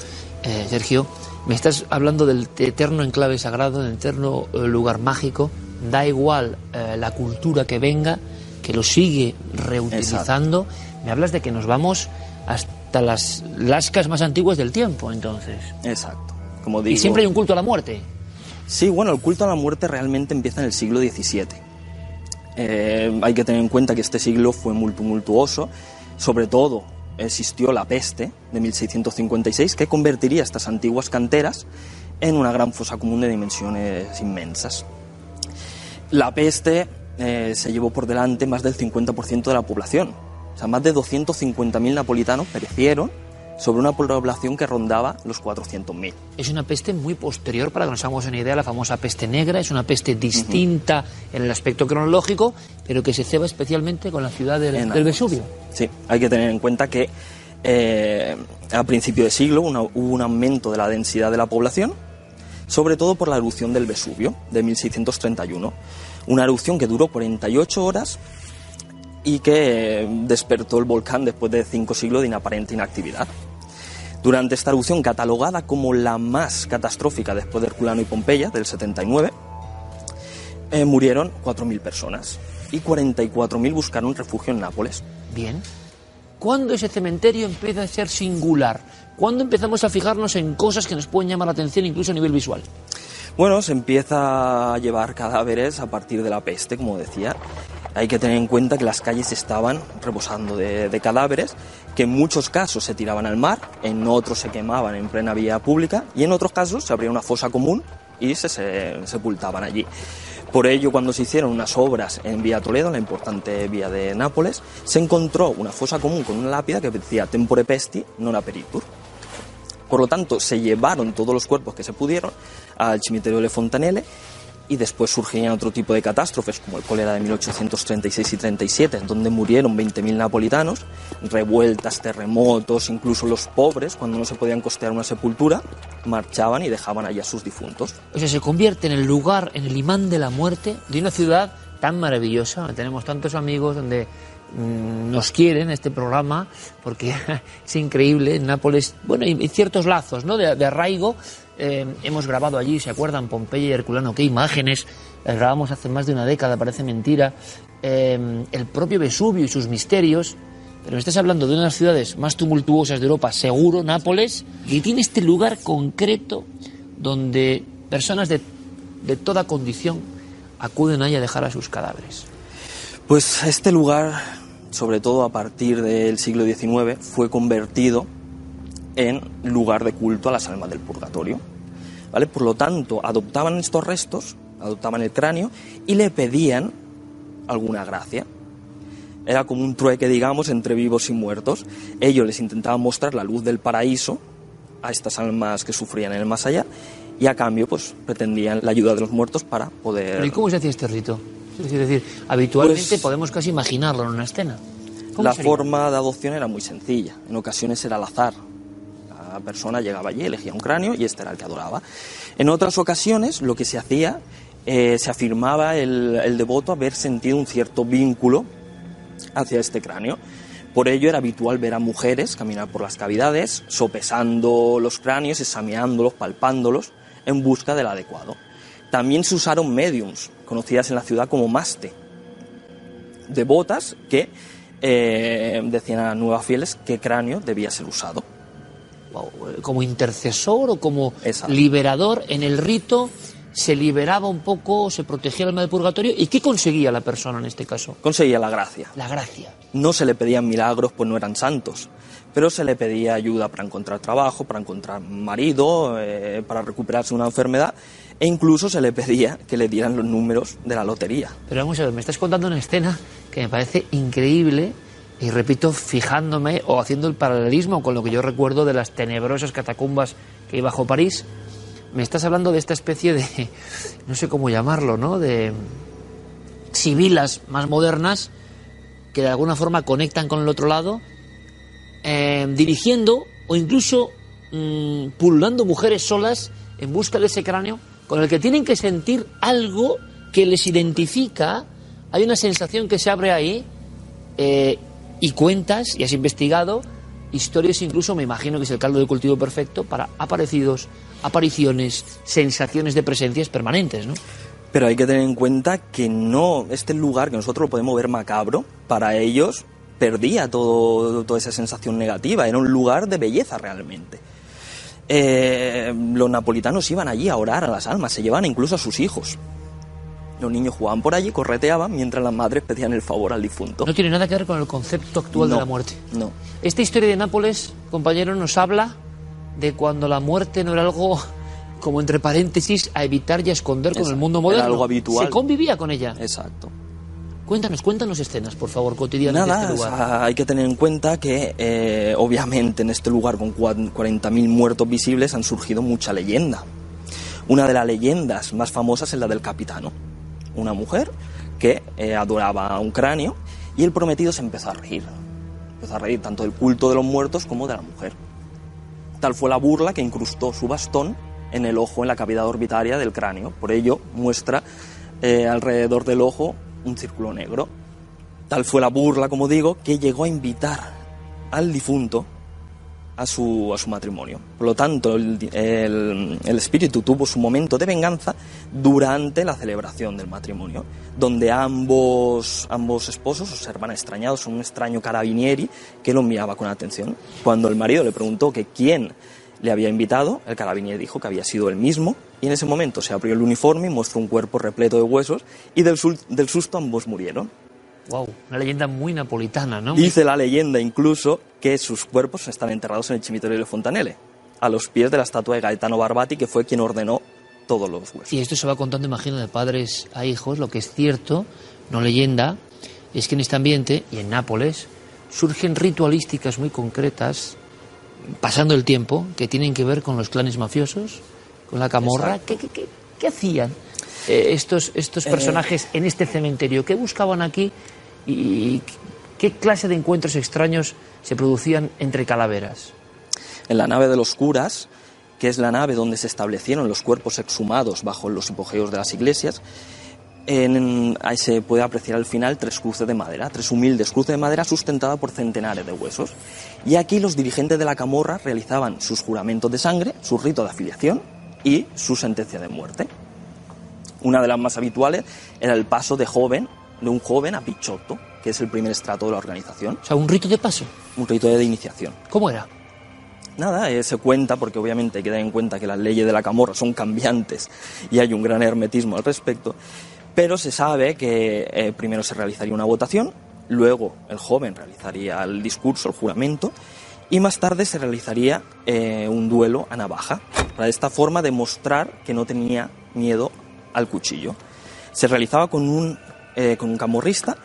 eh, Sergio. Me estás hablando del eterno enclave sagrado, del eterno eh, lugar mágico. Da igual la cultura que venga, que lo sigue reutilizando. Me hablas de que nos vamos hasta las lascas más antiguas del tiempo, entonces. Exacto. Como digo, Y siempre hay un culto a la muerte. Sí, bueno, el culto a la muerte realmente empieza en el siglo XVII. Eh, hay que tener en cuenta que este siglo fue muy tumultuoso, sobre todo existió la peste de 1656 que convertiría estas antiguas canteras en una gran fosa común de dimensiones inmensas. La peste eh, se llevó por delante más del 50% de la población, o sea, más de 250.000 napolitanos perecieron sobre una población que rondaba los 400.000. Es una peste muy posterior, para que nos hagamos una idea, la famosa peste negra. Es una peste distinta en el aspecto cronológico, pero que se ceba especialmente con la ciudad del, del. Vesubio. Sí, hay que tener en cuenta que eh, a principio de siglo una- hubo un aumento de la densidad de la población, sobre todo por la erupción del Vesubio de 1631. Una erupción que duró 48 horas y que eh, despertó el volcán después de cinco siglos de inaparente inactividad. Durante esta erupción, catalogada como la más catastrófica después de Herculano y Pompeya, del 79, eh, murieron 4.000 personas y 44.000 buscaron refugio en Nápoles. Bien. ¿Cuándo ese cementerio empieza a ser singular? ¿Cuándo empezamos a fijarnos en cosas que nos pueden llamar la atención incluso a nivel visual? Bueno, se empieza a llevar cadáveres a partir de la peste, como decía. Hay que tener en cuenta que las calles estaban reposando de, cadáveres, que en muchos casos se tiraban al mar, en otros se quemaban en plena vía pública y en otros casos se abría una fosa común y se, se sepultaban allí. Por ello, cuando se hicieron unas obras en Vía Toledo, la importante vía de Nápoles, se encontró una fosa común con una lápida que decía Tempore Pesti non aperitur. Por lo tanto, se llevaron todos los cuerpos que se pudieron al Cimitero de Fontanelle y después surgían otro tipo de catástrofes, como el cólera de 1836 y 37, donde murieron 20.000 napolitanos, revueltas, terremotos, incluso los pobres, cuando no se podían costear una sepultura, marchaban y dejaban allá sus difuntos. O sea, se convierte en el lugar, en el imán de la muerte de una ciudad tan maravillosa. donde Tenemos tantos amigos donde mm, nos quieren este programa porque es increíble. En Nápoles, bueno, hay ciertos lazos ¿no? de arraigo. Eh, hemos grabado allí, ¿se acuerdan? Pompeya y Herculano, qué imágenes. Las grabamos hace más de una década, parece mentira. Eh, el propio Vesubio y sus misterios. Pero me estás hablando de una de las ciudades más tumultuosas de Europa, seguro, Nápoles, y tiene este lugar concreto donde personas de, de toda condición acuden ahí a dejar a sus cadáveres. Pues este lugar, sobre todo a partir del siglo XIX, fue convertido en lugar de culto a las almas del purgatorio. ¿Vale? Por lo tanto, adoptaban estos restos, adoptaban el cráneo y le pedían alguna gracia. Era como un trueque, digamos, entre vivos y muertos. Ellos les intentaban mostrar la luz del paraíso a estas almas que sufrían en el más allá y a cambio pues pretendían la ayuda de los muertos para poder... ¿Pero ¿Y cómo se hacía este rito? Es decir, habitualmente Pues- podemos casi imaginarlo en una escena. ¿Cómo La sería? forma de adopción era muy sencilla. En ocasiones era al azar. Persona llegaba allí, elegía un cráneo y este era el que adoraba. En otras ocasiones lo que se hacía, eh, se afirmaba el, el devoto haber sentido un cierto vínculo hacia este cráneo. Por ello era habitual ver a mujeres caminar por las cavidades, sopesando los cráneos, examinándolos, palpándolos, en busca del adecuado. También se usaron mediums, conocidas en la ciudad como maste, devotas que eh, decían a nuevas fieles qué cráneo debía ser usado. Como intercesor o como Exacto. liberador en el rito se liberaba un poco, se protegía el alma del purgatorio. ¿Y qué conseguía la persona en este caso? Conseguía la gracia. La gracia. No se le pedían milagros, pues no eran santos, pero se le pedía ayuda para encontrar trabajo, para encontrar marido, eh, para recuperarse de una enfermedad, e incluso se le pedía que le dieran los números de la lotería. Pero vamos a ver, me estás contando una escena que me parece increíble y repito, fijándome o haciendo el paralelismo con lo que yo recuerdo de las tenebrosas catacumbas que hay bajo París. Me estás hablando de esta especie de, no sé cómo llamarlo, ¿no? De sibilas más modernas que de alguna forma conectan con el otro lado, eh, dirigiendo o incluso mm, pululando mujeres solas en busca de ese cráneo con el que tienen que sentir algo que les identifica. Hay una sensación que se abre ahí eh, y cuentas, y has investigado, historias incluso, me imagino que es el caldo de cultivo perfecto para aparecidos, apariciones, sensaciones de presencias permanentes, ¿no? Pero hay que tener en cuenta que no, este lugar que nosotros lo podemos ver macabro, para ellos perdía todo, toda esa sensación negativa, era un lugar de belleza realmente. Eh, los napolitanos iban allí a orar a las almas, se llevaban incluso a sus hijos. Los niños jugaban por allí, correteaban, mientras las madres pedían el favor al difunto. No tiene nada que ver con el concepto actual No, de la muerte. No. Esta historia de Nápoles, compañero, nos habla de cuando la muerte no era algo como entre paréntesis a evitar y a esconder con el mundo Era moderno. algo habitual. Se convivía con ella. Exacto. Cuéntanos, cuéntanos escenas, por favor, cotidianas Nada, de este o lugar. sea, hay que tener en cuenta que eh, obviamente en este lugar con cua- 40.000 muertos visibles han surgido mucha leyenda. Una de las leyendas más famosas es la del capitano, una mujer que eh, adoraba un cráneo y el prometido se empezó a reír. Empezó a reír tanto del culto de los muertos como de la mujer. Tal fue la burla que incrustó su bastón en el ojo, en la cavidad orbitaria del cráneo. Por ello muestra eh, alrededor del ojo un círculo negro. Tal fue la burla, como digo, que llegó a invitar al difunto a su, a su matrimonio. Por lo tanto, el, el- espíritu tuvo su momento de venganza durante la celebración del matrimonio, donde ambos, ambos esposos observan extrañados a un extraño carabinieri que los miraba con atención. Cuando el marido le preguntó que quién le había invitado, el carabinieri dijo que había sido él mismo, y en ese momento se abrió el uniforme y mostró un cuerpo repleto de huesos, y del, del susto ambos murieron. Wow, una leyenda muy napolitana, ¿no? Dice la leyenda incluso que sus cuerpos están enterrados en el Cimitorio de Fontanelle, a los pies de la estatua de Gaetano Barbati, que fue quien ordenó todos los huesos. Y esto se va contando, imagino, de padres a hijos. Lo que es cierto, no leyenda, es que en este ambiente y en Nápoles surgen ritualísticas muy concretas, pasando el tiempo, que tienen que ver con los clanes mafiosos, con la camorra. ¿Qué, qué, qué- qué hacían eh, estos, estos Eh, personajes en este cementerio? ¿Qué buscaban aquí? ¿Y qué clase de encuentros extraños se producían entre calaveras? En la nave de los curas, que es la nave donde se establecieron los cuerpos exhumados bajo los hipogeos de las iglesias, en- ahí se puede apreciar al final tres cruces de madera, tres humildes cruces de madera sustentadas por centenares de huesos. Y aquí los dirigentes de la camorra realizaban sus juramentos de sangre, su rito de afiliación y su sentencia de muerte. Una de las más habituales era el paso de joven, de un joven a pichotto, que es el primer estrato de la organización, O sea, un rito de paso. un rito de iniciación. ¿Cómo era? Nada, eh, se cuenta, porque obviamente hay que tener en cuenta que las leyes de la camorra son cambiantes y hay un gran hermetismo al respecto, Pero se sabe que eh, primero se realizaría una votación, luego el joven realizaría el discurso, el juramento, y más tarde se realizaría eh, un duelo a navaja, para de esta forma demostrar que no tenía miedo al cuchillo. Se realizaba con un, eh, con un camorrista,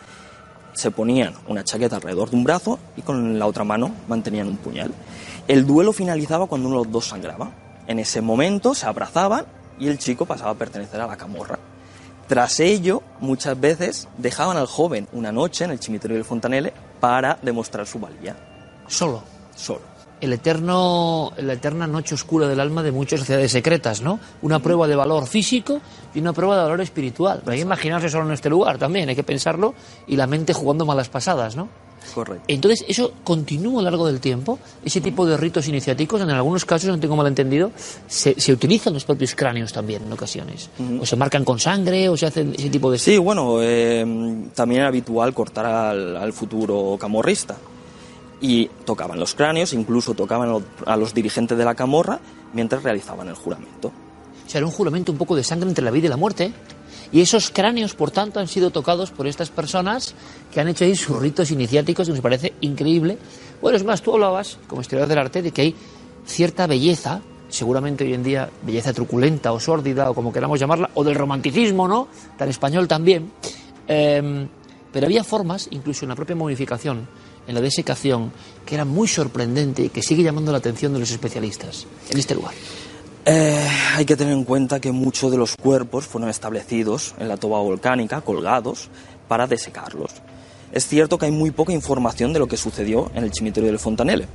se ponían una chaqueta alrededor de un brazo y con la otra mano mantenían un puñal. El duelo finalizaba cuando uno de los dos sangraba. En ese momento se abrazaban y el chico pasaba a pertenecer a la camorra. Tras ello, muchas veces dejaban al joven una noche en el cimiterio del Fontanelle para demostrar su valía. Solo. Solo. El eterno, la eterna noche oscura del alma de muchas sociedades secretas, ¿no? Una prueba de valor físico y una prueba de valor espiritual. Hay que imaginarse solo en este lugar también, hay que pensarlo y la mente jugando malas pasadas, ¿no? Correcto. Entonces, eso continúa a lo largo del tiempo, ese tipo de ritos iniciáticos, en algunos casos, no tengo mal entendido, se, se utilizan los propios cráneos también en ocasiones. O se marcan con sangre, o se hacen ese tipo de... Sí, bueno, eh, también era habitual cortar al, al futuro camorrista. Y tocaban los cráneos, incluso tocaban a los- dirigentes de la camorra mientras realizaban el juramento. O sea, era un juramento un poco de sangre entre la vida y la muerte. Y esos cráneos, por tanto, han sido tocados por estas personas que han hecho ahí sus ritos iniciáticos, que nos parece increíble. Bueno, es más, tú hablabas, como historiador del arte, de que hay cierta belleza, seguramente hoy en día belleza truculenta o sórdida, o como queramos llamarla, o del romanticismo, ¿no? Tan español también. Em, pero había formas, incluso en la propia momificación, en la desecación, que era muy sorprendente y que sigue llamando la atención de los especialistas en este lugar. Eh, hay que tener en cuenta que muchos de los cuerpos fueron establecidos en la toba volcánica, colgados, para desecarlos. Es cierto que hay muy poca información de lo que sucedió en el cimiterio del Fontanelle.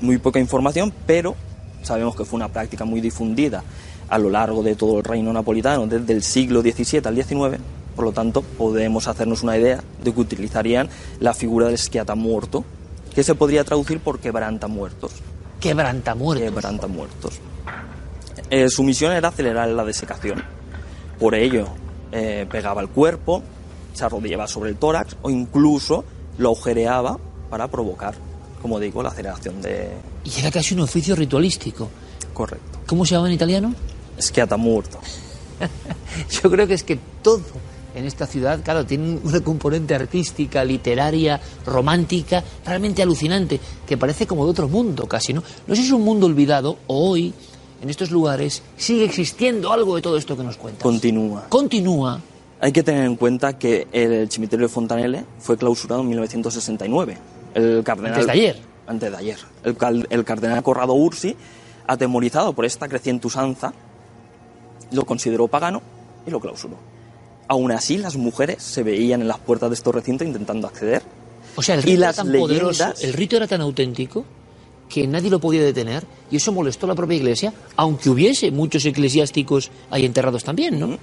Muy poca información, pero sabemos que fue una práctica muy difundida a lo largo de todo el reino napolitano, desde el siglo XVII al XIX. Por lo tanto, podemos hacernos una idea de que utilizarían la figura del esquiata muerto, que se podría traducir por quebranta muertos. Quebranta muertos. Quebranta muertos. Eh, su misión era acelerar la desecación. Por ello, eh, pegaba el cuerpo, se arrodillaba sobre el tórax o incluso lo agujereaba para provocar, como digo, la aceleración de... Y era casi un oficio ritualístico. Correcto. ¿Cómo se llama en italiano? Esquiata muerto. Yo creo que es que todo en esta ciudad, claro, tiene una componente artística, literaria, romántica, realmente alucinante, que parece como de otro mundo casi, ¿no? No sé si es un mundo olvidado o hoy, en estos lugares, sigue existiendo algo de todo esto que nos cuentas. Continúa. Continúa. Hay que tener en cuenta que el cimiterio de Fontanelle fue clausurado en 1969. El cardenal, Antes de ayer. Antes de ayer. El, cal- el cardenal Corrado Ursi, atemorizado por esta creciente usanza, lo consideró pagano y lo clausuró. Aún así, las mujeres se veían en las puertas de estos recintos intentando acceder. O sea, el Y rito era tan poderoso, el rito era tan auténtico que nadie lo podía detener y eso molestó a la propia iglesia, aunque hubiese muchos eclesiásticos ahí enterrados también, ¿no?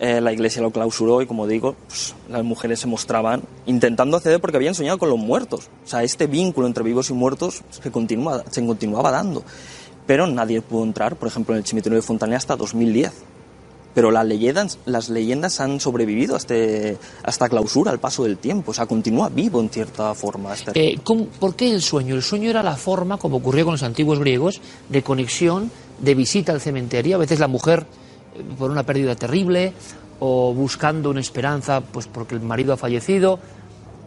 Eh, la iglesia lo clausuró y, como digo, pues, las mujeres se mostraban intentando acceder porque habían soñado con los muertos. O sea, este vínculo entre vivos y muertos se, continua, se continuaba dando. Pero nadie pudo entrar, por ejemplo, en el cimiterio de Fontané hasta 2010. Pero las leyendas, las leyendas han sobrevivido a, este, a esta clausura al paso del tiempo. O sea, continúa vivo en cierta forma. Este Eh, ¿cómo- ¿Por qué el sueño? El sueño era la forma, como ocurrió con los antiguos griegos, de conexión, de visita al cementerio. A veces la mujer, eh, por una pérdida terrible, o buscando una esperanza, pues porque el marido ha fallecido,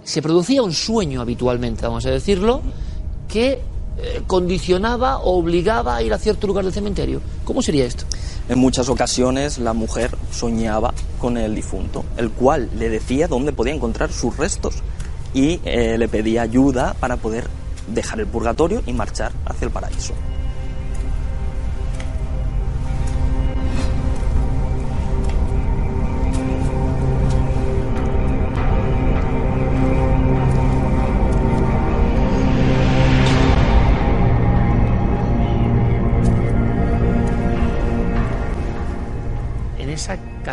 se producía un sueño habitualmente, vamos a decirlo, que eh, condicionaba o obligaba a ir a cierto lugar del cementerio. ¿Cómo sería esto? En muchas ocasiones la mujer soñaba con el difunto, el cual le decía dónde podía encontrar sus restos y eh, le pedía ayuda para poder dejar el purgatorio y marchar hacia el paraíso.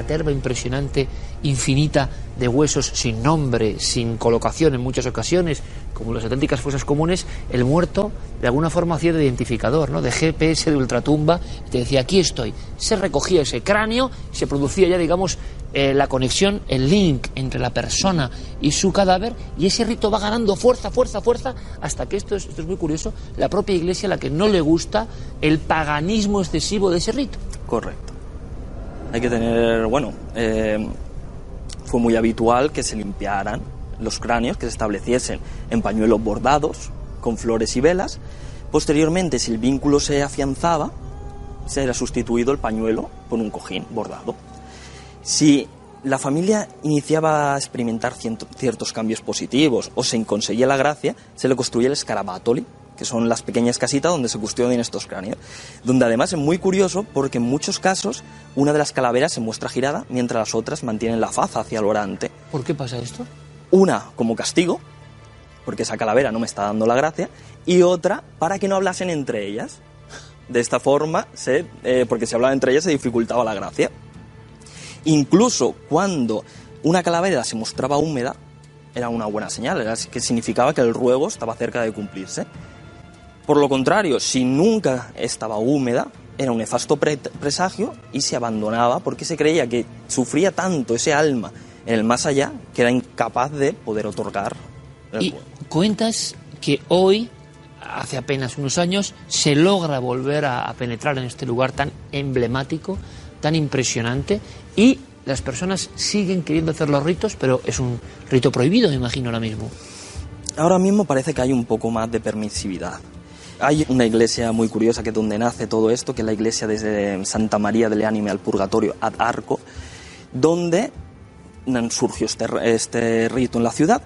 Esa caterva impresionante, infinita de huesos sin nombre, sin colocación en muchas ocasiones, como las auténticas fosas comunes, el muerto de alguna forma hacía de identificador, ¿no? de GPS, de ultratumba, y te decía, aquí estoy. Se recogía ese cráneo, se producía ya, digamos, eh, la conexión, el link entre la persona y su cadáver, y ese rito va ganando fuerza, fuerza, fuerza, hasta que esto es, esto es muy curioso, la propia iglesia a la que no le gusta el paganismo excesivo de ese rito. Correcto. Hay que tener, bueno, eh, fue muy habitual que se limpiaran los cráneos, que se estableciesen en pañuelos bordados con flores y velas. Posteriormente, si el vínculo se afianzaba, se era sustituido el pañuelo por un cojín bordado. Si la familia iniciaba a experimentar ciertos cambios positivos o se conseguía la gracia, se le construía el escarabatoli, que son las pequeñas casitas donde se custodian estos cráneos. Donde además es muy curioso porque en muchos casos una de las calaveras se muestra girada mientras las otras mantienen la faz hacia el orante. ¿Por qué pasa esto? Una como castigo, porque esa calavera no me está dando la gracia, y otra para que no hablasen entre ellas. De esta forma, se, eh, porque si hablaban entre ellas se dificultaba la gracia. Incluso cuando una calavera se mostraba húmeda, era una buena señal, era que significaba que el ruego estaba cerca de cumplirse. Por lo contrario, si nunca estaba húmeda, era un nefasto pre- presagio y se abandonaba porque se creía que sufría tanto ese alma en el más allá que era incapaz de poder otorgar el Y cuentas que hoy, hace apenas unos años, se logra volver a, a penetrar en este lugar tan emblemático, tan impresionante, y las personas siguen queriendo hacer los ritos, pero es un rito prohibido, me imagino ahora mismo. Ahora mismo parece que hay un poco más de permisividad. Hay una iglesia muy curiosa que es donde nace todo esto, que es la iglesia desde Santa María del Ánime al Purgatorio ad Arco, donde surgió este, este rito en la ciudad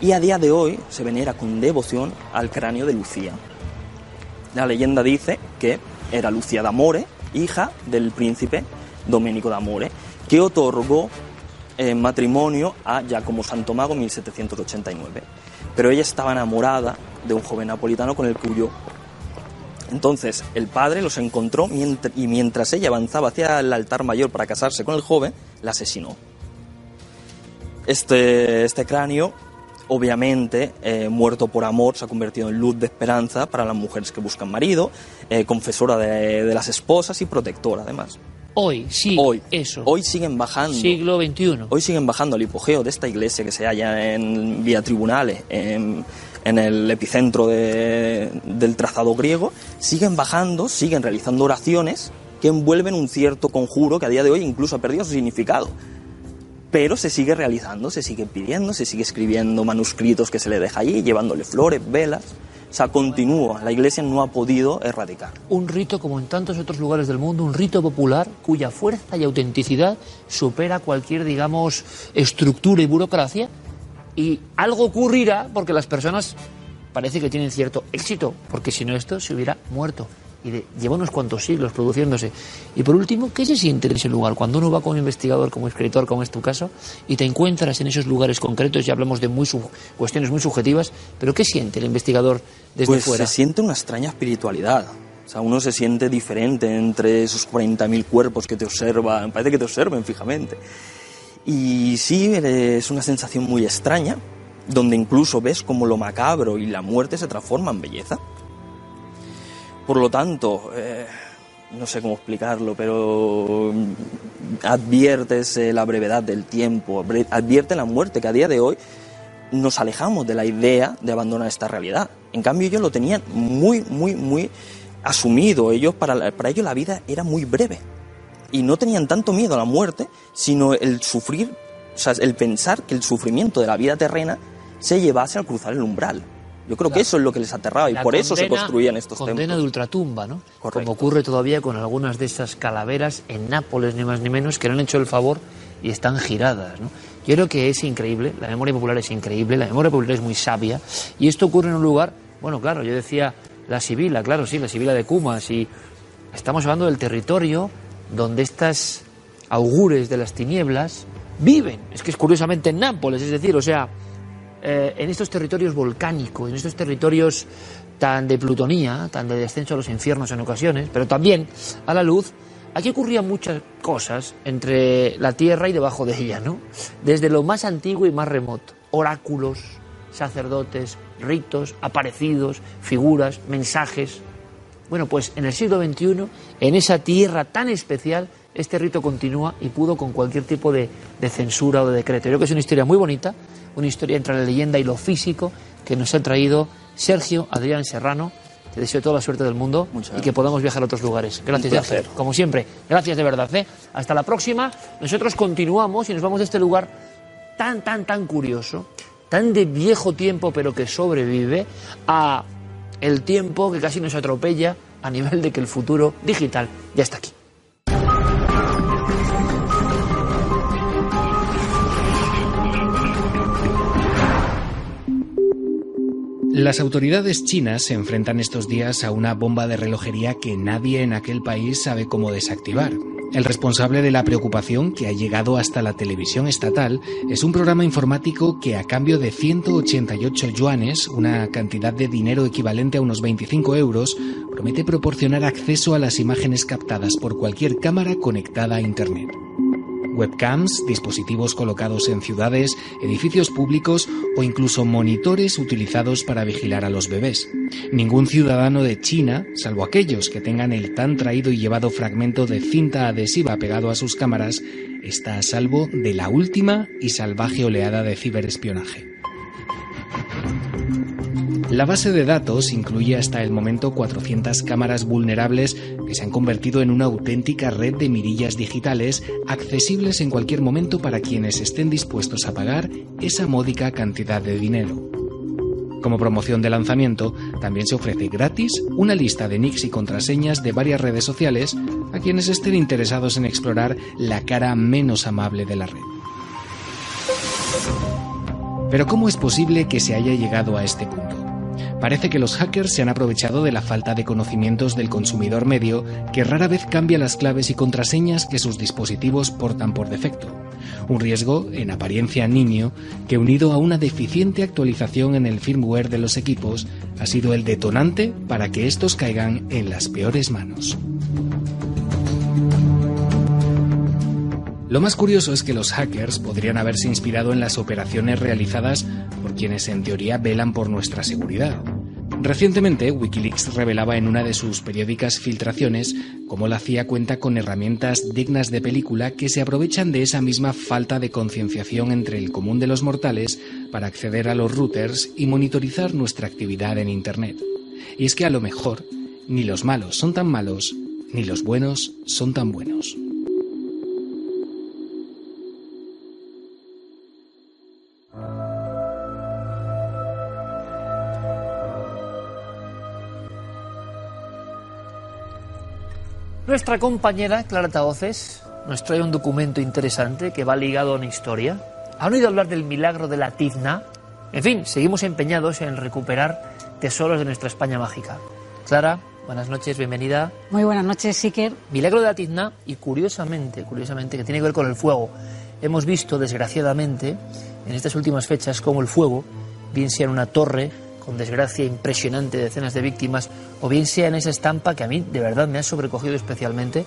y a día de hoy se venera con devoción al cráneo de Lucía. La leyenda dice que era Lucía d'Amore, hija del príncipe Domenico d'Amore, que otorgó en matrimonio a Giacomo Santomago en 1789. Pero ella estaba enamorada de un joven napolitano con el huyó. Entonces el padre los encontró y mientras ella avanzaba hacia el altar mayor para casarse con el joven, la asesinó. Este, este cráneo, obviamente, eh, muerto por amor, se ha convertido en luz de esperanza para las mujeres que buscan marido, eh, confesora de, de las esposas y protectora, además. Hoy, sí, Hoy, eso. hoy siguen bajando. Siglo XXI. Hoy siguen bajando al hipogeo de esta iglesia que se halla en vía tribunales, en, en el epicentro de- del trazado griego. Siguen bajando, siguen realizando oraciones que envuelven un cierto conjuro que a día de hoy incluso ha perdido su significado. Pero se sigue realizando, se sigue pidiendo, se sigue escribiendo manuscritos que se le deja allí, llevándole flores, velas. O sea, continúa. La iglesia no ha podido erradicar. Un rito como en tantos otros lugares del mundo, un rito popular cuya fuerza y autenticidad supera cualquier, digamos, estructura y burocracia. Y algo ocurrirá porque las personas parece que tienen cierto éxito, porque si no esto se hubiera muerto. Y de- lleva unos cuantos siglos produciéndose. Y por último, ¿qué se siente en ese lugar? Cuando uno va como investigador, como escritor, como es tu caso, y te encuentras en esos lugares concretos, ya hablamos de muy cuestiones muy subjetivas, pero ¿qué siente el investigador desde pues fuera? se siente una extraña espiritualidad. O sea, uno se siente diferente entre esos 40.000 cuerpos que te observan, parece que te observen fijamente. Y sí, es una sensación muy extraña, donde incluso ves como lo macabro y la muerte se transforma en belleza. Por lo tanto, eh, no sé cómo explicarlo, pero mm, adviertes eh, la brevedad del tiempo, advierte la muerte, que a día de hoy nos alejamos de la idea de abandonar esta realidad. En cambio, ellos lo tenían muy, muy, muy asumido. Ellos, para, para ellos la vida era muy breve. Y no tenían tanto miedo a la muerte, sino el sufrir, o sea, el pensar que el sufrimiento de la vida terrena se llevase al cruzar el umbral. Yo creo que eso es lo que les aterraba y La por eso se condena- construían estos condena templos. de ultratumba, ¿no? Correcto. Como ocurre todavía con algunas de esas calaveras en Nápoles, ni más ni menos, que le han hecho el favor y están giradas, ¿no? Yo creo que es increíble, la memoria popular es increíble, la memoria popular es muy sabia, y esto ocurre en un lugar, bueno, claro, yo decía la Sibila, claro, sí, la Sibila de Cumas, y estamos hablando del territorio donde estas augures de las tinieblas viven, es que es curiosamente en Nápoles, es decir, o sea, eh, en estos territorios volcánicos, en estos territorios tan de plutonía, tan de descenso a los infiernos en ocasiones, pero también a la luz, aquí ocurrían muchas cosas entre la tierra y debajo de ella, ¿no? Desde lo más antiguo y más remoto, oráculos, sacerdotes, ritos, aparecidos, figuras, mensajes. Bueno, pues en el siglo XXI, en esa tierra tan especial, este rito continúa y pudo con cualquier tipo de, de censura o de decreto. Yo creo que es una historia muy bonita, una historia entre la leyenda y lo físico que nos ha traído Sergio Adrián Serrano, Te deseo toda la suerte del mundo y que podamos viajar a otros lugares. Gracias. Sergio. Como siempre, gracias de verdad. ¿eh? Hasta la próxima. Nosotros continuamos y nos vamos de este lugar tan, tan, tan curioso, tan de viejo tiempo, pero que sobrevive, a el tiempo que casi nos atropella a nivel de que el futuro digital ya está aquí. Las autoridades chinas se enfrentan estos días a una bomba de relojería que nadie en aquel país sabe cómo desactivar. El responsable de la preocupación que ha llegado hasta la televisión estatal es un programa informático que a cambio de 188 yuanes, una cantidad de dinero equivalente a unos 25 euros, promete proporcionar acceso a las imágenes captadas por cualquier cámara conectada a Internet. Webcams, dispositivos colocados en ciudades, edificios públicos o incluso monitores utilizados para vigilar a los bebés. Ningún ciudadano de China, salvo aquellos que tengan el tan traído y llevado fragmento de cinta adhesiva pegado a sus cámaras, está a salvo de la última y salvaje oleada de ciberespionaje. La base de datos incluye hasta el momento 400 cámaras vulnerables que se han convertido en una auténtica red de mirillas digitales accesibles en cualquier momento para quienes estén dispuestos a pagar esa módica cantidad de dinero. Como promoción de lanzamiento, también se ofrece gratis una lista de nicks y contraseñas de varias redes sociales a quienes estén interesados en explorar la cara menos amable de la red. Pero ¿cómo es posible que se haya llegado a este punto? Parece que los hackers se han aprovechado de la falta de conocimientos del consumidor medio que rara vez cambia las claves y contraseñas que sus dispositivos portan por defecto. Un riesgo, en apariencia nimio, que unido a una deficiente actualización en el firmware de los equipos, ha sido el detonante para que estos caigan en las peores manos. Lo más curioso es que los hackers podrían haberse inspirado en las operaciones realizadas por quienes en teoría velan por nuestra seguridad. Recientemente, Wikileaks revelaba en una de sus periódicas filtraciones cómo la CIA cuenta con herramientas dignas de película que se aprovechan de esa misma falta de concienciación entre el común de los mortales para acceder a los routers y monitorizar nuestra actividad en Internet. Y es que a lo mejor, ni los malos son tan malos, ni los buenos son tan buenos. Nuestra compañera Clara Taoces nos trae un documento interesante que va ligado a una historia. ¿Han oído hablar del milagro de la tizna? En fin, seguimos empeñados en recuperar tesoros de nuestra España mágica. Clara, buenas noches, bienvenida. Muy buenas noches, Siker. Milagro de la tizna y curiosamente, curiosamente, que tiene que ver con el fuego. Hemos visto, desgraciadamente, en estas últimas fechas, cómo el fuego, bien sea en una torre, con desgracia impresionante de decenas de víctimas, o bien sea en esa estampa que a mí de verdad me ha sobrecogido especialmente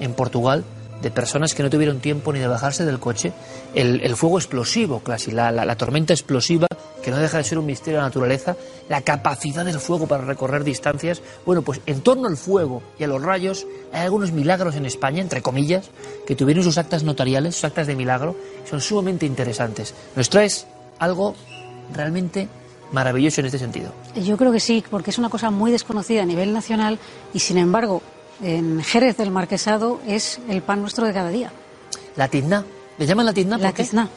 en Portugal, de personas que no tuvieron tiempo ni de bajarse del coche, el, el fuego explosivo, casi, la, la, la tormenta explosiva, que no deja de ser un misterio de la naturaleza, la capacidad del fuego para recorrer distancias. Bueno, pues en torno al fuego y a los rayos hay algunos milagros en España, entre comillas, que tuvieron sus actas notariales, sus actas de milagro, son sumamente interesantes. Nos traes algo realmente maravilloso en este sentido. Yo creo que sí, porque es una cosa muy desconocida a nivel nacional y, sin embargo, en Jerez del Marquesado es el pan nuestro de cada día. La tizna. ¿Le llaman la tizna? La tizna.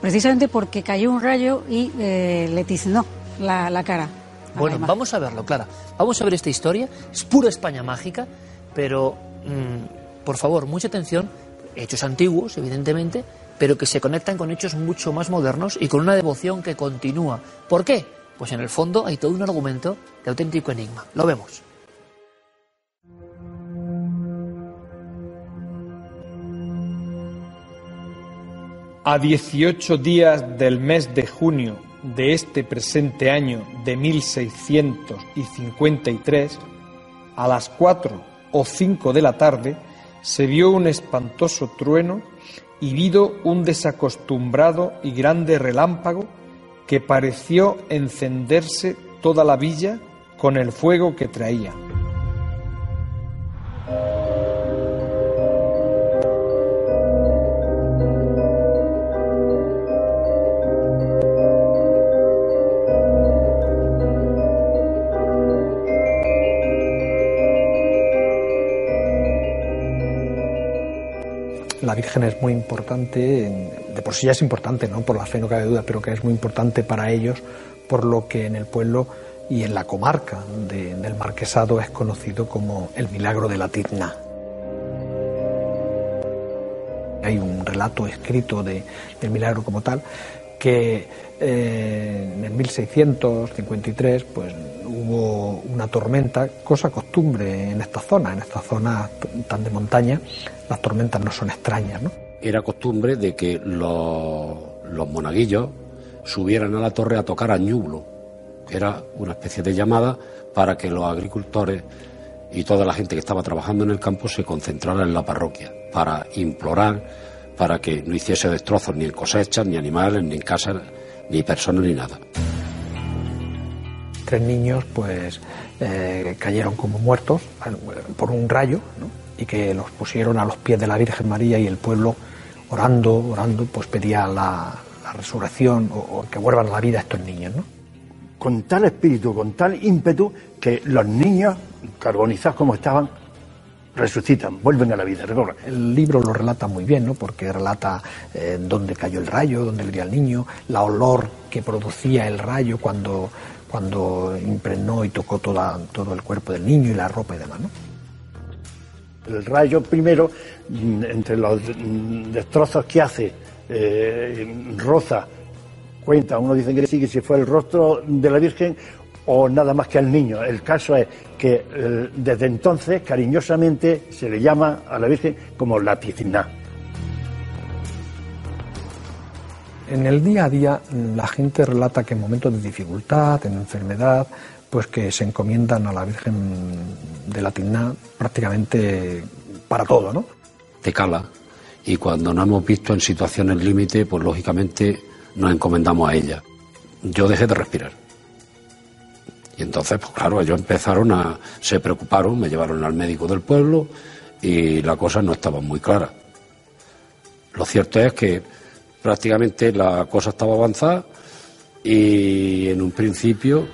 Precisamente porque cayó un rayo y eh, le tiznó la, la cara. la Bueno, vamos a verlo, Clara. Vamos a ver esta historia. Es pura España mágica, pero mm, por favor, mucha atención. Hechos antiguos, evidentemente, pero que se conectan con hechos mucho más modernos y con una devoción que continúa. ¿Por qué? Pues en el fondo hay todo un argumento de auténtico enigma. Lo vemos. A 18 días del mes de junio de este presente año de 1653, a las 4 o 5 de la tarde, se vio un espantoso trueno y vido un desacostumbrado y grande relámpago que pareció encenderse toda la villa con el fuego que traía. La Virgen es muy importante, de por sí ya es importante, no por la fe no cabe duda, pero que es muy importante para ellos por lo que en el pueblo y en la comarca de- del Marquesado es conocido como el milagro de la Tizna. Hay un relato escrito de- del milagro como tal que eh, en el 1653 pues una tormenta, cosa costumbre en esta zona, en esta zona tan de montaña, las tormentas no son extrañas, ¿no? Era costumbre de que los, los monaguillos subieran a la torre a tocar añublo, que era una especie de llamada para que los agricultores y toda la gente que estaba trabajando en el campo se concentrara en la parroquia, para implorar para que no hiciese destrozos ni en cosechas, ni animales, ni en casas, ni personas, ni nada. Tres niños pues eh, cayeron como muertos por un rayo ¿no? y que los pusieron a los pies de la Virgen María y el pueblo orando, orando, pues pedía la, la resurrección o, o que vuelvan a la vida estos niños, ¿no? con tal espíritu, con tal ímpetu, que los niños, carbonizados como estaban, resucitan, vuelven a la vida. El libro lo relata muy bien, ¿no? Porque relata eh, dónde cayó el rayo, dónde venía el niño, la olor que producía el rayo cuando, cuando impregnó y tocó toda, todo el cuerpo del niño y la ropa y demás, ¿no? El rayo primero, mm, entre los destrozos que hace, eh, roza, cuenta, uno dice que sí, que si fue el rostro de la Virgen o nada más que al niño. El caso es que eh, desde entonces, cariñosamente, se le llama a la Virgen como la Tizna. En el día a día la gente relata que en momentos de dificultad, en enfermedad, pues que se encomiendan a la Virgen de la Tizna prácticamente para todo, ¿no? Te cala. Y cuando nos hemos visto en situaciones límite, pues lógicamente nos encomendamos a ella. Yo dejé de respirar. Y entonces, pues claro, ellos empezaron a. se preocuparon, me llevaron al médico del pueblo y la cosa no estaba muy clara. Lo cierto es que prácticamente la cosa estaba avanzada y en un principio,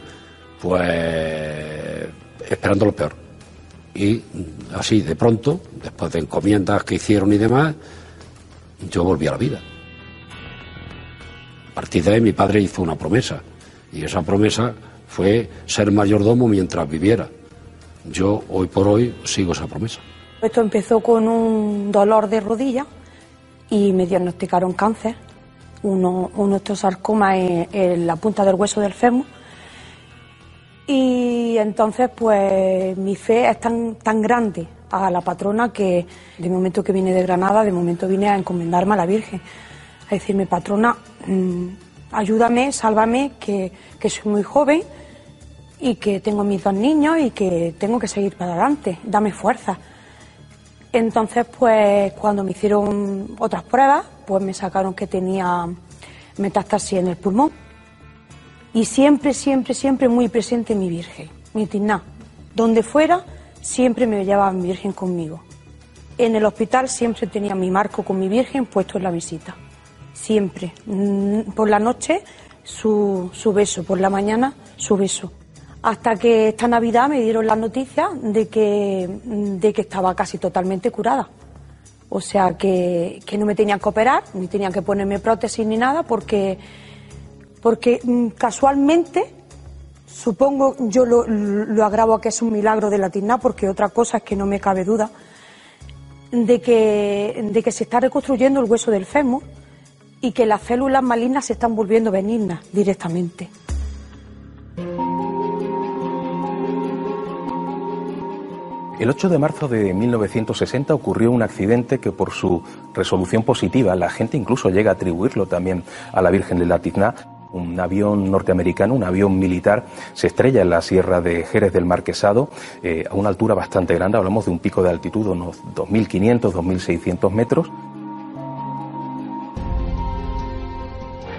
pues esperando lo peor. Y mm, así, de pronto, después de encomiendas que hicieron y demás, yo volví a la vida. A partir de ahí mi padre hizo una promesa y esa promesa fue ser mayordomo mientras viviera. Yo hoy por hoy sigo esa promesa. Esto empezó con un dolor de rodilla y me diagnosticaron cáncer, uno, un osteosarcoma en, en la punta del hueso del fémur. Y entonces, pues mi fe es tan, tan grande a la patrona que de momento que vine de Granada, de momento vine a encomendarme a la Virgen. A decirme, patrona, mm, ayúdame, sálvame, que, que soy muy joven y que tengo mis dos niños y que tengo que seguir para adelante, dame fuerza. Entonces, pues cuando me hicieron otras pruebas, pues me sacaron que tenía metástasis en el pulmón. Y siempre, siempre, siempre muy presente mi Virgen, mi Tiná. Donde fuera, siempre me llevaba mi Virgen conmigo. En el hospital siempre tenía mi marco con mi Virgen puesto en la visita. Siempre. Mm, Por la noche su, su beso, por la mañana su beso. Hasta que esta Navidad me dieron la noticia de que, de que estaba casi totalmente curada. O sea, que, que no me tenían que operar, ni tenían que ponerme prótesis ni nada, porque, porque mm, casualmente, supongo, yo lo, lo agravo a que es un milagro de la Tigna, porque otra cosa es que no me cabe duda, de que, de que se está reconstruyendo el hueso del fémur y que las células malignas se están volviendo benignas directamente. El 8 de marzo de 1960 ocurrió un accidente que por su resolución positiva la gente incluso llega a atribuirlo también a la Virgen de la. Un avión norteamericano, un avión militar, se estrella en la sierra de Jerez del Marquesado eh, a una altura bastante grande, hablamos de un pico de altitud de unos 2.500, 2.600 metros.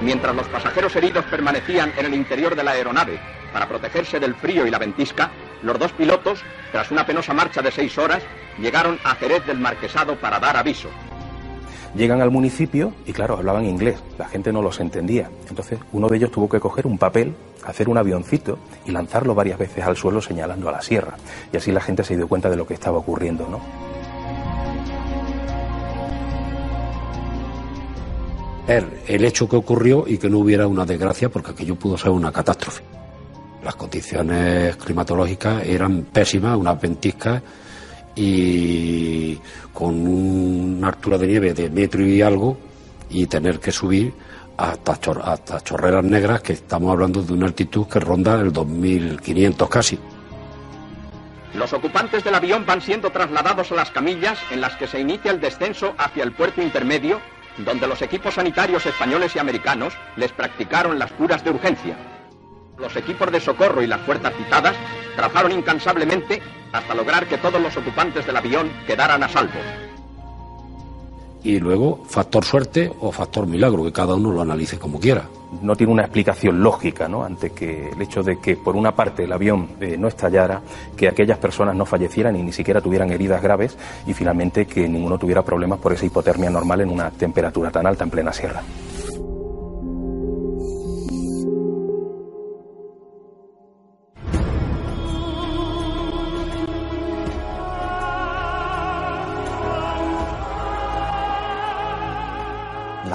Mientras los pasajeros heridos permanecían en el interior de la aeronave para protegerse del frío y la ventisca, los dos pilotos, tras una penosa marcha de seis horas, llegaron a Jerez del Marquesado para dar aviso. Llegan al municipio y claro, hablaban inglés, la gente no los entendía. Entonces uno de ellos tuvo que coger un papel, hacer un avioncito y lanzarlo varias veces al suelo señalando a la sierra. Y así la gente se dio cuenta de lo que estaba ocurriendo, ¿no? ver el hecho que ocurrió y que no hubiera una desgracia, porque aquello pudo ser una catástrofe. Las condiciones climatológicas eran pésimas, unas ventiscas y con una altura de nieve de metro y algo y tener que subir hasta, hasta chorreras negras, que estamos hablando de una altitud que ronda el 2500 casi. Los ocupantes del avión van siendo trasladados a las camillas en las que se inicia el descenso hacia el puerto intermedio, donde los equipos sanitarios españoles y americanos les practicaron las curas de urgencia. Los equipos de socorro y las fuerzas citadas trabajaron incansablemente hasta lograr que todos los ocupantes del avión quedaran a salvo. Y luego, factor suerte o factor milagro, que cada uno lo analice como quiera. no tiene una explicación lógica ¿no? ante que el hecho de que por una parte el avión eh, no estallara, que aquellas personas no fallecieran y ni siquiera tuvieran heridas graves y finalmente que ninguno tuviera problemas por esa hipotermia normal en una temperatura tan alta en plena sierra.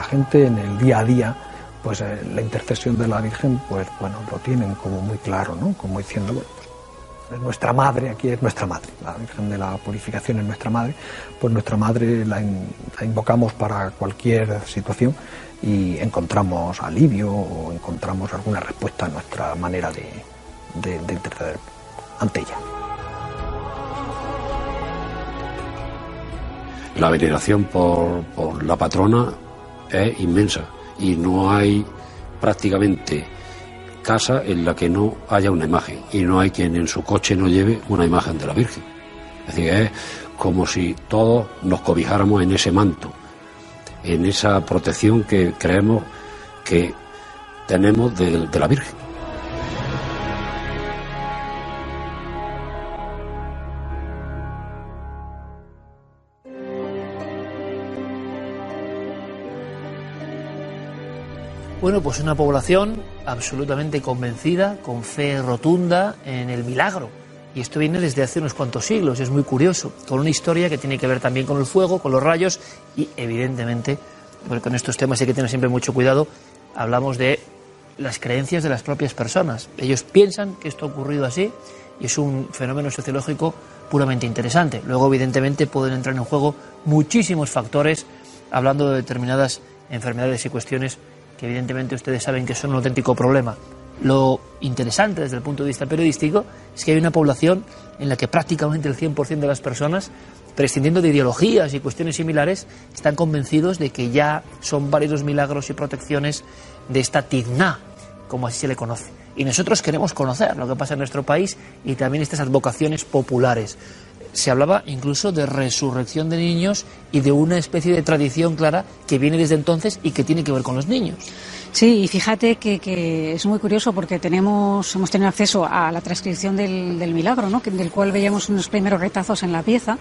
Gente en el día a día, pues eh, la intercesión de la Virgen, pues bueno, lo tienen como muy claro, ¿no? Como diciendo, bueno, pues, es nuestra madre, aquí es nuestra madre, la Virgen de la Purificación es nuestra madre, pues nuestra madre la invocamos para cualquier situación y encontramos alivio o encontramos alguna respuesta a nuestra manera de, de- de interceder ante ella. La veneración por, por la patrona es inmensa y no hay prácticamente casa en la que no haya una imagen y no hay quien en su coche no lleve una imagen de la Virgen. Es decir, es como si todos nos cobijáramos en ese manto, en esa protección que creemos que tenemos de, de la Virgen. Bueno, pues una población absolutamente convencida, con fe rotunda en el milagro. Y esto viene desde hace unos cuantos siglos, es muy curioso, con una historia que tiene que ver también con el fuego, con los rayos y evidentemente, porque con estos temas hay que tener siempre mucho cuidado, hablamos de las creencias de las propias personas. Ellos piensan que esto ha ocurrido así y es un fenómeno sociológico puramente interesante. Luego, evidentemente, pueden entrar en juego muchísimos factores, hablando de determinadas enfermedades y cuestiones que evidentemente ustedes saben que son un auténtico problema. Lo interesante desde el punto de vista periodístico es que hay una población en la que prácticamente el 100% de las personas, prescindiendo de ideologías y cuestiones similares, están convencidos de que ya son varios milagros y protecciones de esta tizná, como así se le conoce. Y nosotros queremos conocer lo que pasa en nuestro país y también estas advocaciones populares. Se hablaba incluso de resurrección de niños y de una especie de tradición clara que viene desde entonces y que tiene que ver con los niños. Sí, y fíjate que, que es muy curioso porque tenemos, hemos tenido acceso a la transcripción del, del milagro, ¿no? del cual veíamos unos primeros retazos en la pieza,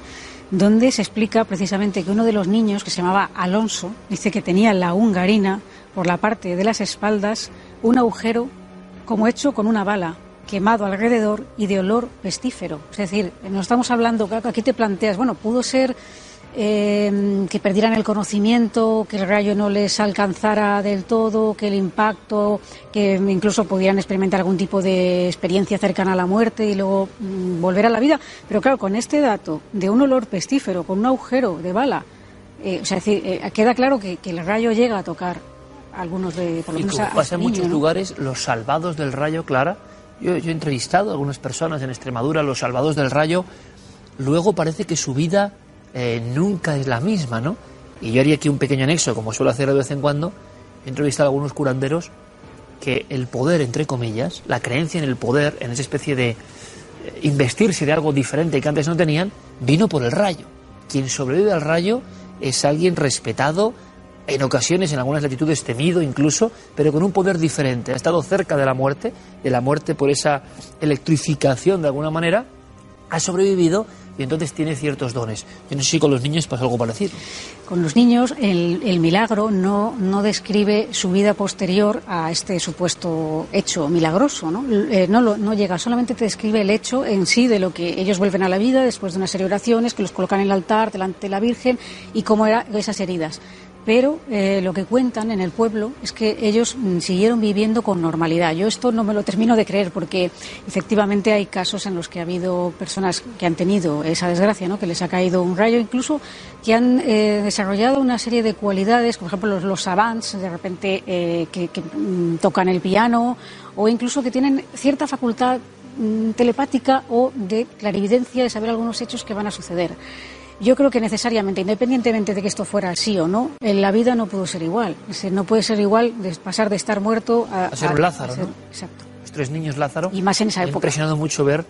donde se explica precisamente que uno de los niños, que se llamaba Alonso, dice que tenía en la hungarina, por la parte de las espaldas, un agujero como hecho con una bala quemado alrededor y de olor pestífero. Es decir, no estamos hablando, claro, aquí te planteas, bueno, pudo ser eh, que perdieran el conocimiento, que el rayo no les alcanzara del todo, que el impacto, que incluso pudieran experimentar algún tipo de experiencia cercana a la muerte y luego mm, volver a la vida. Pero claro, con este dato de un olor pestífero, con un agujero de bala, eh, o sea, es decir, eh, queda claro que, que el rayo llega a tocar a algunos de, por lo Y como a- a pasa en muchos lugares, los salvados del rayo, Clara, yo, he entrevistado a algunas personas en Extremadura, los salvados del rayo, luego parece que su vida eh, nunca es la misma, ¿no? Y yo haría aquí un pequeño anexo, como suelo hacer de vez en cuando, he entrevistado a algunos curanderos que el poder, entre comillas, la creencia en el poder, en esa especie de eh, investirse de algo diferente que antes no tenían, vino por el rayo. Quien sobrevive al rayo es alguien respetado, en ocasiones, en algunas latitudes, temido incluso, pero con un poder diferente. Ha estado cerca de la muerte, de la muerte por esa electrificación de alguna manera, ha sobrevivido y entonces tiene ciertos dones. Yo no sé si con los niños pasa algo parecido. Con los niños, el, milagro no, describe su vida posterior a este supuesto hecho milagroso, ¿no? Eh, no llega, solamente te describe el hecho en sí de lo que ellos vuelven a la vida después de una serie de oraciones, que los colocan en el altar delante de la Virgen y cómo eran esas heridas. Pero eh, lo que cuentan en el pueblo es que ellos mm, siguieron viviendo con normalidad. Yo esto no me lo termino de creer porque efectivamente hay casos en los que ha habido personas que han tenido esa desgracia, ¿no? que les ha caído un rayo, incluso que han eh, desarrollado una serie de cualidades, por ejemplo los, los de repente eh, que, que, mm, tocan el piano o incluso que tienen cierta facultad mm, telepática o de clarividencia de saber algunos hechos que van a suceder. Yo creo que necesariamente, independientemente de que esto fuera así o no, en la vida no pudo ser igual. No puede ser igual de pasar de estar muerto a, A ser un Lázaro, a ser- ¿no? Exacto. Los tres niños Lázaro. Y más en esa Me ha época. impresionado mucho ver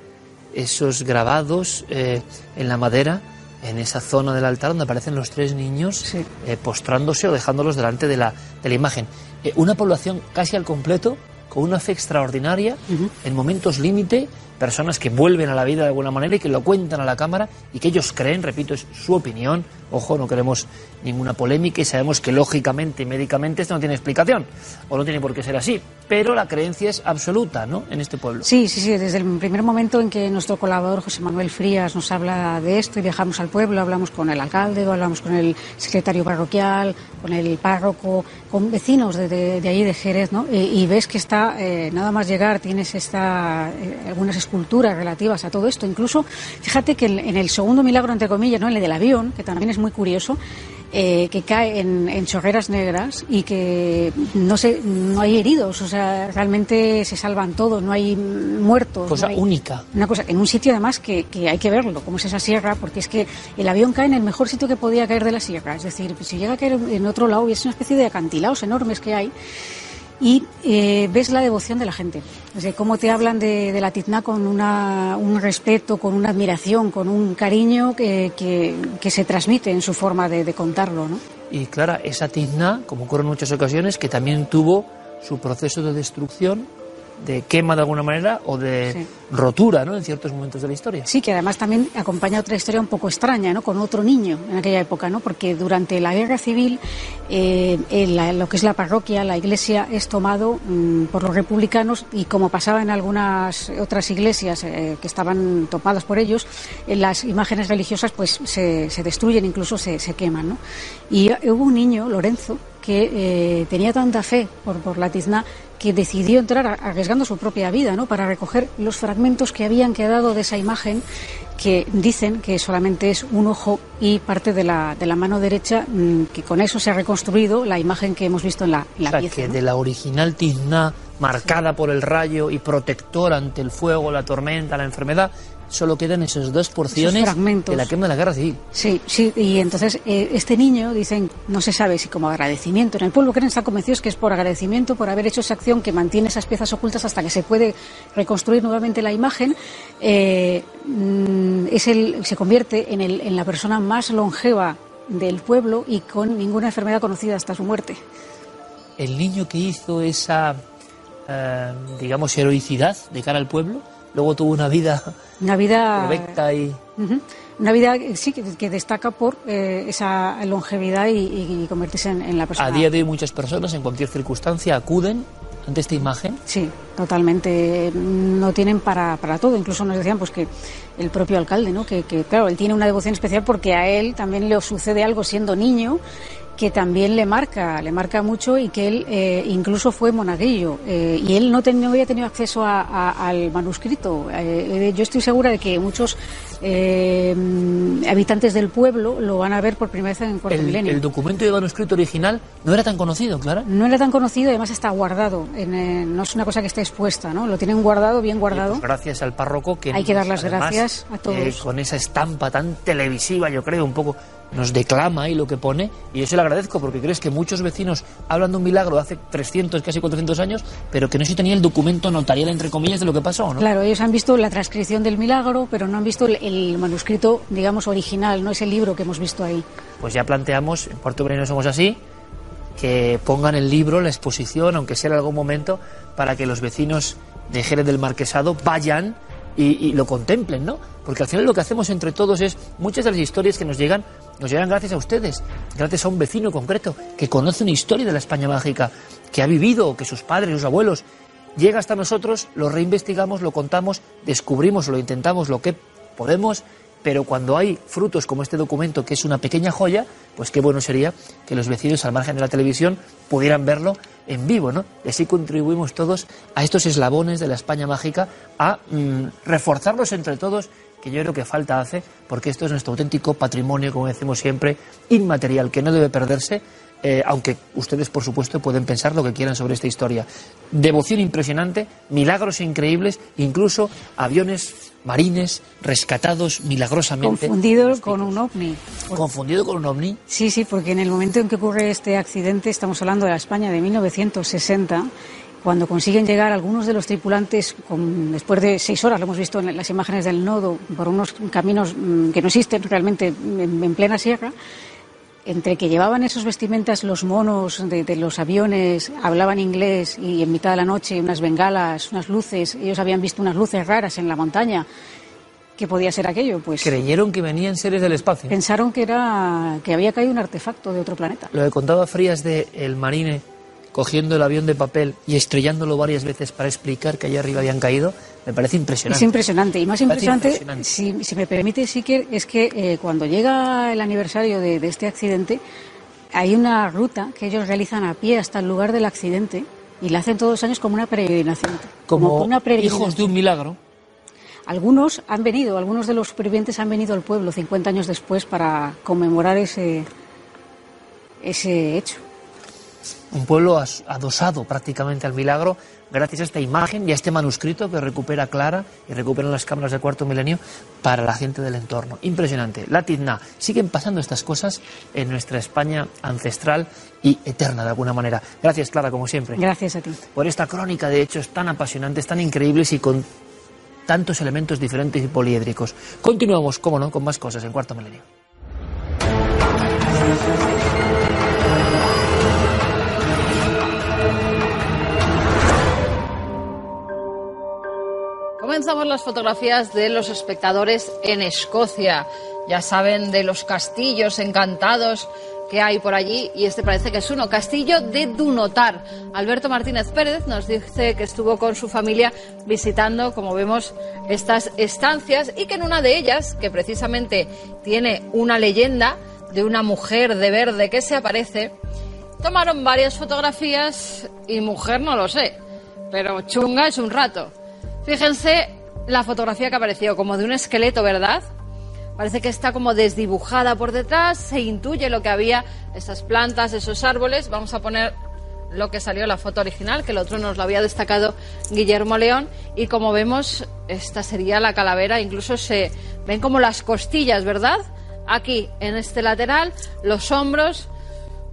esos grabados eh, en la madera, en esa zona del altar donde aparecen los tres niños eh, postrándose o dejándolos delante de la, de la imagen. Eh, una población casi al completo, con una fe extraordinaria, en momentos límite, personas que vuelven a la vida de alguna manera y que lo cuentan a la cámara y que ellos creen, repito, es su opinión. Ojo, no queremos ninguna polémica y sabemos que lógicamente y médicamente esto no tiene explicación o no tiene por qué ser así, pero la creencia es absoluta, ¿no? En este pueblo. Sí, sí, sí. Desde el primer momento en que nuestro colaborador José Manuel Frías nos habla de esto y viajamos al pueblo, hablamos con el alcalde, hablamos con el secretario parroquial, con el párroco, con vecinos de, de, de allí de Jerez, ¿no? Y, y ves que está, eh, nada más llegar, tienes esta, eh, algunas esculturas relativas a todo esto. Incluso, fíjate que en, en el segundo milagro, entre comillas, ¿no? En el del avión, que también es muy curioso, eh, que cae en, en chorreras negras y que no sé, no hay heridos, o sea, realmente se salvan todos, no hay muertos. Cosa no hay- única. Una cosa, en un sitio además que, que hay que verlo, como es esa sierra, porque es que el avión cae en el mejor sitio que podía caer de la sierra, es decir, si llega a caer en otro lado, y es una especie de acantilados enormes que hay, y eh, ves la devoción de la gente. O sea, cómo te hablan de, de la tizna con una, un respeto, con una admiración, con un cariño que, que, que se transmite en su forma de, de contarlo, ¿no? Y Clara, esa tizna, como ocurre en muchas ocasiones, que también tuvo su proceso de destrucción, de quema de alguna manera o de Sí. rotura, ¿no? En ciertos momentos de la historia. Sí, que además también acompaña otra historia un poco extraña, ¿no? Con otro niño en aquella época, ¿no? Porque durante la guerra civil, eh, en la- lo que es la parroquia, la iglesia, es tomado mm, por los republicanos y como pasaba en algunas otras iglesias eh, que estaban tomadas por ellos, las imágenes religiosas pues se, se destruyen, incluso se, se queman, ¿no? Y hubo un niño, Lorenzo, que eh, tenía tanta fe por, por la tizna que decidió entrar arriesgando su propia vida, ¿no? Para recoger los fragmentos que habían quedado de esa imagen que dicen que solamente es un ojo y parte de la, de la mano derecha, mm, que con eso se ha reconstruido la imagen que hemos visto en la, en la o sea, pieza. que ¿no? de la original tizna, marcada por el rayo y protector ante el fuego, la tormenta, la enfermedad, solo quedan esos dos porciones fragmentos. de la quema de la guerra civil. Sí, sí, y entonces eh, este niño, dicen, no se sabe si como agradecimiento, en el pueblo creen, están convencidos que es por agradecimiento por haber hecho esa acción que mantiene esas piezas ocultas hasta que se puede reconstruir nuevamente la imagen, eh, mm, es el, se convierte en, el, en la persona más longeva del pueblo y con ninguna enfermedad conocida hasta su muerte. El niño que hizo esa, eh, digamos, heroicidad de cara al pueblo, luego tuvo una vida Una vida... provecta y... Una vida, sí, que, que destaca por eh, esa longevidad y, y convertirse en, en la persona. A día de hoy muchas personas en cualquier circunstancia acuden ante esta imagen. Sí, totalmente. No tienen para, para todo. Incluso nos decían pues que el propio alcalde, ¿no? Que, que, claro, él tiene una devoción especial porque a él también le sucede algo siendo niño que también le marca, le marca mucho y que él eh, incluso fue monaguillo eh, y él no, ten- no había tenido acceso a- a- al manuscrito. Eh, yo estoy segura de que muchos eh, habitantes del pueblo lo van a ver por primera vez en el cuarto El, milenio. el documento de manuscrito original no era tan conocido, Clara. No era tan conocido y además está guardado. en, eh, no es una cosa que esté expuesta, ¿no? Lo tienen guardado, bien guardado. Pues gracias al párroco que Hay que dar las además, gracias a todos. eh, con esa estampa tan televisiva, yo creo, un poco nos declama ahí lo que pone y yo se lo agradezco porque crees que muchos vecinos hablan de un milagro de hace 300, casi 400 años, pero que no se tenía el documento notarial entre comillas de lo que pasó, ¿no? Claro, ellos han visto la transcripción del milagro, pero no han visto el, el manuscrito, digamos, original, no es el libro que hemos visto ahí. Pues ya planteamos, en Puerto Breno somos así, que pongan el libro, la exposición, aunque sea en algún momento, para que los vecinos de Jerez del Marquesado vayan y, y lo contemplen, ¿no? Porque al final lo que hacemos entre todos es, muchas de las historias que nos llegan, nos llegan gracias a ustedes, gracias a un vecino concreto que conoce una historia de la España mágica, que ha vivido, que sus padres, sus abuelos, llega hasta nosotros, lo reinvestigamos, lo contamos, descubrimos, lo intentamos, lo que podemos pero cuando hay frutos como este documento, que es una pequeña joya, pues qué bueno sería que los vecinos al margen de la televisión pudieran verlo en vivo, ¿no? Y así contribuimos todos a estos eslabones de la España mágica, a mm, reforzarlos entre todos, que yo creo que falta hace, porque esto es nuestro auténtico patrimonio, como decimos siempre, inmaterial, que no debe perderse eh, aunque ustedes, por supuesto, pueden pensar lo que quieran sobre esta historia. Devoción impresionante, milagros increíbles, incluso aviones marines rescatados milagrosamente. Confundido con un ovni. ¿Confundido con un ovni? Sí, sí, porque en el momento en que ocurre este accidente, estamos hablando de la España de 1960, cuando consiguen llegar algunos de los tripulantes, después de seis horas, lo hemos visto en las imágenes del nodo, por unos caminos mm, que no existen realmente en plena sierra, entre que llevaban esos vestimentas los monos de, los aviones, hablaban inglés y en mitad de la noche unas bengalas, unas luces, ellos habían visto unas luces raras en la montaña. ¿Qué podía ser aquello? Pues creyeron que venían seres del espacio. Pensaron que era que había caído un artefacto de otro planeta. Lo que contaba Frías de el marine cogiendo el avión de papel y estrellándolo varias veces para explicar que allá arriba habían caído, me parece impresionante. Es impresionante. Y más impresionante, Si, me permite, Siker, es que eh, cuando llega el aniversario de, este accidente, hay una ruta que ellos realizan a pie hasta el lugar del accidente y la hacen todos los años como una peregrinación. Como, una hijos de un milagro. Algunos han venido, algunos de los supervivientes han venido al pueblo 50 años después para conmemorar ese, ese hecho un pueblo adosado prácticamente al milagro gracias a esta imagen y a este manuscrito que recupera Clara y recuperan las cámaras del cuarto milenio para la gente del entorno. Impresionante. La Tizna. Siguen pasando estas cosas en nuestra España ancestral y eterna de alguna manera. Gracias, Clara, como siempre. Gracias a ti. Por esta crónica de hechos tan apasionantes, tan increíbles y con tantos elementos diferentes y poliédricos. Continuamos, cómo no, con más cosas en cuarto milenio. Comenzamos las fotografías de los espectadores en Escocia. Ya saben de los castillos encantados que hay por allí y este parece que es uno, Castillo de Dunotar. Alberto Martínez Pérez nos dice que estuvo con su familia visitando, como vemos, estas estancias y que en una de ellas, que precisamente tiene una leyenda de una mujer de verde que se aparece, tomaron varias fotografías y mujer no lo sé, pero chunga es un rato. Fíjense la fotografía que apareció, como de un esqueleto, ¿verdad? Parece que está como desdibujada por detrás, se intuye lo que había, esas plantas, esos árboles. Vamos a poner lo que salió la foto original, que el otro nos lo había destacado Guillermo León. Y como vemos, esta sería la calavera, incluso se ven como las costillas, ¿verdad? Aquí, en este lateral, los hombros,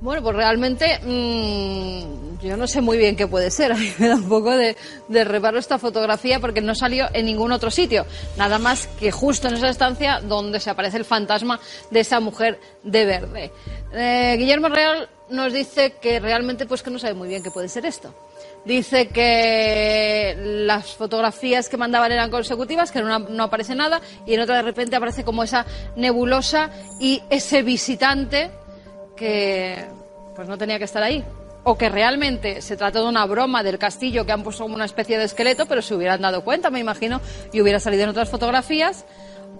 bueno, pues realmente mmm, yo no sé muy bien qué puede ser. A mí me da un poco de, reparo esta fotografía porque no salió en ningún otro sitio. Nada más que justo en esa estancia donde se aparece el fantasma de esa mujer de verde. Eh, Guillermo Real nos dice que realmente pues que no sabe muy bien qué puede ser esto. Dice que las fotografías que mandaban eran consecutivas, que en una no aparece nada y en otra de repente aparece como esa nebulosa y ese visitante que pues no tenía que estar ahí. O que realmente se trata de una broma del castillo que han puesto como una especie de esqueleto, pero se hubieran dado cuenta, me imagino, y hubiera salido en otras fotografías,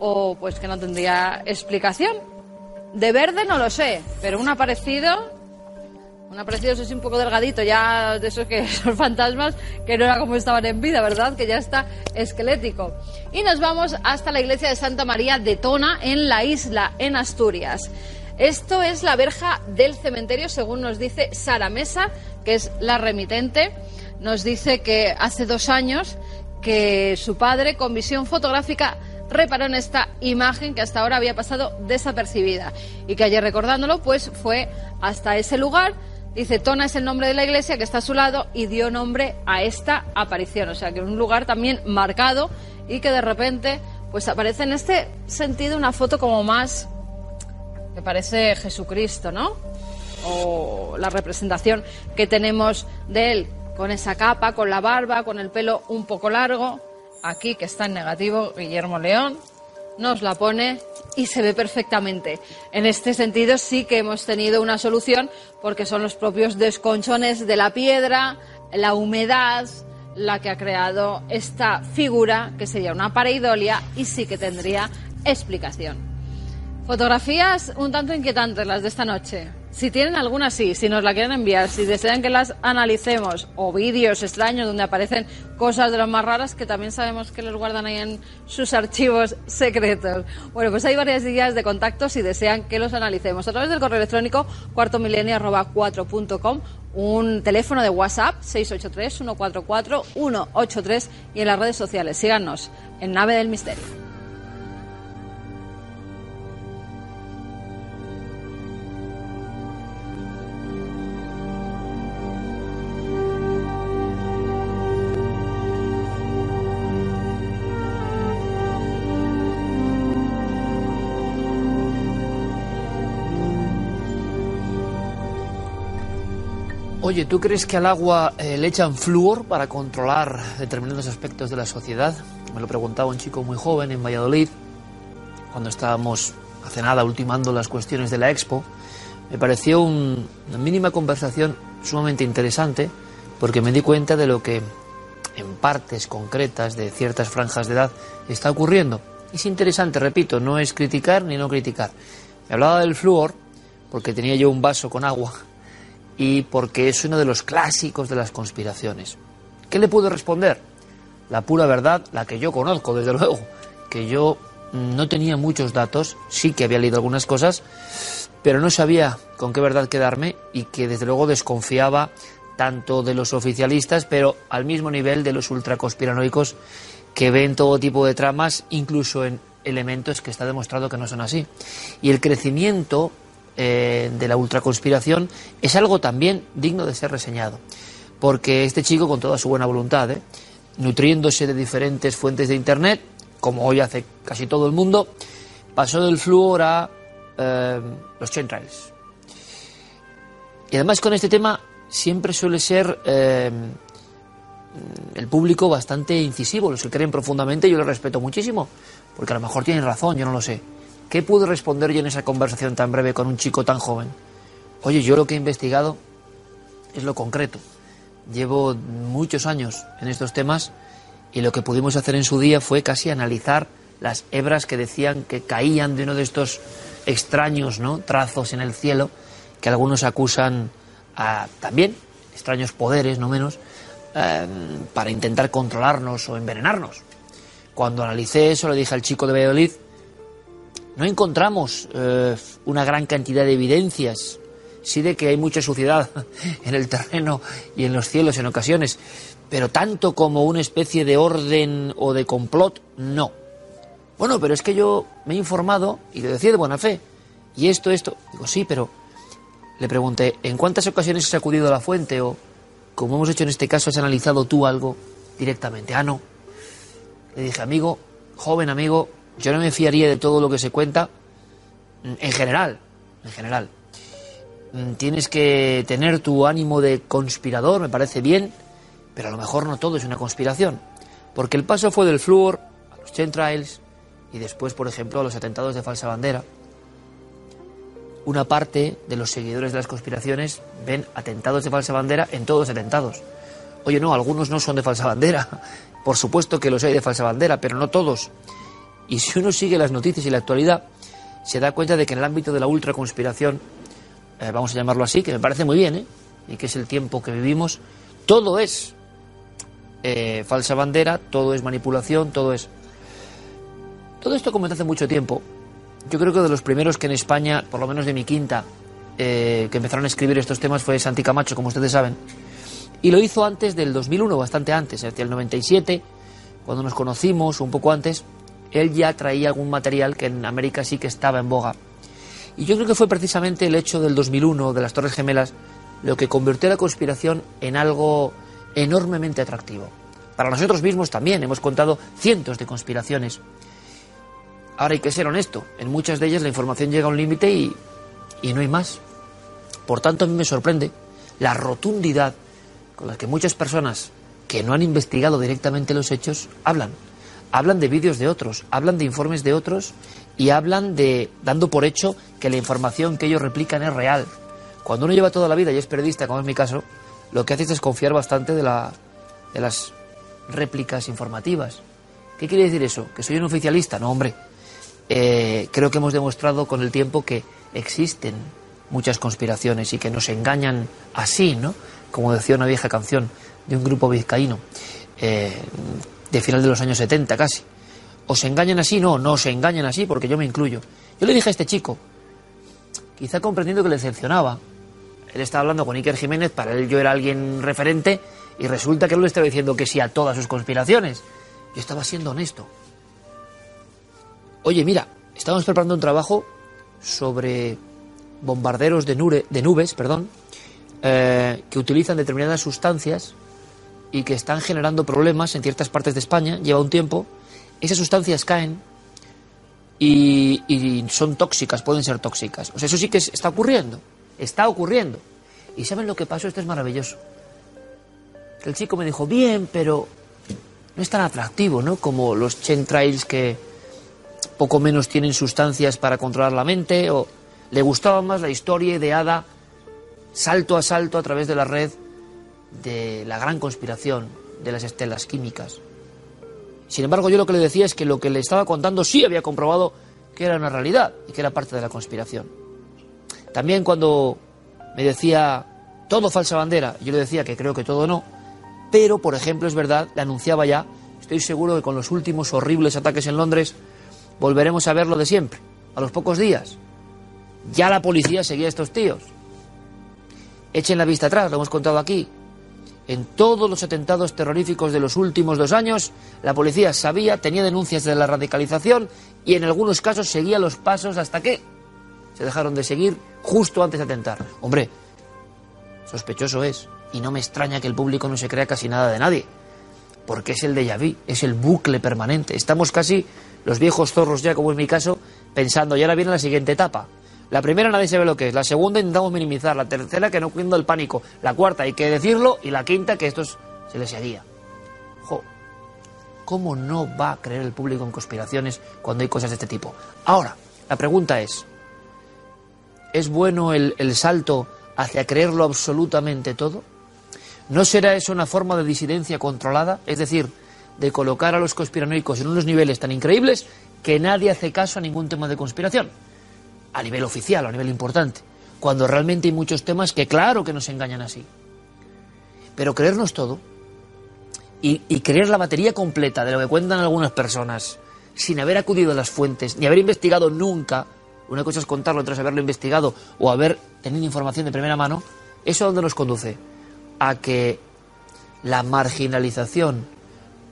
o pues que no tendría explicación. De verde no lo sé, pero un aparecido, un aparecido sí un poco delgadito, ya de esos que son fantasmas, que no era como estaban en vida, ¿verdad? Que ya está esquelético. Y nos vamos hasta la iglesia de Santa María de Tona, en la isla, en Asturias. Esto es la verja del cementerio, según nos dice Sara Mesa, que es la remitente. Nos dice que hace dos años que su padre, con visión fotográfica, reparó en esta imagen que hasta ahora había pasado desapercibida y que ayer recordándolo, pues fue hasta ese lugar. Dice, Tona es el nombre de la iglesia que está a su lado y dio nombre a esta aparición. O sea, que un lugar también marcado y que de repente, pues aparece en este sentido una foto como más que parece Jesucristo, ¿no? O la representación que tenemos de él con esa capa, con la barba, con el pelo un poco largo. Aquí, que está en negativo, Guillermo León nos la pone y se ve perfectamente. En este sentido sí que hemos tenido una solución porque son los propios desconchones de la piedra, la humedad, la que ha creado esta figura que sería una pareidolia y sí que tendría explicación. Fotografías un tanto inquietantes las de esta noche. Si tienen alguna, sí, si nos la quieren enviar, si desean que las analicemos, o vídeos extraños donde aparecen cosas de las más raras que también sabemos que los guardan ahí en sus archivos secretos. Bueno, pues hay varias vías de contacto si desean que los analicemos. A través del correo electrónico cuartomilenio.4.com, un teléfono de WhatsApp 683-144-183 y en las redes sociales. Síganos en Nave del Misterio. Oye, ¿tú crees que al agua eh, le echan flúor para controlar determinados aspectos de la sociedad? Me lo preguntaba un chico muy joven en Valladolid, cuando estábamos hace nada ultimando las cuestiones de la expo. Me pareció un- una mínima conversación sumamente interesante porque me di cuenta de lo que en partes concretas de ciertas franjas de edad está ocurriendo. Es interesante, repito, no es criticar ni no criticar. Me hablaba del flúor porque tenía yo un vaso con agua y porque es uno de los clásicos de las conspiraciones. ¿Qué le puedo responder? La pura verdad, la que yo conozco, desde luego, que yo no tenía muchos datos, sí que había leído algunas cosas, pero no sabía con qué verdad quedarme y que desde luego desconfiaba tanto de los oficialistas, pero al mismo nivel de los ultraconspiranoicos que ven todo tipo de tramas, incluso en elementos que está demostrado que no son así. Y el crecimiento eh, de la ultraconspiración es algo también digno de ser reseñado. Porque este chico, con toda su buena voluntad, ¿eh? nutriéndose de diferentes fuentes de Internet, como hoy hace casi todo el mundo, pasó del flúor a eh, los chemtrails. Y además con este tema siempre suele ser eh, el público bastante incisivo, los que creen profundamente, yo les respeto muchísimo, porque a lo mejor tienen razón, yo no lo sé. ¿Qué pude responder yo en esa conversación tan breve con un chico tan joven? Oye, yo lo que he investigado es lo concreto. Llevo muchos años en estos temas y lo que pudimos hacer en su día fue casi analizar las hebras que decían que caían de uno de estos extraños ¿no? trazos en el cielo que algunos acusan a también extraños poderes, no menos, eh, para intentar controlarnos o envenenarnos. Cuando analicé eso, le dije al chico de Valladolid, no encontramos eh, una gran cantidad de evidencias, sí de que hay mucha suciedad en el terreno y en los cielos en ocasiones, pero tanto como una especie de orden o de complot, no. Bueno, pero es que yo me he informado y lo decía de buena fe. Y esto, esto. Digo, sí, pero le pregunté, ¿en cuántas ocasiones has acudido a la fuente o, como hemos hecho en este caso, has analizado tú algo directamente? Ah, no. Le dije, amigo, joven amigo, yo no me fiaría de todo lo que se cuenta mm, en general, en general. Mm, Tienes que tener tu ánimo de conspirador, me parece bien, pero a lo mejor no todo es una conspiración. Porque el paso fue del flúor a los chemtrails y después, por ejemplo, a los atentados de falsa bandera. Una parte de los seguidores de las conspiraciones ven atentados de falsa bandera en todos los atentados. Oye, no, algunos no son de falsa bandera. Por supuesto que los hay de falsa bandera, pero no todos. Y si uno sigue las noticias y la actualidad, se da cuenta de que en el ámbito de la ultraconspiración, eh, vamos a llamarlo así, que me parece muy bien, ¿eh? y que es el tiempo que vivimos, todo es eh, falsa bandera, todo es manipulación, todo es... Todo esto comenzó hace mucho tiempo. Yo creo que de los primeros que en España, por lo menos de mi quinta, eh, que empezaron a escribir estos temas fue Santi Camacho, como ustedes saben. Y lo hizo antes del 2001, bastante antes, hacia el 97, cuando nos conocimos, un poco antes, él ya traía algún material que en América sí que estaba en boga. Y yo creo que fue precisamente el hecho del 2001, de las Torres Gemelas, lo que convirtió la conspiración en algo enormemente atractivo. Para nosotros mismos también hemos contado cientos de conspiraciones. Ahora hay que ser honesto, en muchas de ellas la información llega a un límite y, y no hay más. Por tanto, a mí me sorprende la rotundidad con la que muchas personas que no han investigado directamente los hechos hablan. Hablan de vídeos de otros, hablan de informes de otros y hablan de dando por hecho que la información que ellos replican es real. Cuando uno lleva toda la vida y es periodista, como es mi caso, lo que hace es desconfiar bastante de las réplicas informativas. ¿Qué quiere decir eso? ¿Que soy un oficialista? No, hombre. eh, creo que hemos demostrado con el tiempo que existen muchas conspiraciones y que nos engañan así, ¿no? Como decía una vieja canción de un grupo vizcaíno, eh, de final de los años 70 casi. ¿Os engañan así? No, no os engañan así porque yo me incluyo. Yo le dije a este chico, quizá comprendiendo que le decepcionaba, él estaba hablando con Iker Jiménez, para él yo era alguien referente, y resulta que él le estaba diciendo que sí a todas sus conspiraciones. Yo estaba siendo honesto. Oye, mira, estamos preparando un trabajo sobre bombarderos de, de nubes perdón, eh, que utilizan determinadas sustancias y que están generando problemas en ciertas partes de España, lleva un tiempo, esas sustancias caen y, son tóxicas, pueden ser tóxicas. O sea, eso sí que está ocurriendo, está ocurriendo. ¿Y saben lo que pasó? Esto es maravilloso. El chico me dijo, bien, pero no es tan atractivo, ¿no? Como los chemtrails que poco menos tienen sustancias para controlar la mente, o le gustaba más la historia ideada salto a salto a través de la red de la gran conspiración de las estelas químicas. Sin embargo, yo lo que le decía es que lo que le estaba contando sí había comprobado que era una realidad y que era parte de la conspiración. También cuando me decía todo falsa bandera, yo le decía que creo que todo no, pero por ejemplo es verdad, le anunciaba ya, estoy seguro que con los últimos horribles ataques en Londres volveremos a ver lo de siempre, a los pocos días. Ya la policía seguía a estos tíos. Echen la vista atrás, lo hemos contado aquí. En todos los atentados terroríficos de los últimos dos años, la policía sabía, tenía denuncias de la radicalización y en algunos casos seguía los pasos hasta que se dejaron de seguir justo antes de atentar. Hombre, sospechoso es, y no me extraña que el público no se crea casi nada de nadie, porque es el déjà vu, es el bucle permanente. Estamos casi, los viejos zorros ya, como en mi caso, pensando, y ahora viene la siguiente etapa. La primera nadie sabe lo que es, la segunda intentamos minimizar, la tercera que no cuido el pánico, la cuarta hay que decirlo y la quinta que esto se le seguía. Jo, ¿cómo no va a creer el público en conspiraciones cuando hay cosas de este tipo? Ahora, la pregunta es, ¿es bueno el, el salto hacia creerlo absolutamente todo? ¿No será eso una forma de disidencia controlada? Es decir, de colocar a los conspiranoicos en unos niveles tan increíbles que nadie hace caso a ningún tema de conspiración a nivel oficial, a nivel importante, cuando realmente hay muchos temas que claro que nos engañan así. Pero creernos todo y, creer la batería completa de lo que cuentan algunas personas, sin haber acudido a las fuentes, ni haber investigado nunca, una cosa es contarlo, otra es haberlo investigado o haber tenido información de primera mano, ¿eso a dónde nos conduce? A que la marginalización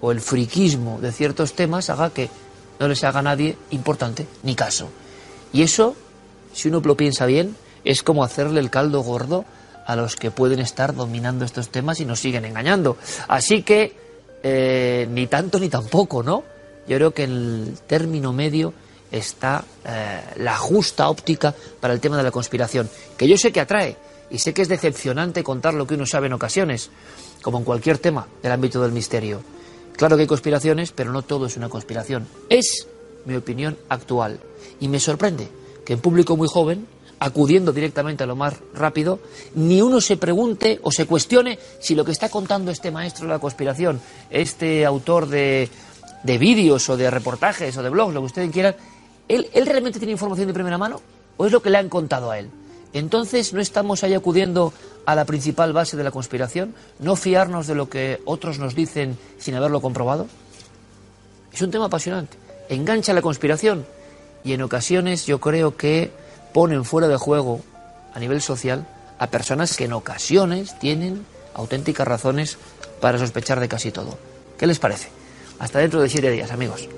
o el friquismo de ciertos temas haga que no les haga nadie importante ni caso. Y eso si uno lo piensa bien, es como hacerle el caldo gordo a los que pueden estar dominando estos temas y nos siguen engañando. Así que, eh, ni tanto ni tampoco, ¿no? Yo creo que en el término medio está eh, la justa óptica para el tema de la conspiración, que yo sé que atrae y sé que es decepcionante contar lo que uno sabe en ocasiones, como en cualquier tema del ámbito del misterio. Claro que hay conspiraciones, pero no todo es una conspiración. Es mi opinión actual y me sorprende en público muy joven, acudiendo directamente a lo más rápido, ni uno se pregunte o se cuestione si lo que está contando este maestro de la conspiración, este autor de, de vídeos o de reportajes o de blogs, lo que ustedes quieran, ¿él, ¿él realmente tiene información de primera mano o es lo que le han contado a él? Entonces, ¿no estamos ahí acudiendo a la principal base de la conspiración? ¿No fiarnos de lo que otros nos dicen sin haberlo comprobado? Es un tema apasionante. Engancha la conspiración y en ocasiones yo creo que ponen fuera de juego a nivel social a personas que en ocasiones tienen auténticas razones para sospechar de casi todo. ¿Qué les parece? Hasta dentro de siete días, amigos.